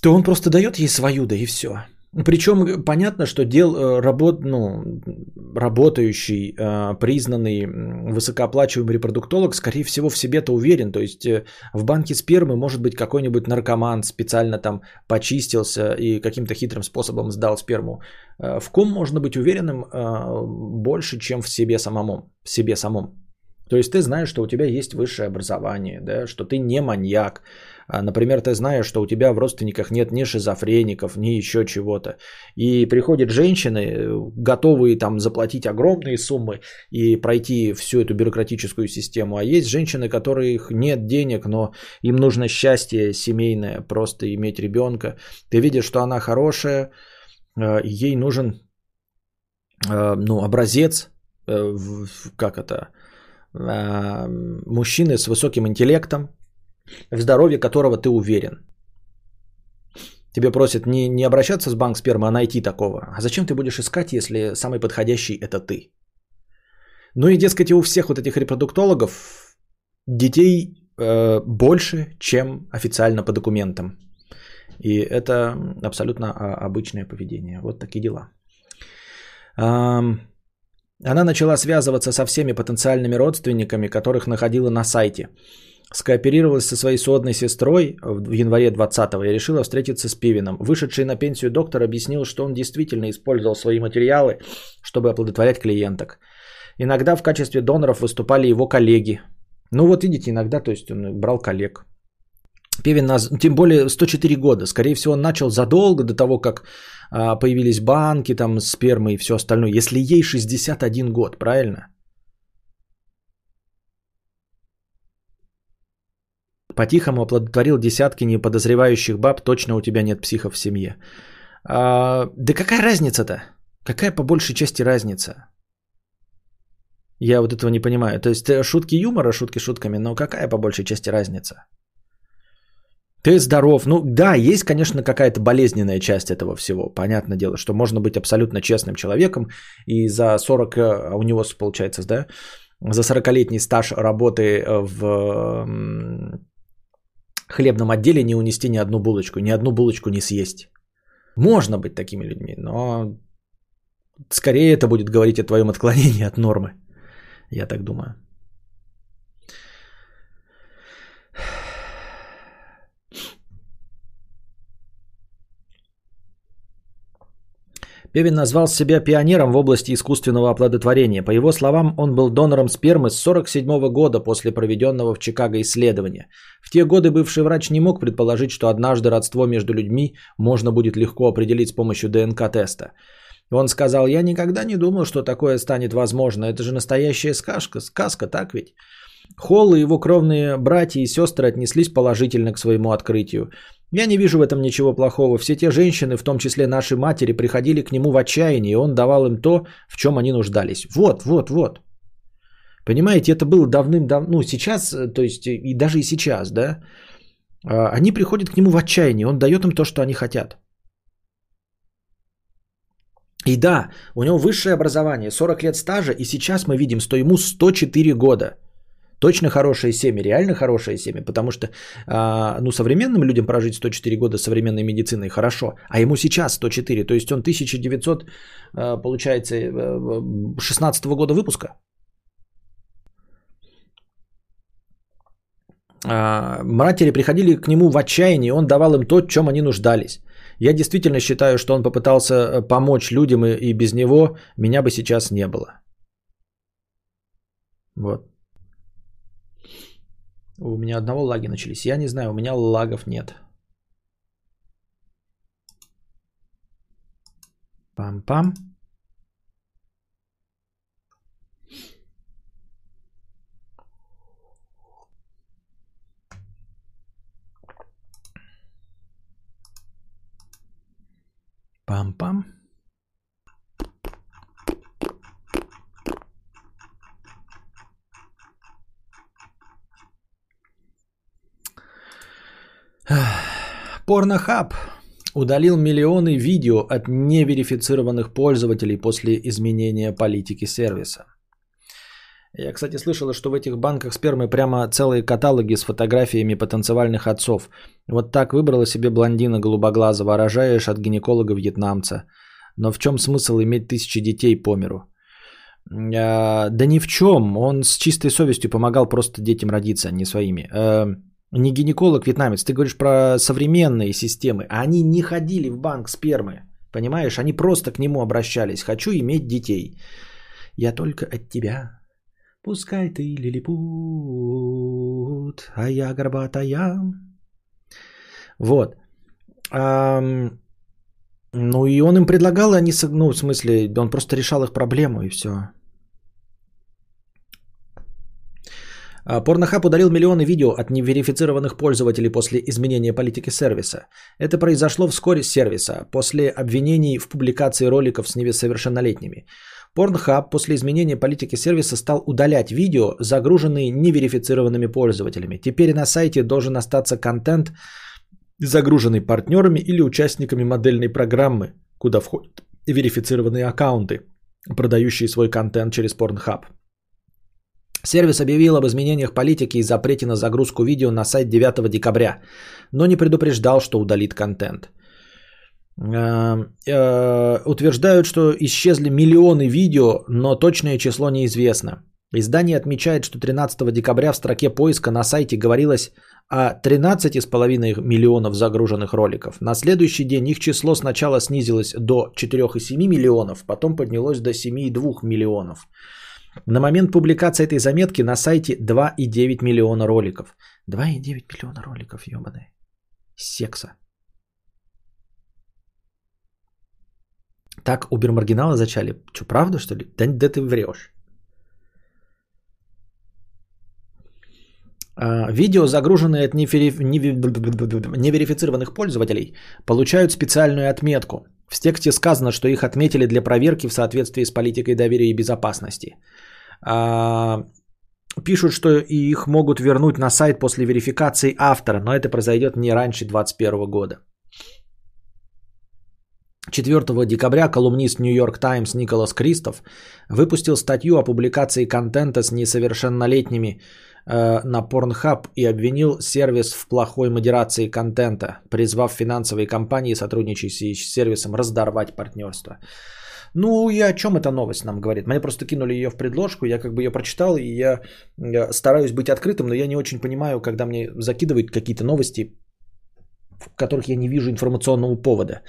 то он просто дает ей свою, да и все. Причем понятно, что дел э, работ, ну, работающий, э, признанный высокооплачиваемый репродуктолог, скорее всего, в себе-то уверен. То есть э, в банке спермы может быть какой-нибудь наркоман специально там почистился и каким-то хитрым способом сдал сперму. В ком можно быть уверенным больше, чем в себе самому, в себе самом. То есть ты знаешь, что у тебя есть высшее образование, да, что ты не маньяк, например, ты знаешь, что у тебя в родственниках нет ни шизофреников, ни еще чего-то. И приходят женщины, готовые там заплатить огромные суммы и пройти всю эту бюрократическую систему. А есть женщины, которых нет денег, но им нужно счастье семейное, просто иметь ребенка. Ты видишь, что она хорошая, а, ей нужен а, ну, образец, э, как это, мужчины с высоким интеллектом, в здоровье которого ты уверен. Тебе просят не, не обращаться с банк спермы, а найти такого. А зачем ты будешь искать, если самый подходящий это ты? Ну и, дескать, у всех вот этих репродуктологов детей э, больше, чем официально по документам. И это абсолютно а, обычное поведение. Вот такие дела. Она начала связываться со всеми потенциальными родственниками, которых находила на сайте скооперировалась со своей сводной сестрой в январе 20-го и решила встретиться с Пивином. Вышедший на пенсию доктор объяснил, что он действительно использовал свои материалы, чтобы оплодотворять клиенток. Иногда в качестве доноров выступали его коллеги. Ну вот видите, иногда, то есть он брал коллег. Певин, тем более 104 года. Скорее всего, он начал задолго до того, как а, появились банки, там, спермы и все остальное. Если ей 61 год, правильно? По-тихому оплодотворил десятки неподозревающих баб, точно у тебя нет психов в семье. А, да какая разница-то? Какая по большей части разница? Я вот этого не понимаю. То есть э, шутки юмора, шутки шутками, но какая по большей части разница? Ты здоров. Ну да, есть, конечно, какая-то болезненная часть этого всего. Понятное дело, что можно быть абсолютно честным человеком и за 40, э, а у него получается, да, за 40-летний стаж работы в хлебном отделе не унести ни одну булочку, ни одну булочку не съесть. Можно быть такими людьми, но скорее это будет говорить о твоем отклонении от нормы. Я так думаю. Певин назвал себя пионером в области искусственного оплодотворения. По его словам, он был донором спермы с 1947 года после проведенного в Чикаго исследования. В те годы бывший врач не мог предположить, что однажды родство между людьми можно будет легко определить с помощью ДНК-теста. Он сказал, я никогда не думал, что такое станет возможно. Это же настоящая сказка, сказка, так ведь? Холл и его кровные братья и сестры отнеслись положительно к своему открытию. Я не вижу в этом ничего плохого. Все те женщины, в том числе наши матери, приходили к нему в отчаянии, и он давал им то, в чем они нуждались. Вот, вот, вот. Понимаете, это было давным-давно, ну сейчас, э, то есть и даже и сейчас, да, а, они приходят к нему в отчаянии, он дает им то, что они хотят. И да, у него высшее образование, 40 лет стажа, и сейчас мы видим, что ему 104 года – Точно хорошее семя, реально хорошее семя, потому что а, ну, современным людям прожить 104 года современной медициной хорошо, а ему сейчас 104, то есть он 1900, а, получается, 16 -го года выпуска. А, матери приходили к нему в отчаянии, он давал им то, в чем они нуждались. Я действительно считаю, что он попытался э, помочь людям, и, и без него меня бы сейчас не было. Вот. У меня одного лаги начались. Я не знаю, у меня лагов нет. Пам-пам. Пам-пам. Порнохаб удалил миллионы видео от неверифицированных пользователей после изменения политики сервиса. Я, кстати, слышала, что в этих банках спермы прямо целые каталоги с фотографиями потенциальных отцов. Вот так выбрала себе блондина голубоглазого, рожаешь от гинеколога вьетнамца. Но в чем смысл иметь тысячи детей по миру? А, да ни в чем. Он с чистой совестью помогал просто детям родиться, а не своими. Не гинеколог вьетнамец, ты говоришь про современные системы. А они не ходили в банк спермы. Понимаешь, они просто к нему обращались. Хочу иметь детей. Я только от тебя Пускай ты лилипут, а я горбатая. Вот. Um, ну и он им предлагал, они, ну в смысле, он просто решал их проблему и все. Порнохаб ударил миллионы видео от неверифицированных пользователей после изменения политики сервиса. Это произошло вскоре с сервиса, после обвинений в публикации роликов с несовершеннолетними. Pornhub после изменения политики сервиса стал удалять видео, загруженные неверифицированными пользователями. Теперь на сайте должен остаться контент, загруженный партнерами или участниками модельной программы, куда входят верифицированные аккаунты, продающие свой контент через Pornhub. Сервис объявил об изменениях политики и запрете на загрузку видео на сайт 9 декабря, но не предупреждал, что удалит контент. Э, э, утверждают, что исчезли миллионы видео, но точное число неизвестно. Издание отмечает, что 13 декабря в строке поиска на сайте говорилось о 13,5 миллионов загруженных роликов. На следующий день их число сначала снизилось до 4,7 миллионов, потом поднялось до 7,2 миллионов. На момент публикации этой заметки на сайте 2,9 миллиона роликов. 2,9 миллиона роликов, ебаные. Секса. Так убер-маргинала зачали? Что, правда, что ли? Да, да ты врешь. А, видео, загруженные от неверифицированных пользователей, получают специальную отметку. В тексте сказано, что их отметили для проверки в соответствии с политикой доверия и безопасности. А, пишут, что их могут вернуть на сайт после верификации автора, но это произойдет не раньше 2021 года. 4 декабря колумнист New York Times Николас Кристоф выпустил статью о публикации контента с несовершеннолетними э, на Pornhub и обвинил сервис в плохой модерации контента, призвав финансовые компании, сотрудничающие с сервисом, раздорвать партнерство. Ну и о чем эта новость нам говорит? Мне просто кинули ее в предложку, я как бы ее прочитал, и я, стараюсь быть открытым, но я не очень понимаю, когда мне закидывают какие-то новости, в которых я не вижу информационного повода.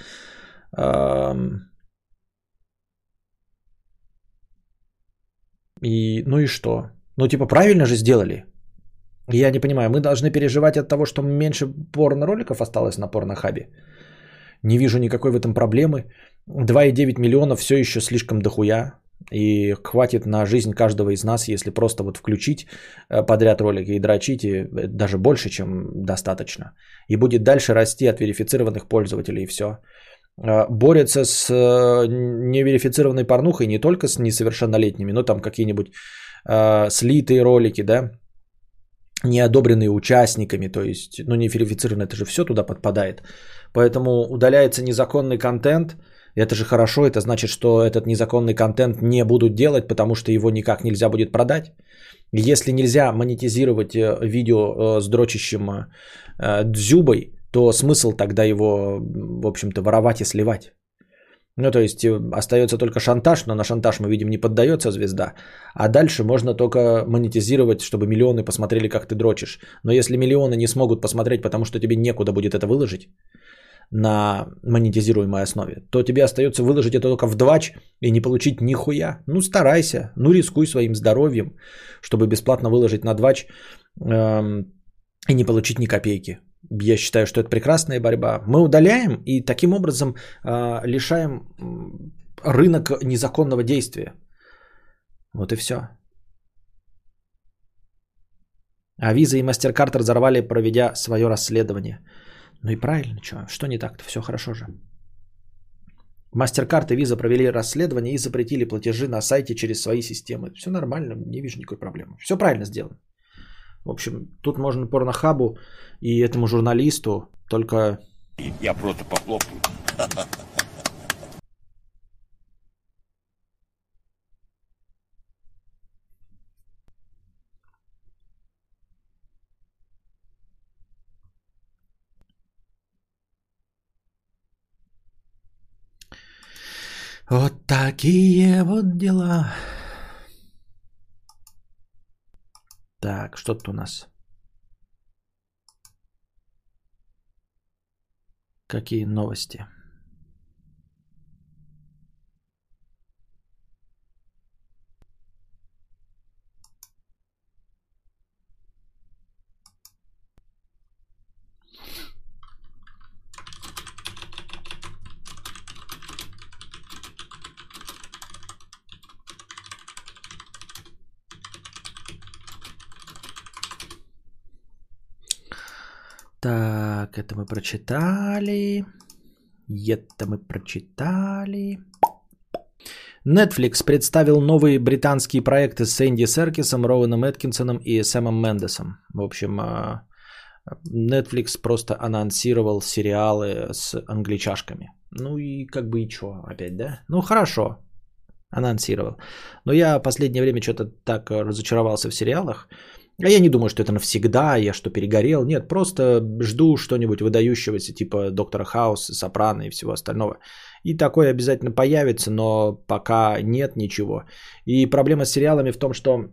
И, ну и что? Ну, типа, правильно же сделали. Я не понимаю, мы должны переживать от того, что меньше порно-роликов осталось на порнохабе. Не вижу никакой в этом проблемы. 2,9 миллиона все еще слишком дохуя. И хватит на жизнь каждого из нас, если просто вот включить э, подряд ролики и дрочить, и даже больше, чем достаточно. И будет дальше расти от верифицированных пользователей и все. А, борется с э, неверифицированной порнухой не только с несовершеннолетними, но там какие-нибудь э, слитые ролики, да, не одобренные участниками, то есть, ну, не верифицированные, это же все туда подпадает. Поэтому удаляется незаконный контент, Это же хорошо, это значит, что этот незаконный контент не будут делать, потому что его никак нельзя будет продать. Если нельзя монетизировать э, видео э, с дрочащим э, дзюбой, то смысл тогда его, в общем-то, воровать и сливать. Ну, то есть остается только шантаж, но на шантаж мы видим не поддается звезда. А дальше можно только монетизировать, чтобы миллионы посмотрели, как ты дрочишь. Но если миллионы не смогут посмотреть, потому что тебе некуда будет это выложить, на монетизируемой основе, то тебе остается выложить это только в двач и не получить нихуя. Ну, старайся, ну, рискуй своим здоровьем, чтобы бесплатно выложить на двач эм, и не получить ни копейки. Я считаю, что это прекрасная борьба. Мы удаляем и таким образом э, лишаем рынок незаконного действия. Вот и все. А Виза и Мастеркард разорвали, проведя свое расследование. Ну и правильно, что? Что не так-то? Все хорошо же. Мастеркард и Виза провели расследование и запретили платежи на сайте через свои системы. Все нормально, не вижу никакой проблемы. Все правильно сделано. В общем, тут можно порнохабу и этому журналисту только... Я просто похлопаю. Вот такие вот дела. Так, что тут у нас? Какие новости? Так, это мы прочитали. Это мы прочитали. Netflix представил новые британские проекты с Энди Серкисом, Роуэном Эткинсоном и Сэмом Мендесом. В общем, а, Netflix просто анонсировал сериалы с англичашками. Ну и как бы и что опять, да? Ну хорошо, анонсировал. Но я в последнее время что-то так разочаровался в сериалах. А я не думаю, что это навсегда, я что, перегорел. Нет, просто жду что-нибудь выдающегося, типа Доктора Хауса, Сопрано и всего остального. И такое обязательно появится, но пока нет ничего. И проблема с сериалами в том, что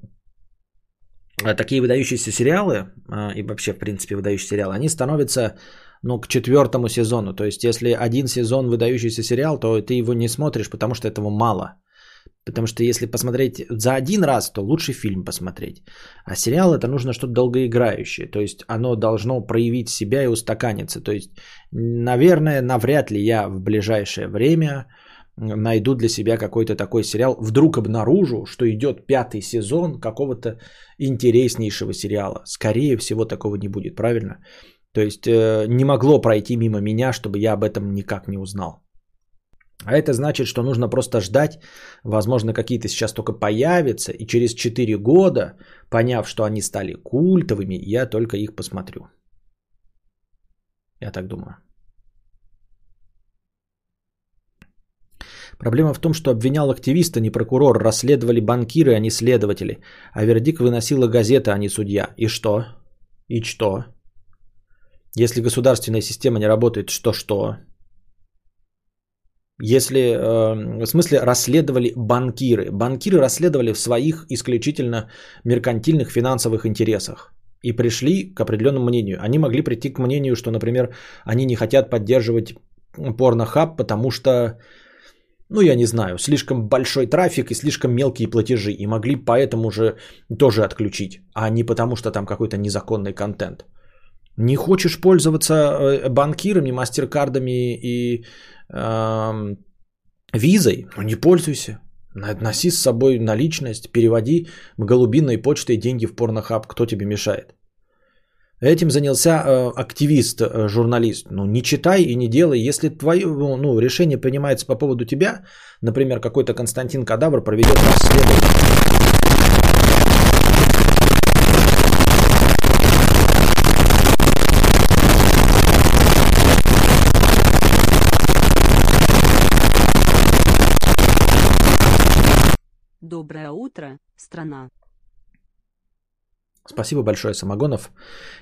а, такие выдающиеся сериалы, а, и вообще, в принципе, выдающиеся сериалы, они становятся ну, к четвертому сезону. То есть, если один сезон выдающийся сериал, то ты его не смотришь, потому что этого мало. Потому что если посмотреть за один раз, то лучше фильм посмотреть. А сериал это нужно что-то долгоиграющее. То есть оно должно проявить себя и устаканиться. То есть, наверное, навряд ли я в ближайшее время найду для себя какой-то такой сериал. Вдруг обнаружу, что идет пятый сезон какого-то интереснейшего сериала. Скорее всего, такого не будет, правильно? То есть э, не могло пройти мимо меня, чтобы я об этом никак не узнал. А это значит, что нужно просто ждать, возможно, какие-то сейчас только появятся, и через 4 года, поняв, что они стали культовыми, я только их посмотрю. Я так думаю. Проблема в том, что обвинял активиста, не прокурор, расследовали банкиры, а не следователи. А вердикт выносила газета, а не судья. И что? И что? Если государственная система не работает, что-что? Если, э, в смысле, расследовали банкиры. Банкиры расследовали в своих исключительно меркантильных финансовых интересах и пришли к определенному мнению. Они могли прийти к мнению, что, например, они не хотят поддерживать порнохаб, потому что, ну, я не знаю, слишком большой трафик и слишком мелкие платежи. И могли поэтому же тоже отключить, а не потому, что там какой-то незаконный контент. Не хочешь пользоваться э, банкирами, мастеркардами и визой, ну не пользуйся. Носи с собой наличность, переводи голубиной почтой деньги в порнохаб, кто тебе мешает. Этим занялся э, активист, э, журналист. Ну, не читай и не делай. Если твое ну, решение принимается по поводу тебя, например, какой-то Константин Кадавр проведет расследование утро, страна. Спасибо большое, Самогонов.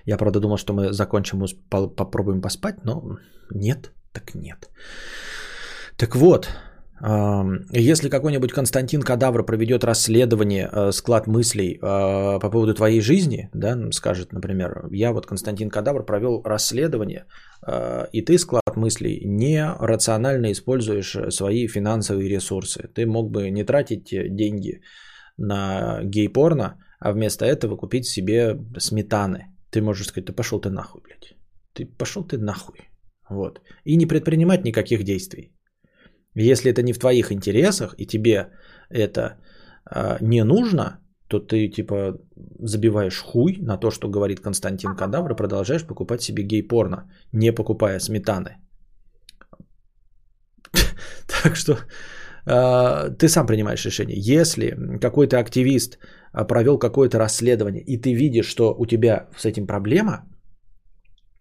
Я, правда, думал, что мы закончим, попробуем поспать, но нет, так нет. Так вот, если какой-нибудь Константин Кадавр проведет расследование, э, склад мыслей э, по поводу твоей жизни, да, скажет, например, я вот Константин Кадавр провел расследование, и ты склад мыслей не рационально используешь э, свои финансовые ресурсы. Ты мог бы не тратить э, деньги на гей-порно, а вместо этого купить себе сметаны. Ты можешь сказать, да пошел ты нахуй, блядь. Ты пошел ты нахуй. Вот. И не предпринимать никаких действий. Если это не в твоих интересах, и тебе это а, не нужно, то ты типа забиваешь хуй на то, что говорит Константин Кадавр, и продолжаешь покупать себе гей-порно, не покупая сметаны. Так что а, ты сам принимаешь решение. Если какой-то активист а, провел какое-то расследование, и ты видишь, что у тебя с этим проблема,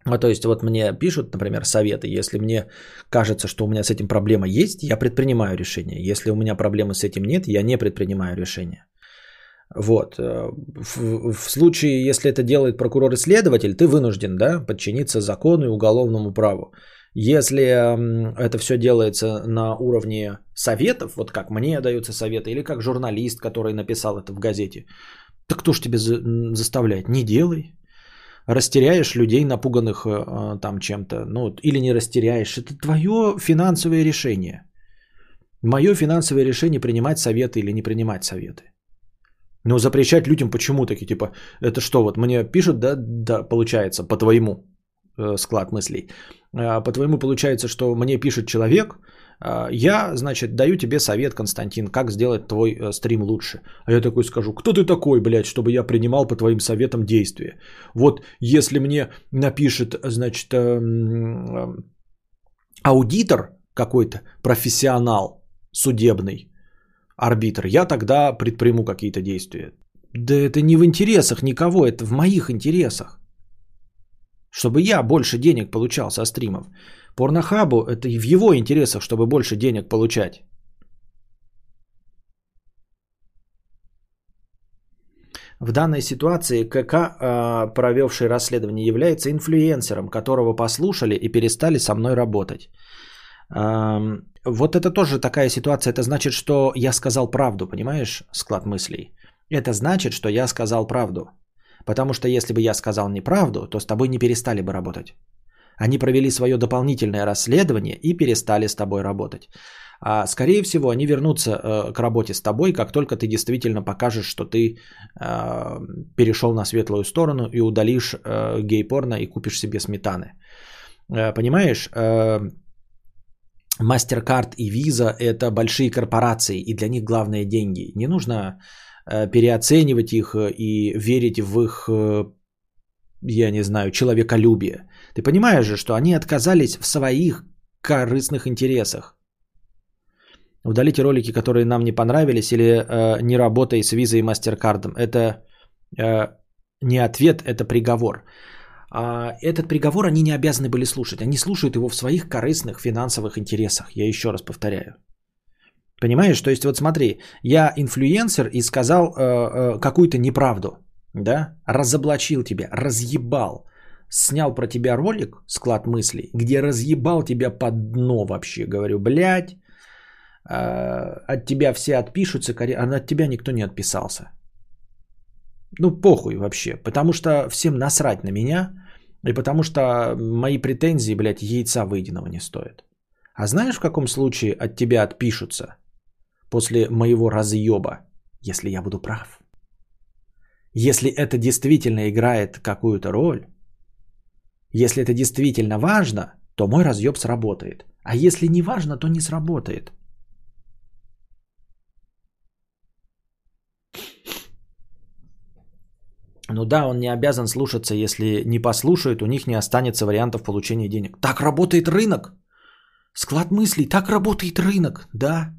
а то есть вот мне пишут, например, советы, если мне кажется, что у меня с этим проблема есть, я предпринимаю решение. Если у меня проблемы с этим нет, я не предпринимаю решение. Вот. э, В, в случае, если это делает прокурор-исследователь, ты вынужден да, подчиниться закону и уголовному праву. Если это все делается на уровне советов, вот как мне даются советы, или как журналист, который написал это в газете, то кто ж тебе заставляет? Не делай. Растеряешь людей, напуганных э, там чем-то, ну, или не растеряешь. Это твое финансовое решение. Мое финансовое решение принимать советы или не принимать советы. Но запрещать людям почему таки, типа, это что, вот мне пишут, да, да, получается, по твоему э, склад мыслей. А, По твоему получается, что мне пишет человек, а, я, значит, даю тебе совет, Константин, как сделать твой э, стрим лучше. А я такой скажу, кто ты такой, блядь, чтобы я принимал по твоим советам действия? Вот если мне напишет, значит, эм, эм, аудитор какой-то, профессионал судебный, арбитр, я тогда предприму какие-то действия. Да это не в интересах никого, это в моих интересах. Чтобы я больше денег получал со стримов. Порнохабу это в его интересах, чтобы больше денег получать. В данной ситуации КК, э, провевший расследование, является инфлюенсером, которого послушали и перестали со мной работать. Вот это тоже такая ситуация. Это значит, что я сказал правду, понимаешь, склад мыслей. Это значит, что я сказал правду. Потому что если бы я сказал неправду, то с тобой не перестали бы работать. Они провели свое дополнительное расследование и перестали с тобой работать. А скорее всего, они вернутся э, к работе с тобой, как только ты действительно покажешь, что ты э, перешел на светлую сторону и удалишь э, гей-порно и купишь себе сметаны. Э, понимаешь? Э, MasterCard и Visa – это большие корпорации, и для них главное деньги. Не нужно э, переоценивать их э, и верить в их, э, я не знаю, человеколюбие. Ты понимаешь же, что они отказались в своих корыстных интересах. Удалите ролики, которые нам не понравились, или э, не работай с Visa и MasterCard. Это э, не ответ, это приговор. А этот приговор они не обязаны были слушать. Они слушают его в своих корыстных финансовых интересах. Я еще раз повторяю. Понимаешь? То есть вот смотри, я инфлюенсер и сказал э, э, какую-то неправду, да? Разоблачил тебя, разъебал, снял про тебя ролик, склад мыслей, где разъебал тебя под дно вообще. Говорю, блядь, э, от тебя все отпишутся, а от тебя никто не отписался. Ну, похуй вообще. Потому что всем насрать на меня. И потому что мои претензии, блядь, яйца выеденного не стоят. А знаешь, в каком случае от тебя отпишутся? После моего разъеба, если я буду прав. Если это действительно играет какую-то роль, если это действительно важно, то мой разъеб сработает. А если не важно, то не сработает. Ну да, он не обязан слушаться, если не послушают, у них не останется вариантов получения денег. Так работает рынок. Склад мыслей, так работает рынок, да.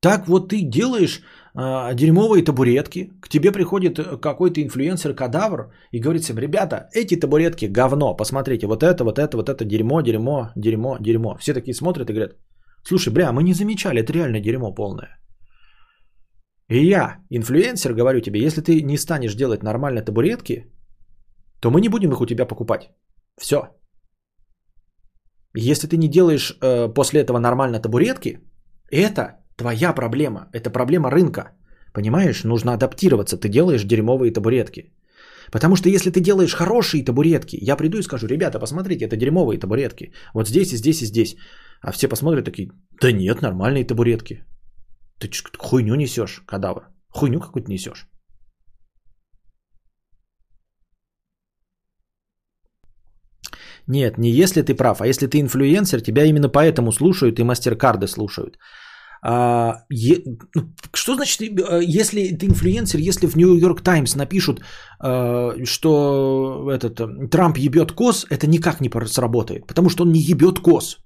Так вот ты делаешь э, дерьмовые табуретки, к тебе приходит э, какой-то инфлюенсер-кадавр и говорит всем, ребята, эти табуретки говно, посмотрите, вот это, вот это, вот это, дерьмо, дерьмо, дерьмо, дерьмо. Все такие смотрят и говорят, Слушай, бля, мы не замечали, это реально дерьмо полное. И я, инфлюенсер, говорю тебе, если ты не станешь делать нормально табуретки, то мы не будем их у тебя покупать. Все. Если ты не делаешь э, после этого нормально табуретки, это твоя проблема. Это проблема рынка. Понимаешь, нужно адаптироваться. Ты делаешь дерьмовые табуретки. Потому что если ты делаешь хорошие табуретки, я приду и скажу, ребята, посмотрите, это дерьмовые табуретки. Вот здесь и здесь и здесь. А все посмотрят такие, да нет, нормальные табуретки. Ты хуйню несешь, кадавр. Хуйню какую-то несешь. Нет, не если ты прав, а если ты инфлюенсер, тебя именно поэтому слушают и мастер-карды слушают. А, е, ну, что значит, э, если ты инфлюенсер, если в New York Times напишут, а, что этот э, Трамп ебет коз, это никак не сработает, потому что он не ебет коз.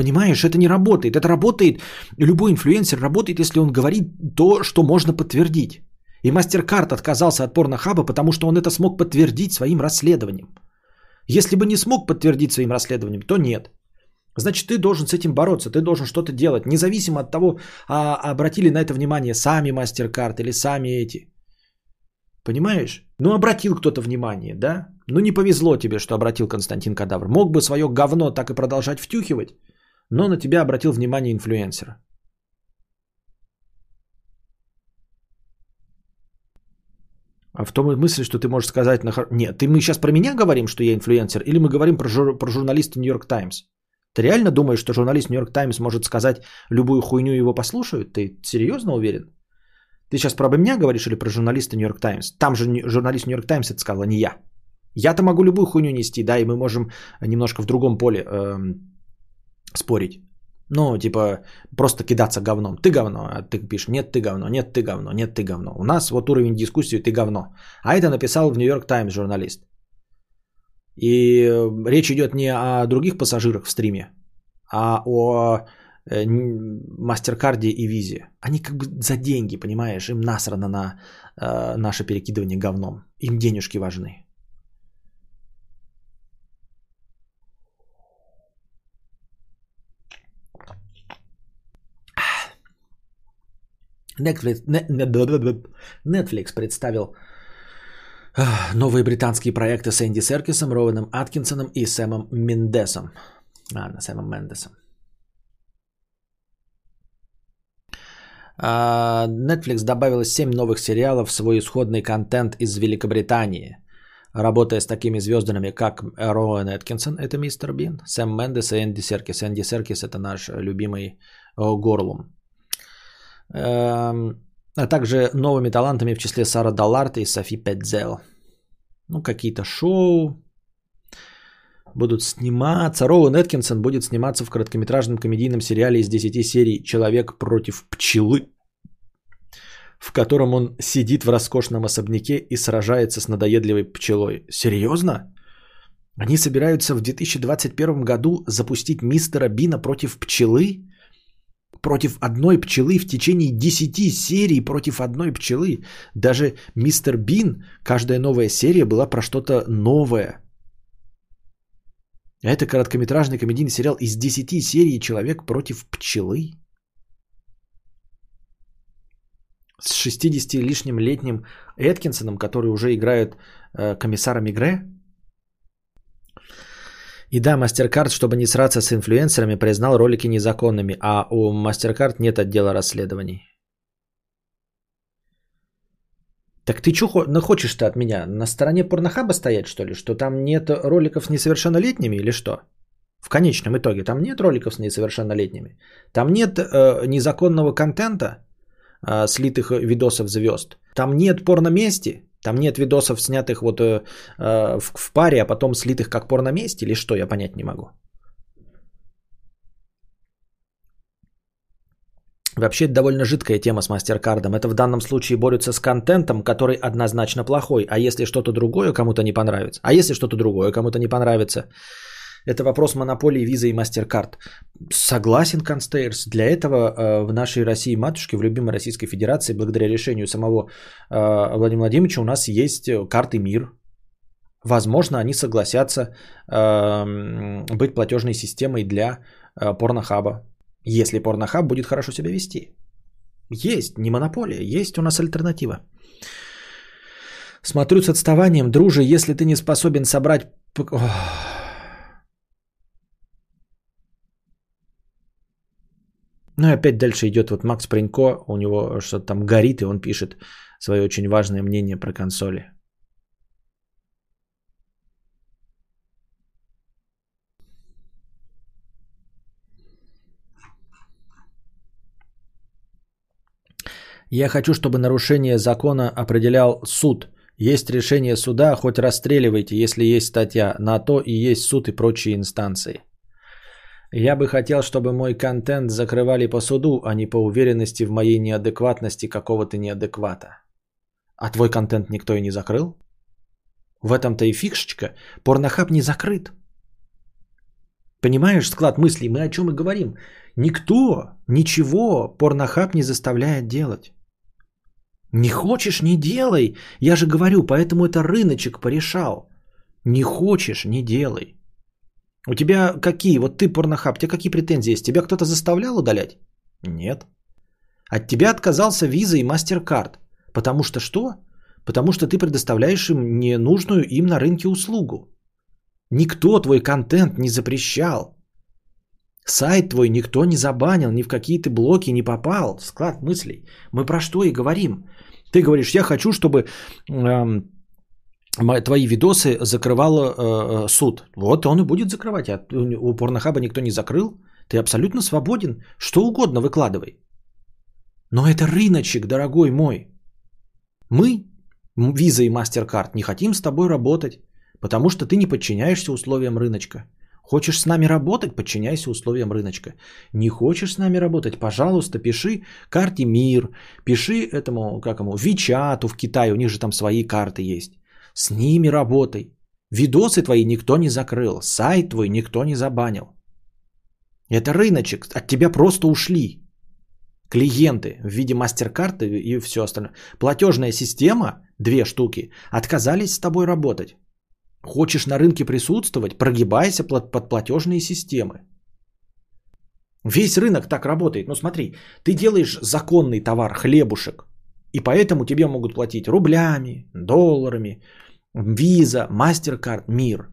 Понимаешь, это не работает. Это работает, любой инфлюенсер работает, если он говорит то, что можно подтвердить. И MasterCard отказался от порнохаба, потому что он это смог подтвердить своим расследованием. Если бы не смог подтвердить своим расследованием, то нет. Значит, ты должен с этим бороться, ты должен что-то делать, независимо от того, а, обратили на это внимание сами MasterCard или сами эти. Понимаешь? Ну, обратил кто-то внимание, да? Ну, не повезло тебе, что обратил Константин Кадавр. Мог бы свое говно так и продолжать втюхивать, но на тебя обратил внимание инфлюенсера. А в том смысле, что ты можешь сказать... На... Нет, ты мы сейчас про меня говорим, что я инфлюенсер, или мы говорим про, жур... про журналиста Нью-Йорк Таймс? Ты реально думаешь, что журналист Нью-Йорк Таймс может сказать любую хуйню, его послушают? Ты серьезно уверен? Ты сейчас про меня говоришь или про журналиста Нью-Йорк Таймс? Там же журналист Нью-Йорк Таймс это сказал, а не я. Я-то могу любую хуйню нести, да, и мы можем немножко в другом поле э, спорить. Ну, типа, просто кидаться говном. Ты говно, а ты пишешь, нет, ты говно, нет, ты говно, нет, ты говно. У нас вот уровень дискуссии, ты говно. А это написал в Нью-Йорк Таймс журналист. И речь идет не о других пассажирах в стриме, а о э, Мастеркарде и Визе. Они как бы за деньги, понимаешь, им насрано на э, наше перекидывание говном. Им денежки важны. Netflix, Netflix представил новые британские проекты с Энди Серкисом, Роуэном Аткинсоном и Сэмом Мендесом. А, на Сэмом Мендесом. А, Netflix добавила 7 новых сериалов в свой исходный контент из Великобритании, работая с такими звездами, как Роуэн Эткинсон, это мистер Бин, Сэм Мендес и Энди Серкис. Энди Серкис это наш любимый Горлум. Эм, а также новыми талантами в числе Сара Далларт и Софи Петзел. Ну, какие-то шоу будут сниматься. Роуэн Эткинсон будет сниматься в короткометражном комедийном сериале из 10 серий «Человек против пчелы», в котором он сидит в роскошном особняке и сражается с надоедливой пчелой. Серьезно? Они собираются в 2021 году запустить мистера Бина против пчелы? Против одной пчелы в течение 10 серий против одной пчелы. Даже мистер Бин, каждая новая серия была про что-то новое. Это короткометражный комедийный сериал из 10 серий «Человек против пчелы». С 60 лишним летним Эткинсоном, который уже играет э, комиссара Мигре. И да, MasterCard, чтобы не сраться с инфлюенсерами, признал ролики незаконными, а у MasterCard нет отдела расследований. Так ты что ну, хочешь-то от меня? На стороне порнохаба стоять, что ли? Что там нет роликов с несовершеннолетними или что? В конечном итоге там нет роликов с несовершеннолетними. Там нет э, незаконного контента, э, слитых видосов звезд. Там нет порномести. Там нет видосов, снятых вот э, э, в, в паре, а потом слитых как порноместь или что, я понять не могу. Вообще это довольно жидкая тема с мастеркардом. Это в данном случае борются с контентом, который однозначно плохой. А если что-то другое кому-то не понравится? А если что-то другое кому-то не понравится? Это вопрос монополии виза и MasterCard. Согласен, Констейрс. Для этого э, в нашей России матушке, в любимой Российской Федерации, благодаря решению самого э, Владимира Владимировича, у нас есть карты МИР. Возможно, они согласятся э, быть платежной системой для э, порнохаба, если порнохаб будет хорошо себя вести. Есть, не монополия, есть у нас альтернатива. Смотрю с отставанием, друже, если ты не способен собрать... Ну и опять дальше идет вот Макс Принько, у него что-то там горит, и он пишет свое очень важное мнение про консоли. Я хочу, чтобы нарушение закона определял суд. Есть решение суда, хоть расстреливайте, если есть статья. На то и есть суд и прочие инстанции. Я бы хотел, чтобы мой контент закрывали по суду, а не по уверенности в моей неадекватности какого-то неадеквата. А твой контент никто и не закрыл? В этом-то и фишечка. Порнохаб не закрыт. Понимаешь склад мыслей? Мы о чем и говорим. Никто ничего порнохаб не заставляет делать. Не хочешь, не делай. Я же говорю, поэтому это рыночек порешал. Не хочешь, не делай. У тебя какие? Вот ты порнохаб, у тебя какие претензии есть? Тебя кто-то заставлял удалять? Нет. От тебя отказался виза и мастер-карт. Потому что что? Потому что ты предоставляешь им ненужную им на рынке услугу. Никто твой контент не запрещал. Сайт твой никто не забанил, ни в какие то блоки не попал. Склад мыслей. Мы про что и говорим. Ты говоришь, я хочу, чтобы э, твои видосы закрывал э, э, суд. Вот он и будет закрывать. А у порнохаба никто не закрыл. Ты абсолютно свободен. Что угодно выкладывай. Но это рыночек, дорогой мой. Мы, Виза и MasterCard, не хотим с тобой работать, потому что ты не подчиняешься условиям рыночка. Хочешь с нами работать, подчиняйся условиям рыночка. Не хочешь с нами работать, пожалуйста, пиши карте МИР, пиши этому, как ему, Вичату в Китае, у них же там свои карты есть. С ними работай. Видосы твои никто не закрыл, сайт твой никто не забанил. Это рыночек, от тебя просто ушли клиенты в виде мастер-карты и все остальное. Платежная система, две штуки, отказались с тобой работать. Хочешь на рынке присутствовать, прогибайся под платежные системы. Весь рынок так работает. Ну смотри, ты делаешь законный товар, хлебушек, и поэтому тебе могут платить рублями, долларами, виза, мастер-карт, мир.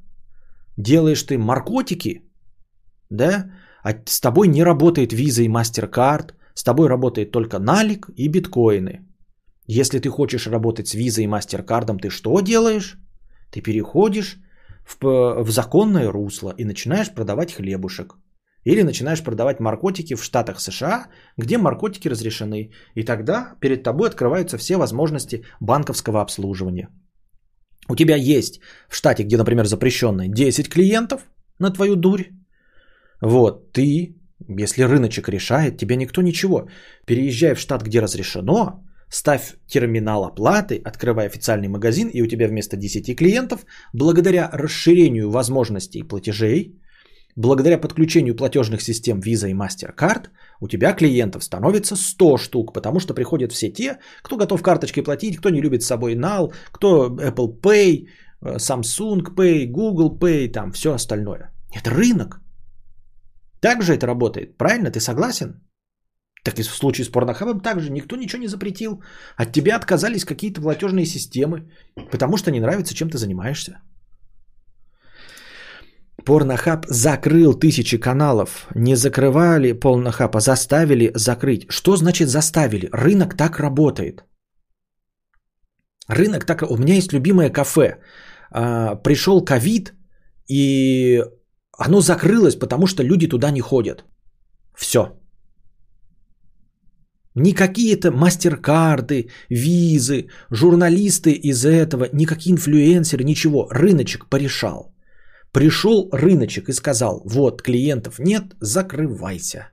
Делаешь ты наркотики, да, а с тобой не работает виза и мастер-карт, с тобой работает только налик и биткоины. Если ты хочешь работать с визой и мастер-кардом, ты что делаешь? Ты переходишь в, в законное русло и начинаешь продавать хлебушек. Или начинаешь продавать наркотики в штатах США, где наркотики разрешены. И тогда перед тобой открываются все возможности банковского обслуживания. У тебя есть в штате, где, например, запрещенные 10 клиентов на твою дурь. Вот, ты, если рыночек решает, тебе никто ничего. Переезжай в штат, где разрешено, ставь терминал оплаты, открывай официальный магазин, и у тебя вместо 10 клиентов, благодаря расширению возможностей платежей, благодаря подключению платежных систем Visa и MasterCard, у тебя клиентов становится 100 штук, потому что приходят все те, кто готов карточкой платить, кто не любит с собой NAL, кто Apple Pay, э, Samsung Pay, Google Pay, там все остальное. Это рынок. Так же это работает, правильно? Ты согласен? Так и в случае с порнохабом также никто ничего не запретил. От тебя отказались какие-то платежные системы, потому что не нравится, чем ты занимаешься. Порнохаб закрыл тысячи каналов. Не закрывали порнохаб, а заставили закрыть. Что значит заставили? Рынок так работает. Рынок так... У меня есть любимое кафе. А, пришел ковид, и оно закрылось, потому что люди туда не ходят. Все. Не какие-то мастер-карты, визы, журналисты из этого, никакие инфлюенсеры, ничего. Рыночек порешал. Пришел рыночек и сказал, вот клиентов нет, закрывайся.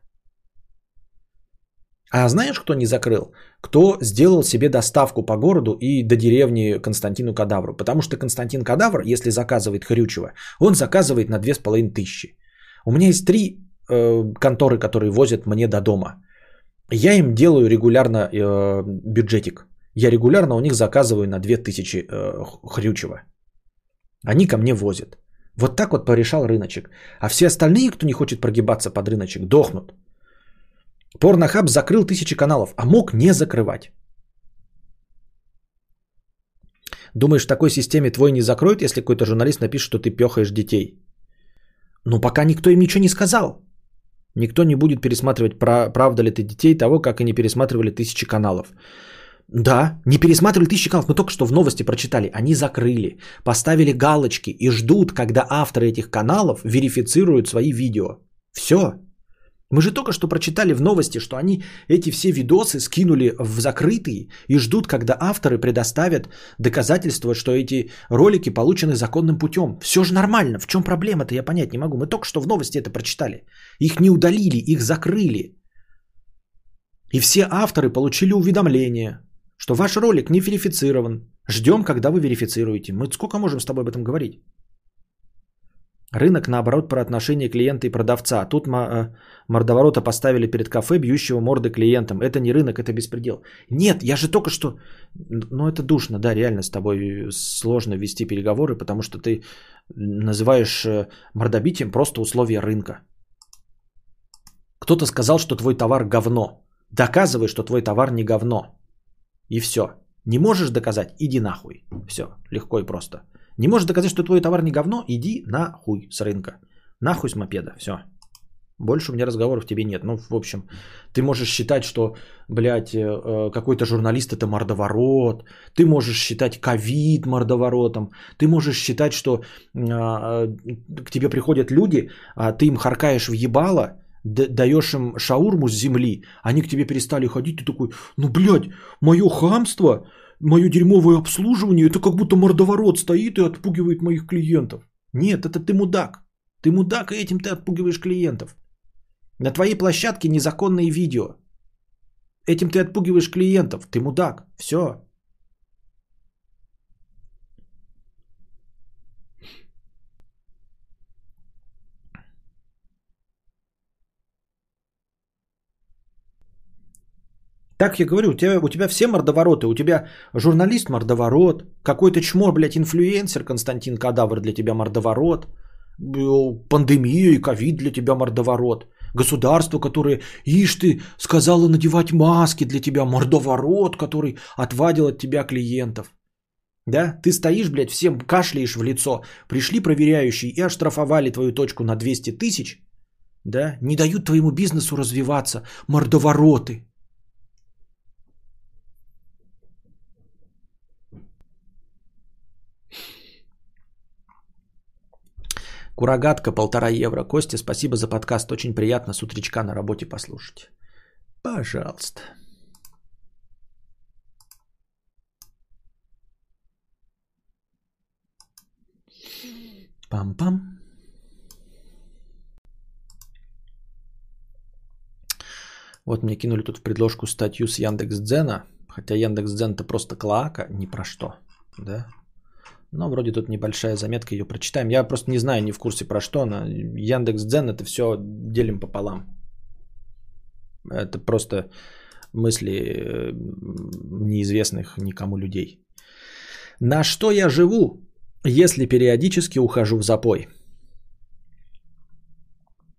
А знаешь, кто не закрыл? Кто сделал себе доставку по городу и до деревни Константину Кадавру? Потому что Константин Кадавр, если заказывает Хрючева, он заказывает на 2500. У меня есть три э, конторы, которые возят мне до дома. Я им делаю регулярно э, бюджетик. Я регулярно у них заказываю на 2000 э, Хрючева. Они ко мне возят. Вот так вот порешал рыночек. А все остальные, кто не хочет прогибаться под рыночек, дохнут. Порнохаб закрыл тысячи каналов, а мог не закрывать. Думаешь, в такой системе твой не закроют, если какой-то журналист напишет, что ты пехаешь детей? Ну, пока никто им ничего не сказал. Никто не будет пересматривать, правда ли ты детей того, как они пересматривали тысячи каналов. Да, не пересматривали тысячи каналов, мы только что в новости прочитали. Они закрыли, поставили галочки и ждут, когда авторы этих каналов верифицируют свои видео. Все. Мы же только что прочитали в новости, что они эти все видосы скинули в закрытые и ждут, когда авторы предоставят доказательства, что эти ролики получены законным путем. Все же нормально. В чем проблема-то, я понять не могу. Мы только что в новости это прочитали. Их не удалили, их закрыли. И все авторы получили уведомление, что ваш ролик не верифицирован. Ждем, когда вы верифицируете. Мы сколько можем с тобой об этом говорить? Рынок, наоборот, про отношение клиента и продавца. Тут э, мордоворота поставили перед кафе, бьющего морды клиентам. Это не рынок, это беспредел. Нет, я же только что... Ну, это душно, да, реально с тобой сложно вести переговоры, потому что ты называешь э, мордобитием просто условия рынка. Кто-то сказал, что твой товар говно. Доказывай, что твой товар не говно. И все. Не можешь доказать? Иди нахуй. Все, легко и просто. Не можешь доказать, что твой товар не говно? Иди нахуй с рынка. Нахуй с мопеда. Все. Больше у меня разговоров тебе нет. Ну, в общем, ты можешь считать, что, блядь, э, э, какой-то журналист это мордоворот. Ты можешь считать ковид мордоворотом. Ты можешь считать, что а, к тебе приходят люди, а ты им харкаешь в ебало, даешь им шаурму с земли, они к тебе перестали ходить, ты такой, ну, блядь, мое хамство, мое дерьмовое обслуживание, это как будто мордоворот стоит и отпугивает моих клиентов. Нет, это ты мудак. Ты мудак, и этим ты отпугиваешь клиентов. На твоей площадке незаконные видео. Этим ты отпугиваешь клиентов. Ты мудак. Все. Так я говорю, у тебя, у тебя все мордовороты. У тебя журналист мордоворот, какой-то чмо, блядь, инфлюенсер Константин Кадавр для тебя мордоворот, пандемия и ковид для тебя мордоворот. Государство, которое, ишь ты, сказала надевать маски для тебя, мордоворот, который отвадил от тебя клиентов. Да? Ты стоишь, блядь, всем кашляешь в лицо. Пришли проверяющие и оштрафовали твою точку на 200 тысяч. Да? Не дают твоему бизнесу развиваться. Мордовороты. Курагатка, полтора евро. Костя, спасибо за подкаст. Очень приятно с утречка на работе послушать. Пожалуйста. Пам-пам. Вот мне кинули тут в предложку статью с Яндекс.Дзена. Хотя Яндекс.Дзен это просто клоака, ни про что. Да? Но вроде тут небольшая заметка, ее прочитаем. Я просто не знаю, не в курсе про что она. Яндекс Дзен это все делим пополам. Это просто мысли э, неизвестных никому людей. На что я живу, если периодически ухожу в запой?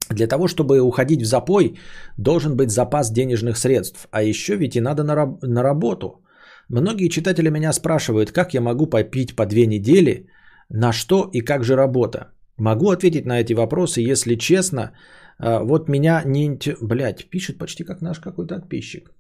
Для того, чтобы уходить в запой, должен быть запас денежных средств. А еще ведь и надо на, раб- на работу. Многие читатели меня спрашивают, как я могу попить по две недели, на что и как же работа. Могу ответить на эти вопросы, если честно. А, вот меня не... Блять, пишет почти как наш какой-то подписчик.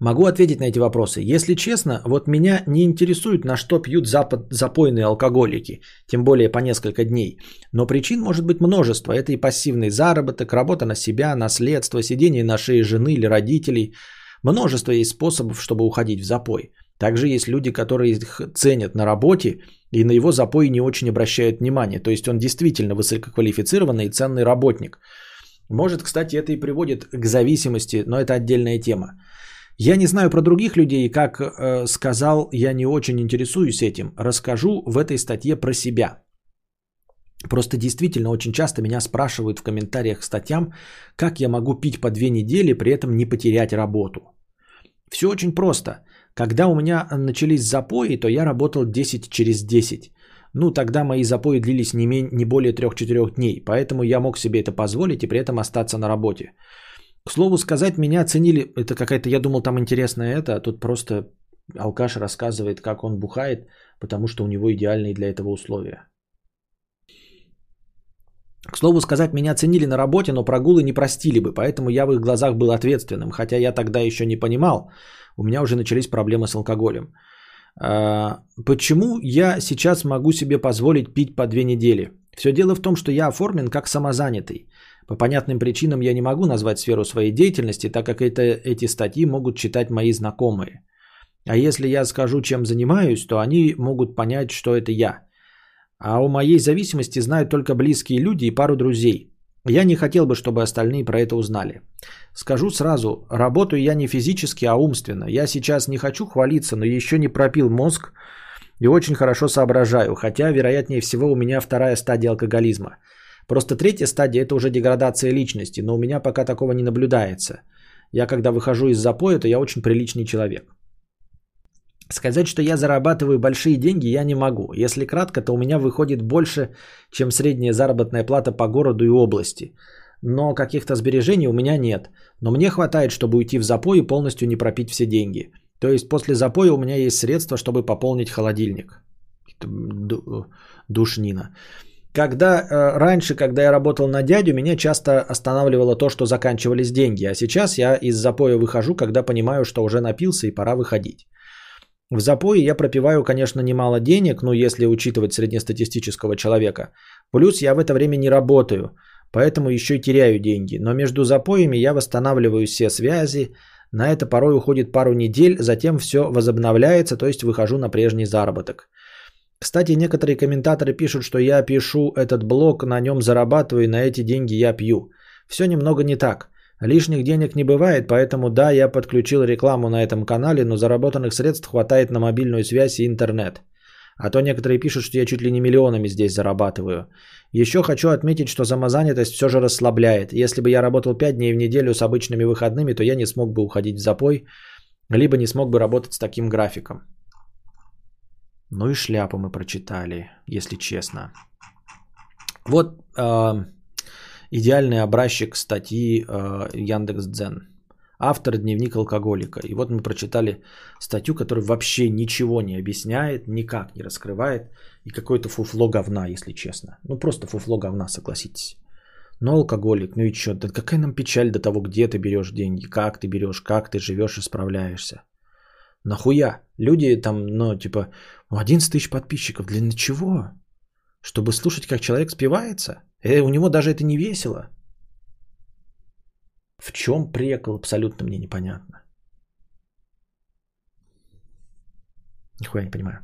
Могу ответить на эти вопросы. Если честно, вот меня не интересует, на что пьют запад, запойные алкоголики, тем более по несколько дней. Но причин может быть множество. Это и пассивный заработок, работа на себя, наследство, сидение на шее жены или родителей – Множество есть способов, чтобы уходить в запой. Также есть люди, которые их ценят на работе и на его запой не очень обращают внимание. То есть он действительно высококвалифицированный и ценный работник. Может, кстати, это и приводит к зависимости, но это отдельная тема. Я не знаю про других людей, как э, сказал, я не очень интересуюсь этим. Расскажу в этой статье про себя. Просто действительно очень часто меня спрашивают в комментариях к статьям, как я могу пить по две недели, при этом не потерять работу. Все очень просто. Когда у меня начались запои, то я работал 10 через 10. Ну, тогда мои запои длились не, мен- не более 3-4 дней, поэтому я мог себе это позволить и при этом остаться на работе. К слову сказать, меня оценили, это какая-то, я думал, там интересное это, а тут просто алкаш рассказывает, как он бухает, потому что у него идеальные для этого условия. К слову сказать, меня ценили на работе, но прогулы не простили бы, поэтому я в их глазах был ответственным, хотя я тогда еще не понимал, у меня уже начались проблемы с алкоголем. А, Почему я сейчас могу себе позволить пить по две недели? Все дело в том, что я оформлен как самозанятый. По понятным причинам я не могу назвать сферу своей деятельности, так как это, эти статьи могут читать мои знакомые. А если я скажу, чем занимаюсь, то они могут понять, что это я. А о моей зависимости знают только близкие люди и пару друзей. Я не хотел бы, чтобы остальные про это узнали. Скажу сразу, работаю я не физически, а умственно. Я сейчас не хочу хвалиться, но еще не пропил мозг и очень хорошо соображаю, хотя, вероятнее всего, у меня вторая стадия алкоголизма. Просто третья стадия – это уже деградация личности, но у меня пока такого не наблюдается. Я когда выхожу из запоя, то я очень приличный человек. Сказать, что я зарабатываю большие деньги, я не могу. Если кратко, то у меня выходит больше, чем средняя заработная плата по городу и области. Но каких-то сбережений у меня нет. Но мне хватает, чтобы уйти в запой и полностью не пропить все деньги. То есть после запоя у меня есть средства, чтобы пополнить холодильник. Душнина. Когда э, раньше, когда я работал на дядю, меня часто останавливало то, что заканчивались деньги. А сейчас я из запоя выхожу, когда понимаю, что уже напился и пора выходить. В запое я пропиваю, конечно, немало денег, ну если учитывать среднестатистического человека. Плюс я в это время не работаю, поэтому еще и теряю деньги. Но между запоями я восстанавливаю все связи. На это порой уходит пару недель, затем все возобновляется, то есть выхожу на прежний заработок. Кстати, некоторые комментаторы пишут, что я пишу этот блог, на нем зарабатываю, и на эти деньги я пью. Все немного не так. Лишних денег не бывает, поэтому да, я подключил рекламу на этом канале, но заработанных средств хватает на мобильную связь и интернет. А то некоторые пишут, что я чуть ли не миллионами здесь зарабатываю. Еще хочу отметить, что самозанятость все же расслабляет. Если бы я работал 5 дней в неделю с обычными выходными, то я не смог бы уходить в запой, либо не смог бы работать с таким графиком. Ну и шляпу мы прочитали, если честно. Вот э, идеальный образчик статьи э, Яндекс.Дзен. Автор дневник алкоголика. И вот мы прочитали статью, которая вообще ничего не объясняет, никак не раскрывает. И какое-то фуфло говна, если честно. Ну просто фуфло говна, согласитесь. Но алкоголик, ну и что? Да какая нам печаль до того, где ты берешь деньги, как ты берешь, как ты живешь и справляешься. Нахуя? Люди там, ну, типа, 11 тысяч подписчиков. Для чего? Чтобы слушать, как человек спивается? Э, у него даже это не весело. В чем прикол, абсолютно мне непонятно. Нихуя не понимаю.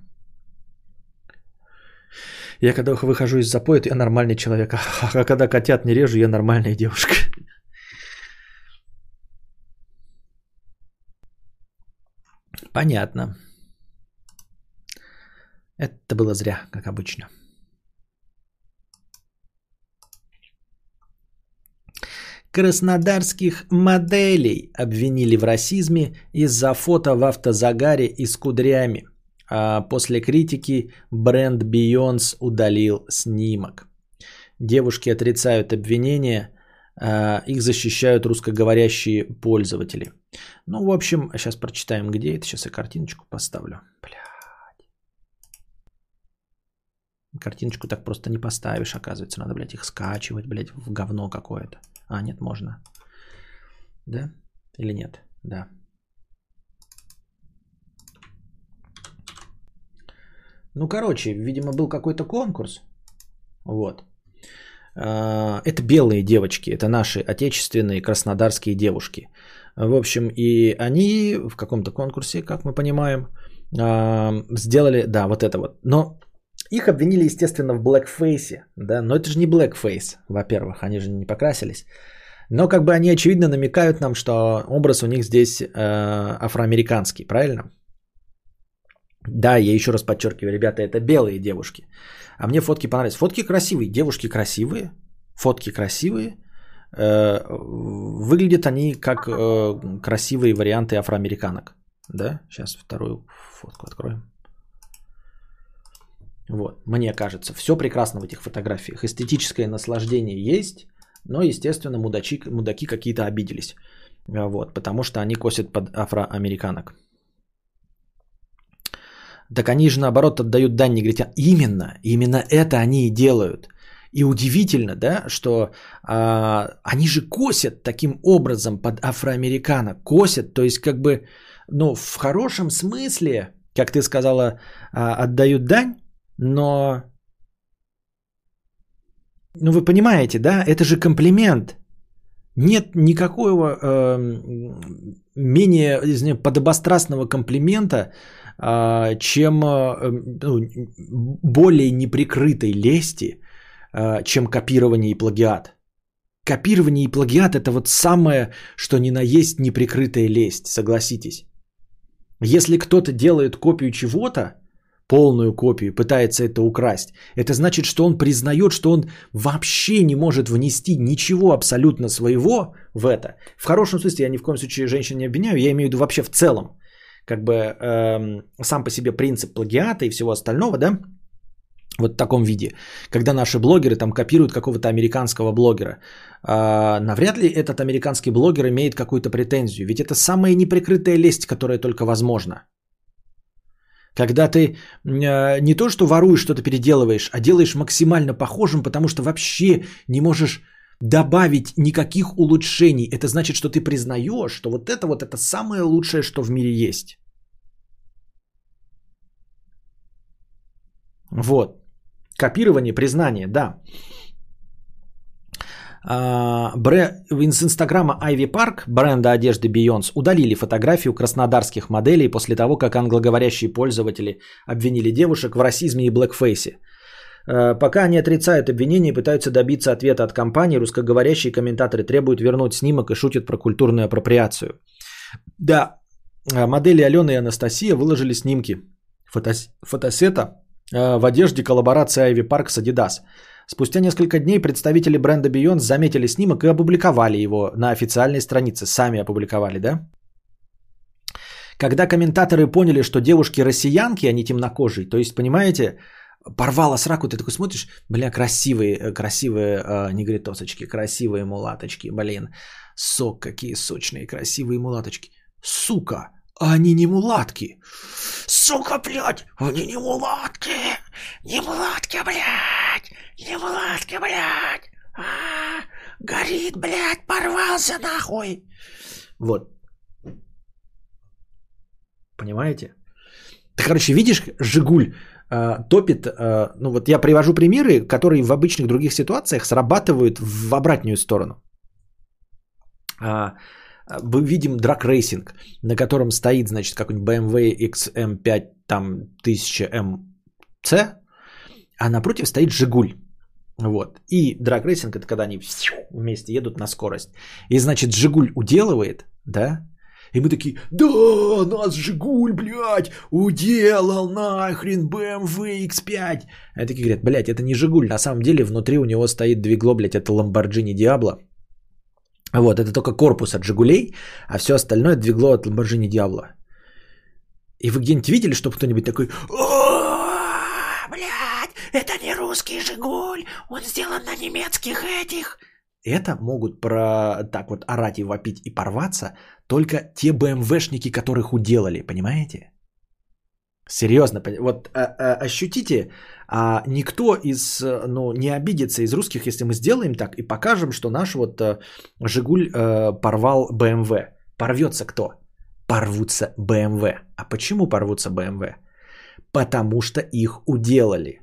Я когда выхожу из запоя, я нормальный человек. А когда котят не режу, я нормальная девушка. Понятно. Это было зря, как обычно. Краснодарских моделей обвинили в расизме из-за фото в автозагаре и с кудрями. А после критики бренд Beyonce удалил снимок. Девушки отрицают обвинения, а, их защищают русскоговорящие пользователи. Ну, в общем, сейчас прочитаем, где это. Сейчас я картиночку поставлю. Блядь. Картиночку так просто не поставишь, оказывается. Надо, блядь, их скачивать, блядь, в говно какое-то. А, нет, можно. Да? Или нет? Да. Ну, короче, видимо, был какой-то конкурс. Вот. А, Это белые девочки, это наши отечественные краснодарские девушки. В общем, и они в каком-то конкурсе, как мы понимаем, а, сделали, да, вот это вот. Но их обвинили, естественно, в блэкфейсе, да, но это же не блэкфейс, во-первых, они же не покрасились. Но как бы они очевидно намекают нам, что образ у них здесь э, афроамериканский, правильно? Да, я еще раз подчеркиваю, ребята, это белые девушки. А мне фотки понравились. Фотки красивые, девушки красивые, фотки красивые. Э, выглядят они как э, красивые варианты афроамериканок. Да, сейчас вторую фотку откроем. Вот, мне кажется, все прекрасно в этих фотографиях. Эстетическое наслаждение есть, но, естественно, мудачи, мудаки какие-то обиделись. А, вот, потому что они косят под афроамериканок. Так они же наоборот отдают дань негритян. Именно, именно это они и делают. И удивительно, да, что а, они же косят таким образом под афроамериканок. Косят, то есть как бы, ну, в хорошем смысле, как ты сказала, а, отдают дань, но, ну вы понимаете, да, это же комплимент. Нет никакого э, менее извините, подобострастного комплимента, э, чем э, ну, более неприкрытой лести, э, чем копирование и плагиат. Копирование и плагиат это вот самое, что ни на есть неприкрытая лесть, согласитесь. Если кто-то делает копию чего-то, полную копию, пытается это украсть, это значит, что он признает, что он вообще не может внести ничего абсолютно своего в это. В хорошем смысле я ни в коем случае женщин не обвиняю, я имею в виду вообще в целом. Как бы эм, сам по себе принцип плагиата и всего остального, да, вот в таком виде, когда наши блогеры там копируют какого-то американского блогера, э, навряд ли этот американский блогер имеет какую-то претензию, ведь это самая неприкрытая лесть, которая только возможна. Когда ты э, не то, что воруешь, что-то переделываешь, а делаешь максимально похожим, потому что вообще не можешь добавить никаких улучшений. Это значит, что ты признаешь, что вот это вот это самое лучшее, что в мире есть. Вот. Копирование, признание, да. А, бре... Из инстаграма Ivy Park, бренда одежды Beyoncé, удалили фотографию краснодарских моделей после того, как англоговорящие пользователи обвинили девушек в расизме и блэкфейсе. А, пока они отрицают обвинения и пытаются добиться ответа от компании, русскоговорящие комментаторы требуют вернуть снимок и шутят про культурную апроприацию. Да, а, модели Алена и Анастасия выложили снимки фотос... фотосета в одежде коллаборации Ivy Park с Adidas – Спустя несколько дней представители бренда Beyond заметили снимок и опубликовали его на официальной странице. Сами опубликовали, да? Когда комментаторы поняли, что девушки россиянки, а не темнокожие, то есть, понимаете, порвала сраку, ты такой смотришь, бля, красивые, э, красивые э, негритосочки, красивые мулаточки, блин, сок, какие сочные, красивые мулаточки. Сука, они не мулатки. Сука, блядь, они не мулатки. Не мулатки, блядь. Не мулатки, блядь. А, горит, блядь, порвался нахуй. Вот. Понимаете? Ты, короче, видишь, Жигуль э, топит, э, ну вот я привожу примеры, которые в обычных других ситуациях срабатывают в обратную сторону. Э, мы видим драг-рейсинг, на котором стоит, значит, какой-нибудь BMW XM5, там, 1000MC, а напротив стоит Жигуль. Вот. И драг-рейсинг это когда они вместе едут на скорость. И значит, Жигуль уделывает, да? И мы такие, да, нас Жигуль, блядь, уделал нахрен BMW X5. А такие говорят, блядь, это не Жигуль, на самом деле внутри у него стоит двигло, блядь, это Lamborghini Diablo. Вот, это только корпус от Жигулей, а все остальное двигло от Lamborghini Diablo. И вы где-нибудь видели, чтобы кто-нибудь такой, блядь, это не русский Жигуль, он сделан на немецких этих. Это могут про так вот орать и вопить и порваться только те БМВшники, которых уделали, понимаете? Серьезно, вот а, а, ощутите, а никто из, ну, не обидится из русских, если мы сделаем так и покажем, что наш вот а, Жигуль а, порвал БМВ. Порвется кто? Порвутся БМВ. А почему порвутся БМВ? Потому что их уделали.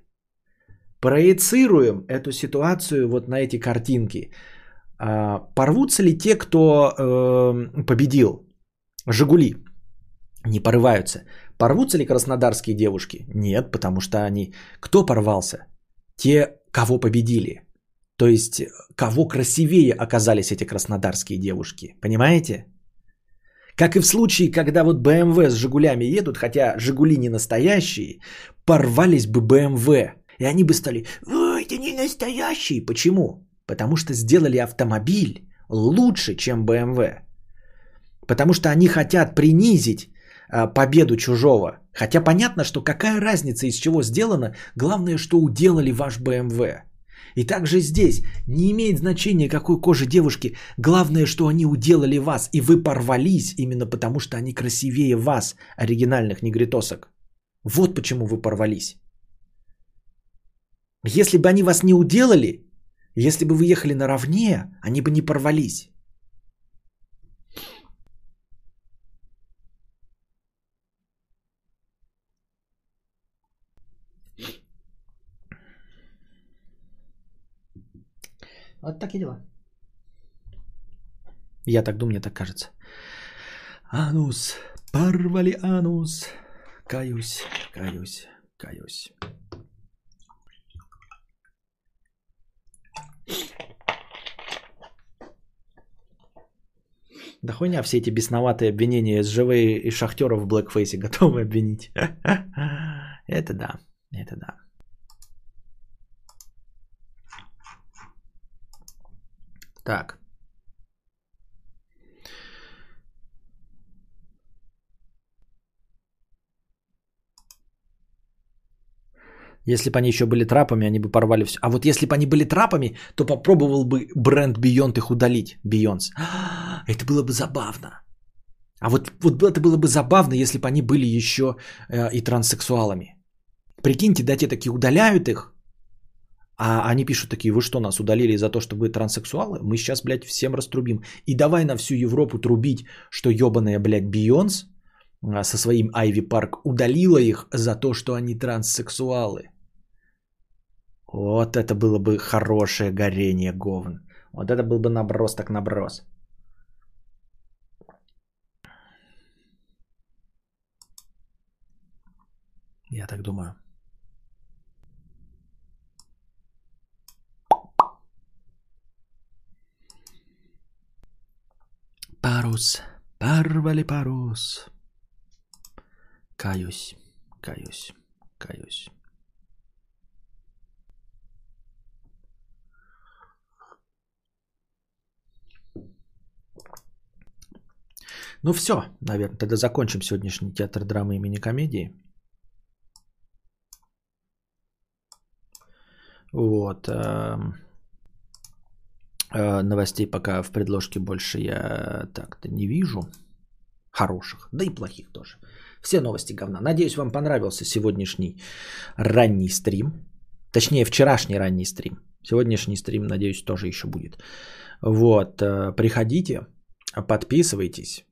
Проецируем эту ситуацию вот на эти картинки. А, порвутся ли те, кто э, победил? Жигули не порываются. Порвутся ли краснодарские девушки? Нет, потому что они... Кто порвался? Те, кого победили. То есть, кого красивее оказались эти краснодарские девушки. Понимаете? Как и в случае, когда вот БМВ с Жигулями едут, хотя Жигули не настоящие, порвались бы БМВ. И они бы стали, ой, это не настоящий. Почему? Потому что сделали автомобиль лучше, чем БМВ. Потому что они хотят принизить а, победу чужого. Хотя понятно, что какая разница из чего сделано, главное, что уделали ваш BMW. И также здесь не имеет значения, какой кожи девушки, главное, что они уделали вас, и вы порвались именно потому, что они красивее вас, оригинальных негритосок. Вот почему вы порвались. Если бы они вас не уделали, если бы вы ехали наравне, они бы не порвались. Вот такие дела. Я так думаю, мне так кажется. Анус, порвали анус. Каюсь, каюсь, каюсь. Да хуйня, все эти бесноватые обвинения СЖВ и шахтеров в блэкфейсе готовы обвинить. Это да, это да. Так. Если бы они еще были трапами, они бы порвали все. А вот если бы они были трапами, то попробовал бы бренд Beyond их удалить. Beyonce. Это было бы забавно. А вот, вот это было бы забавно, если бы они были еще э, и транссексуалами. Прикиньте, да, те такие удаляют их, а они пишут такие, вы что, нас удалили за то, что вы транссексуалы? Мы сейчас, блядь, всем раструбим. И давай на всю Европу трубить, что ебаная, блядь, Бейонс а, со своим Айви Парк удалила их за то, что они транссексуалы. Вот это было бы хорошее горение говн. Вот это был бы наброс так наброс. Я так думаю. Парус, порвали парус. Каюсь, каюсь, каюсь. Ну все, наверное, тогда закончим сегодняшний театр драмы и мини-комедии. Вот. Эм, э, новостей пока в предложке больше я так-то не вижу. Хороших, да и плохих тоже. Все новости говна. Надеюсь, вам понравился сегодняшний ранний стрим. Точнее, вчерашний ранний стрим. Сегодняшний стрим, надеюсь, тоже еще будет. Вот, э, приходите, подписывайтесь.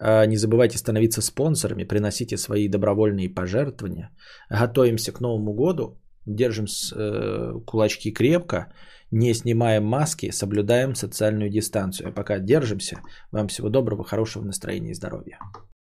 Э, не забывайте становиться спонсорами, приносите свои добровольные пожертвования. Готовимся к Новому году, держим э, кулачки крепко, не снимаем маски, соблюдаем социальную дистанцию. А пока держимся. Вам всего доброго, хорошего настроения и здоровья.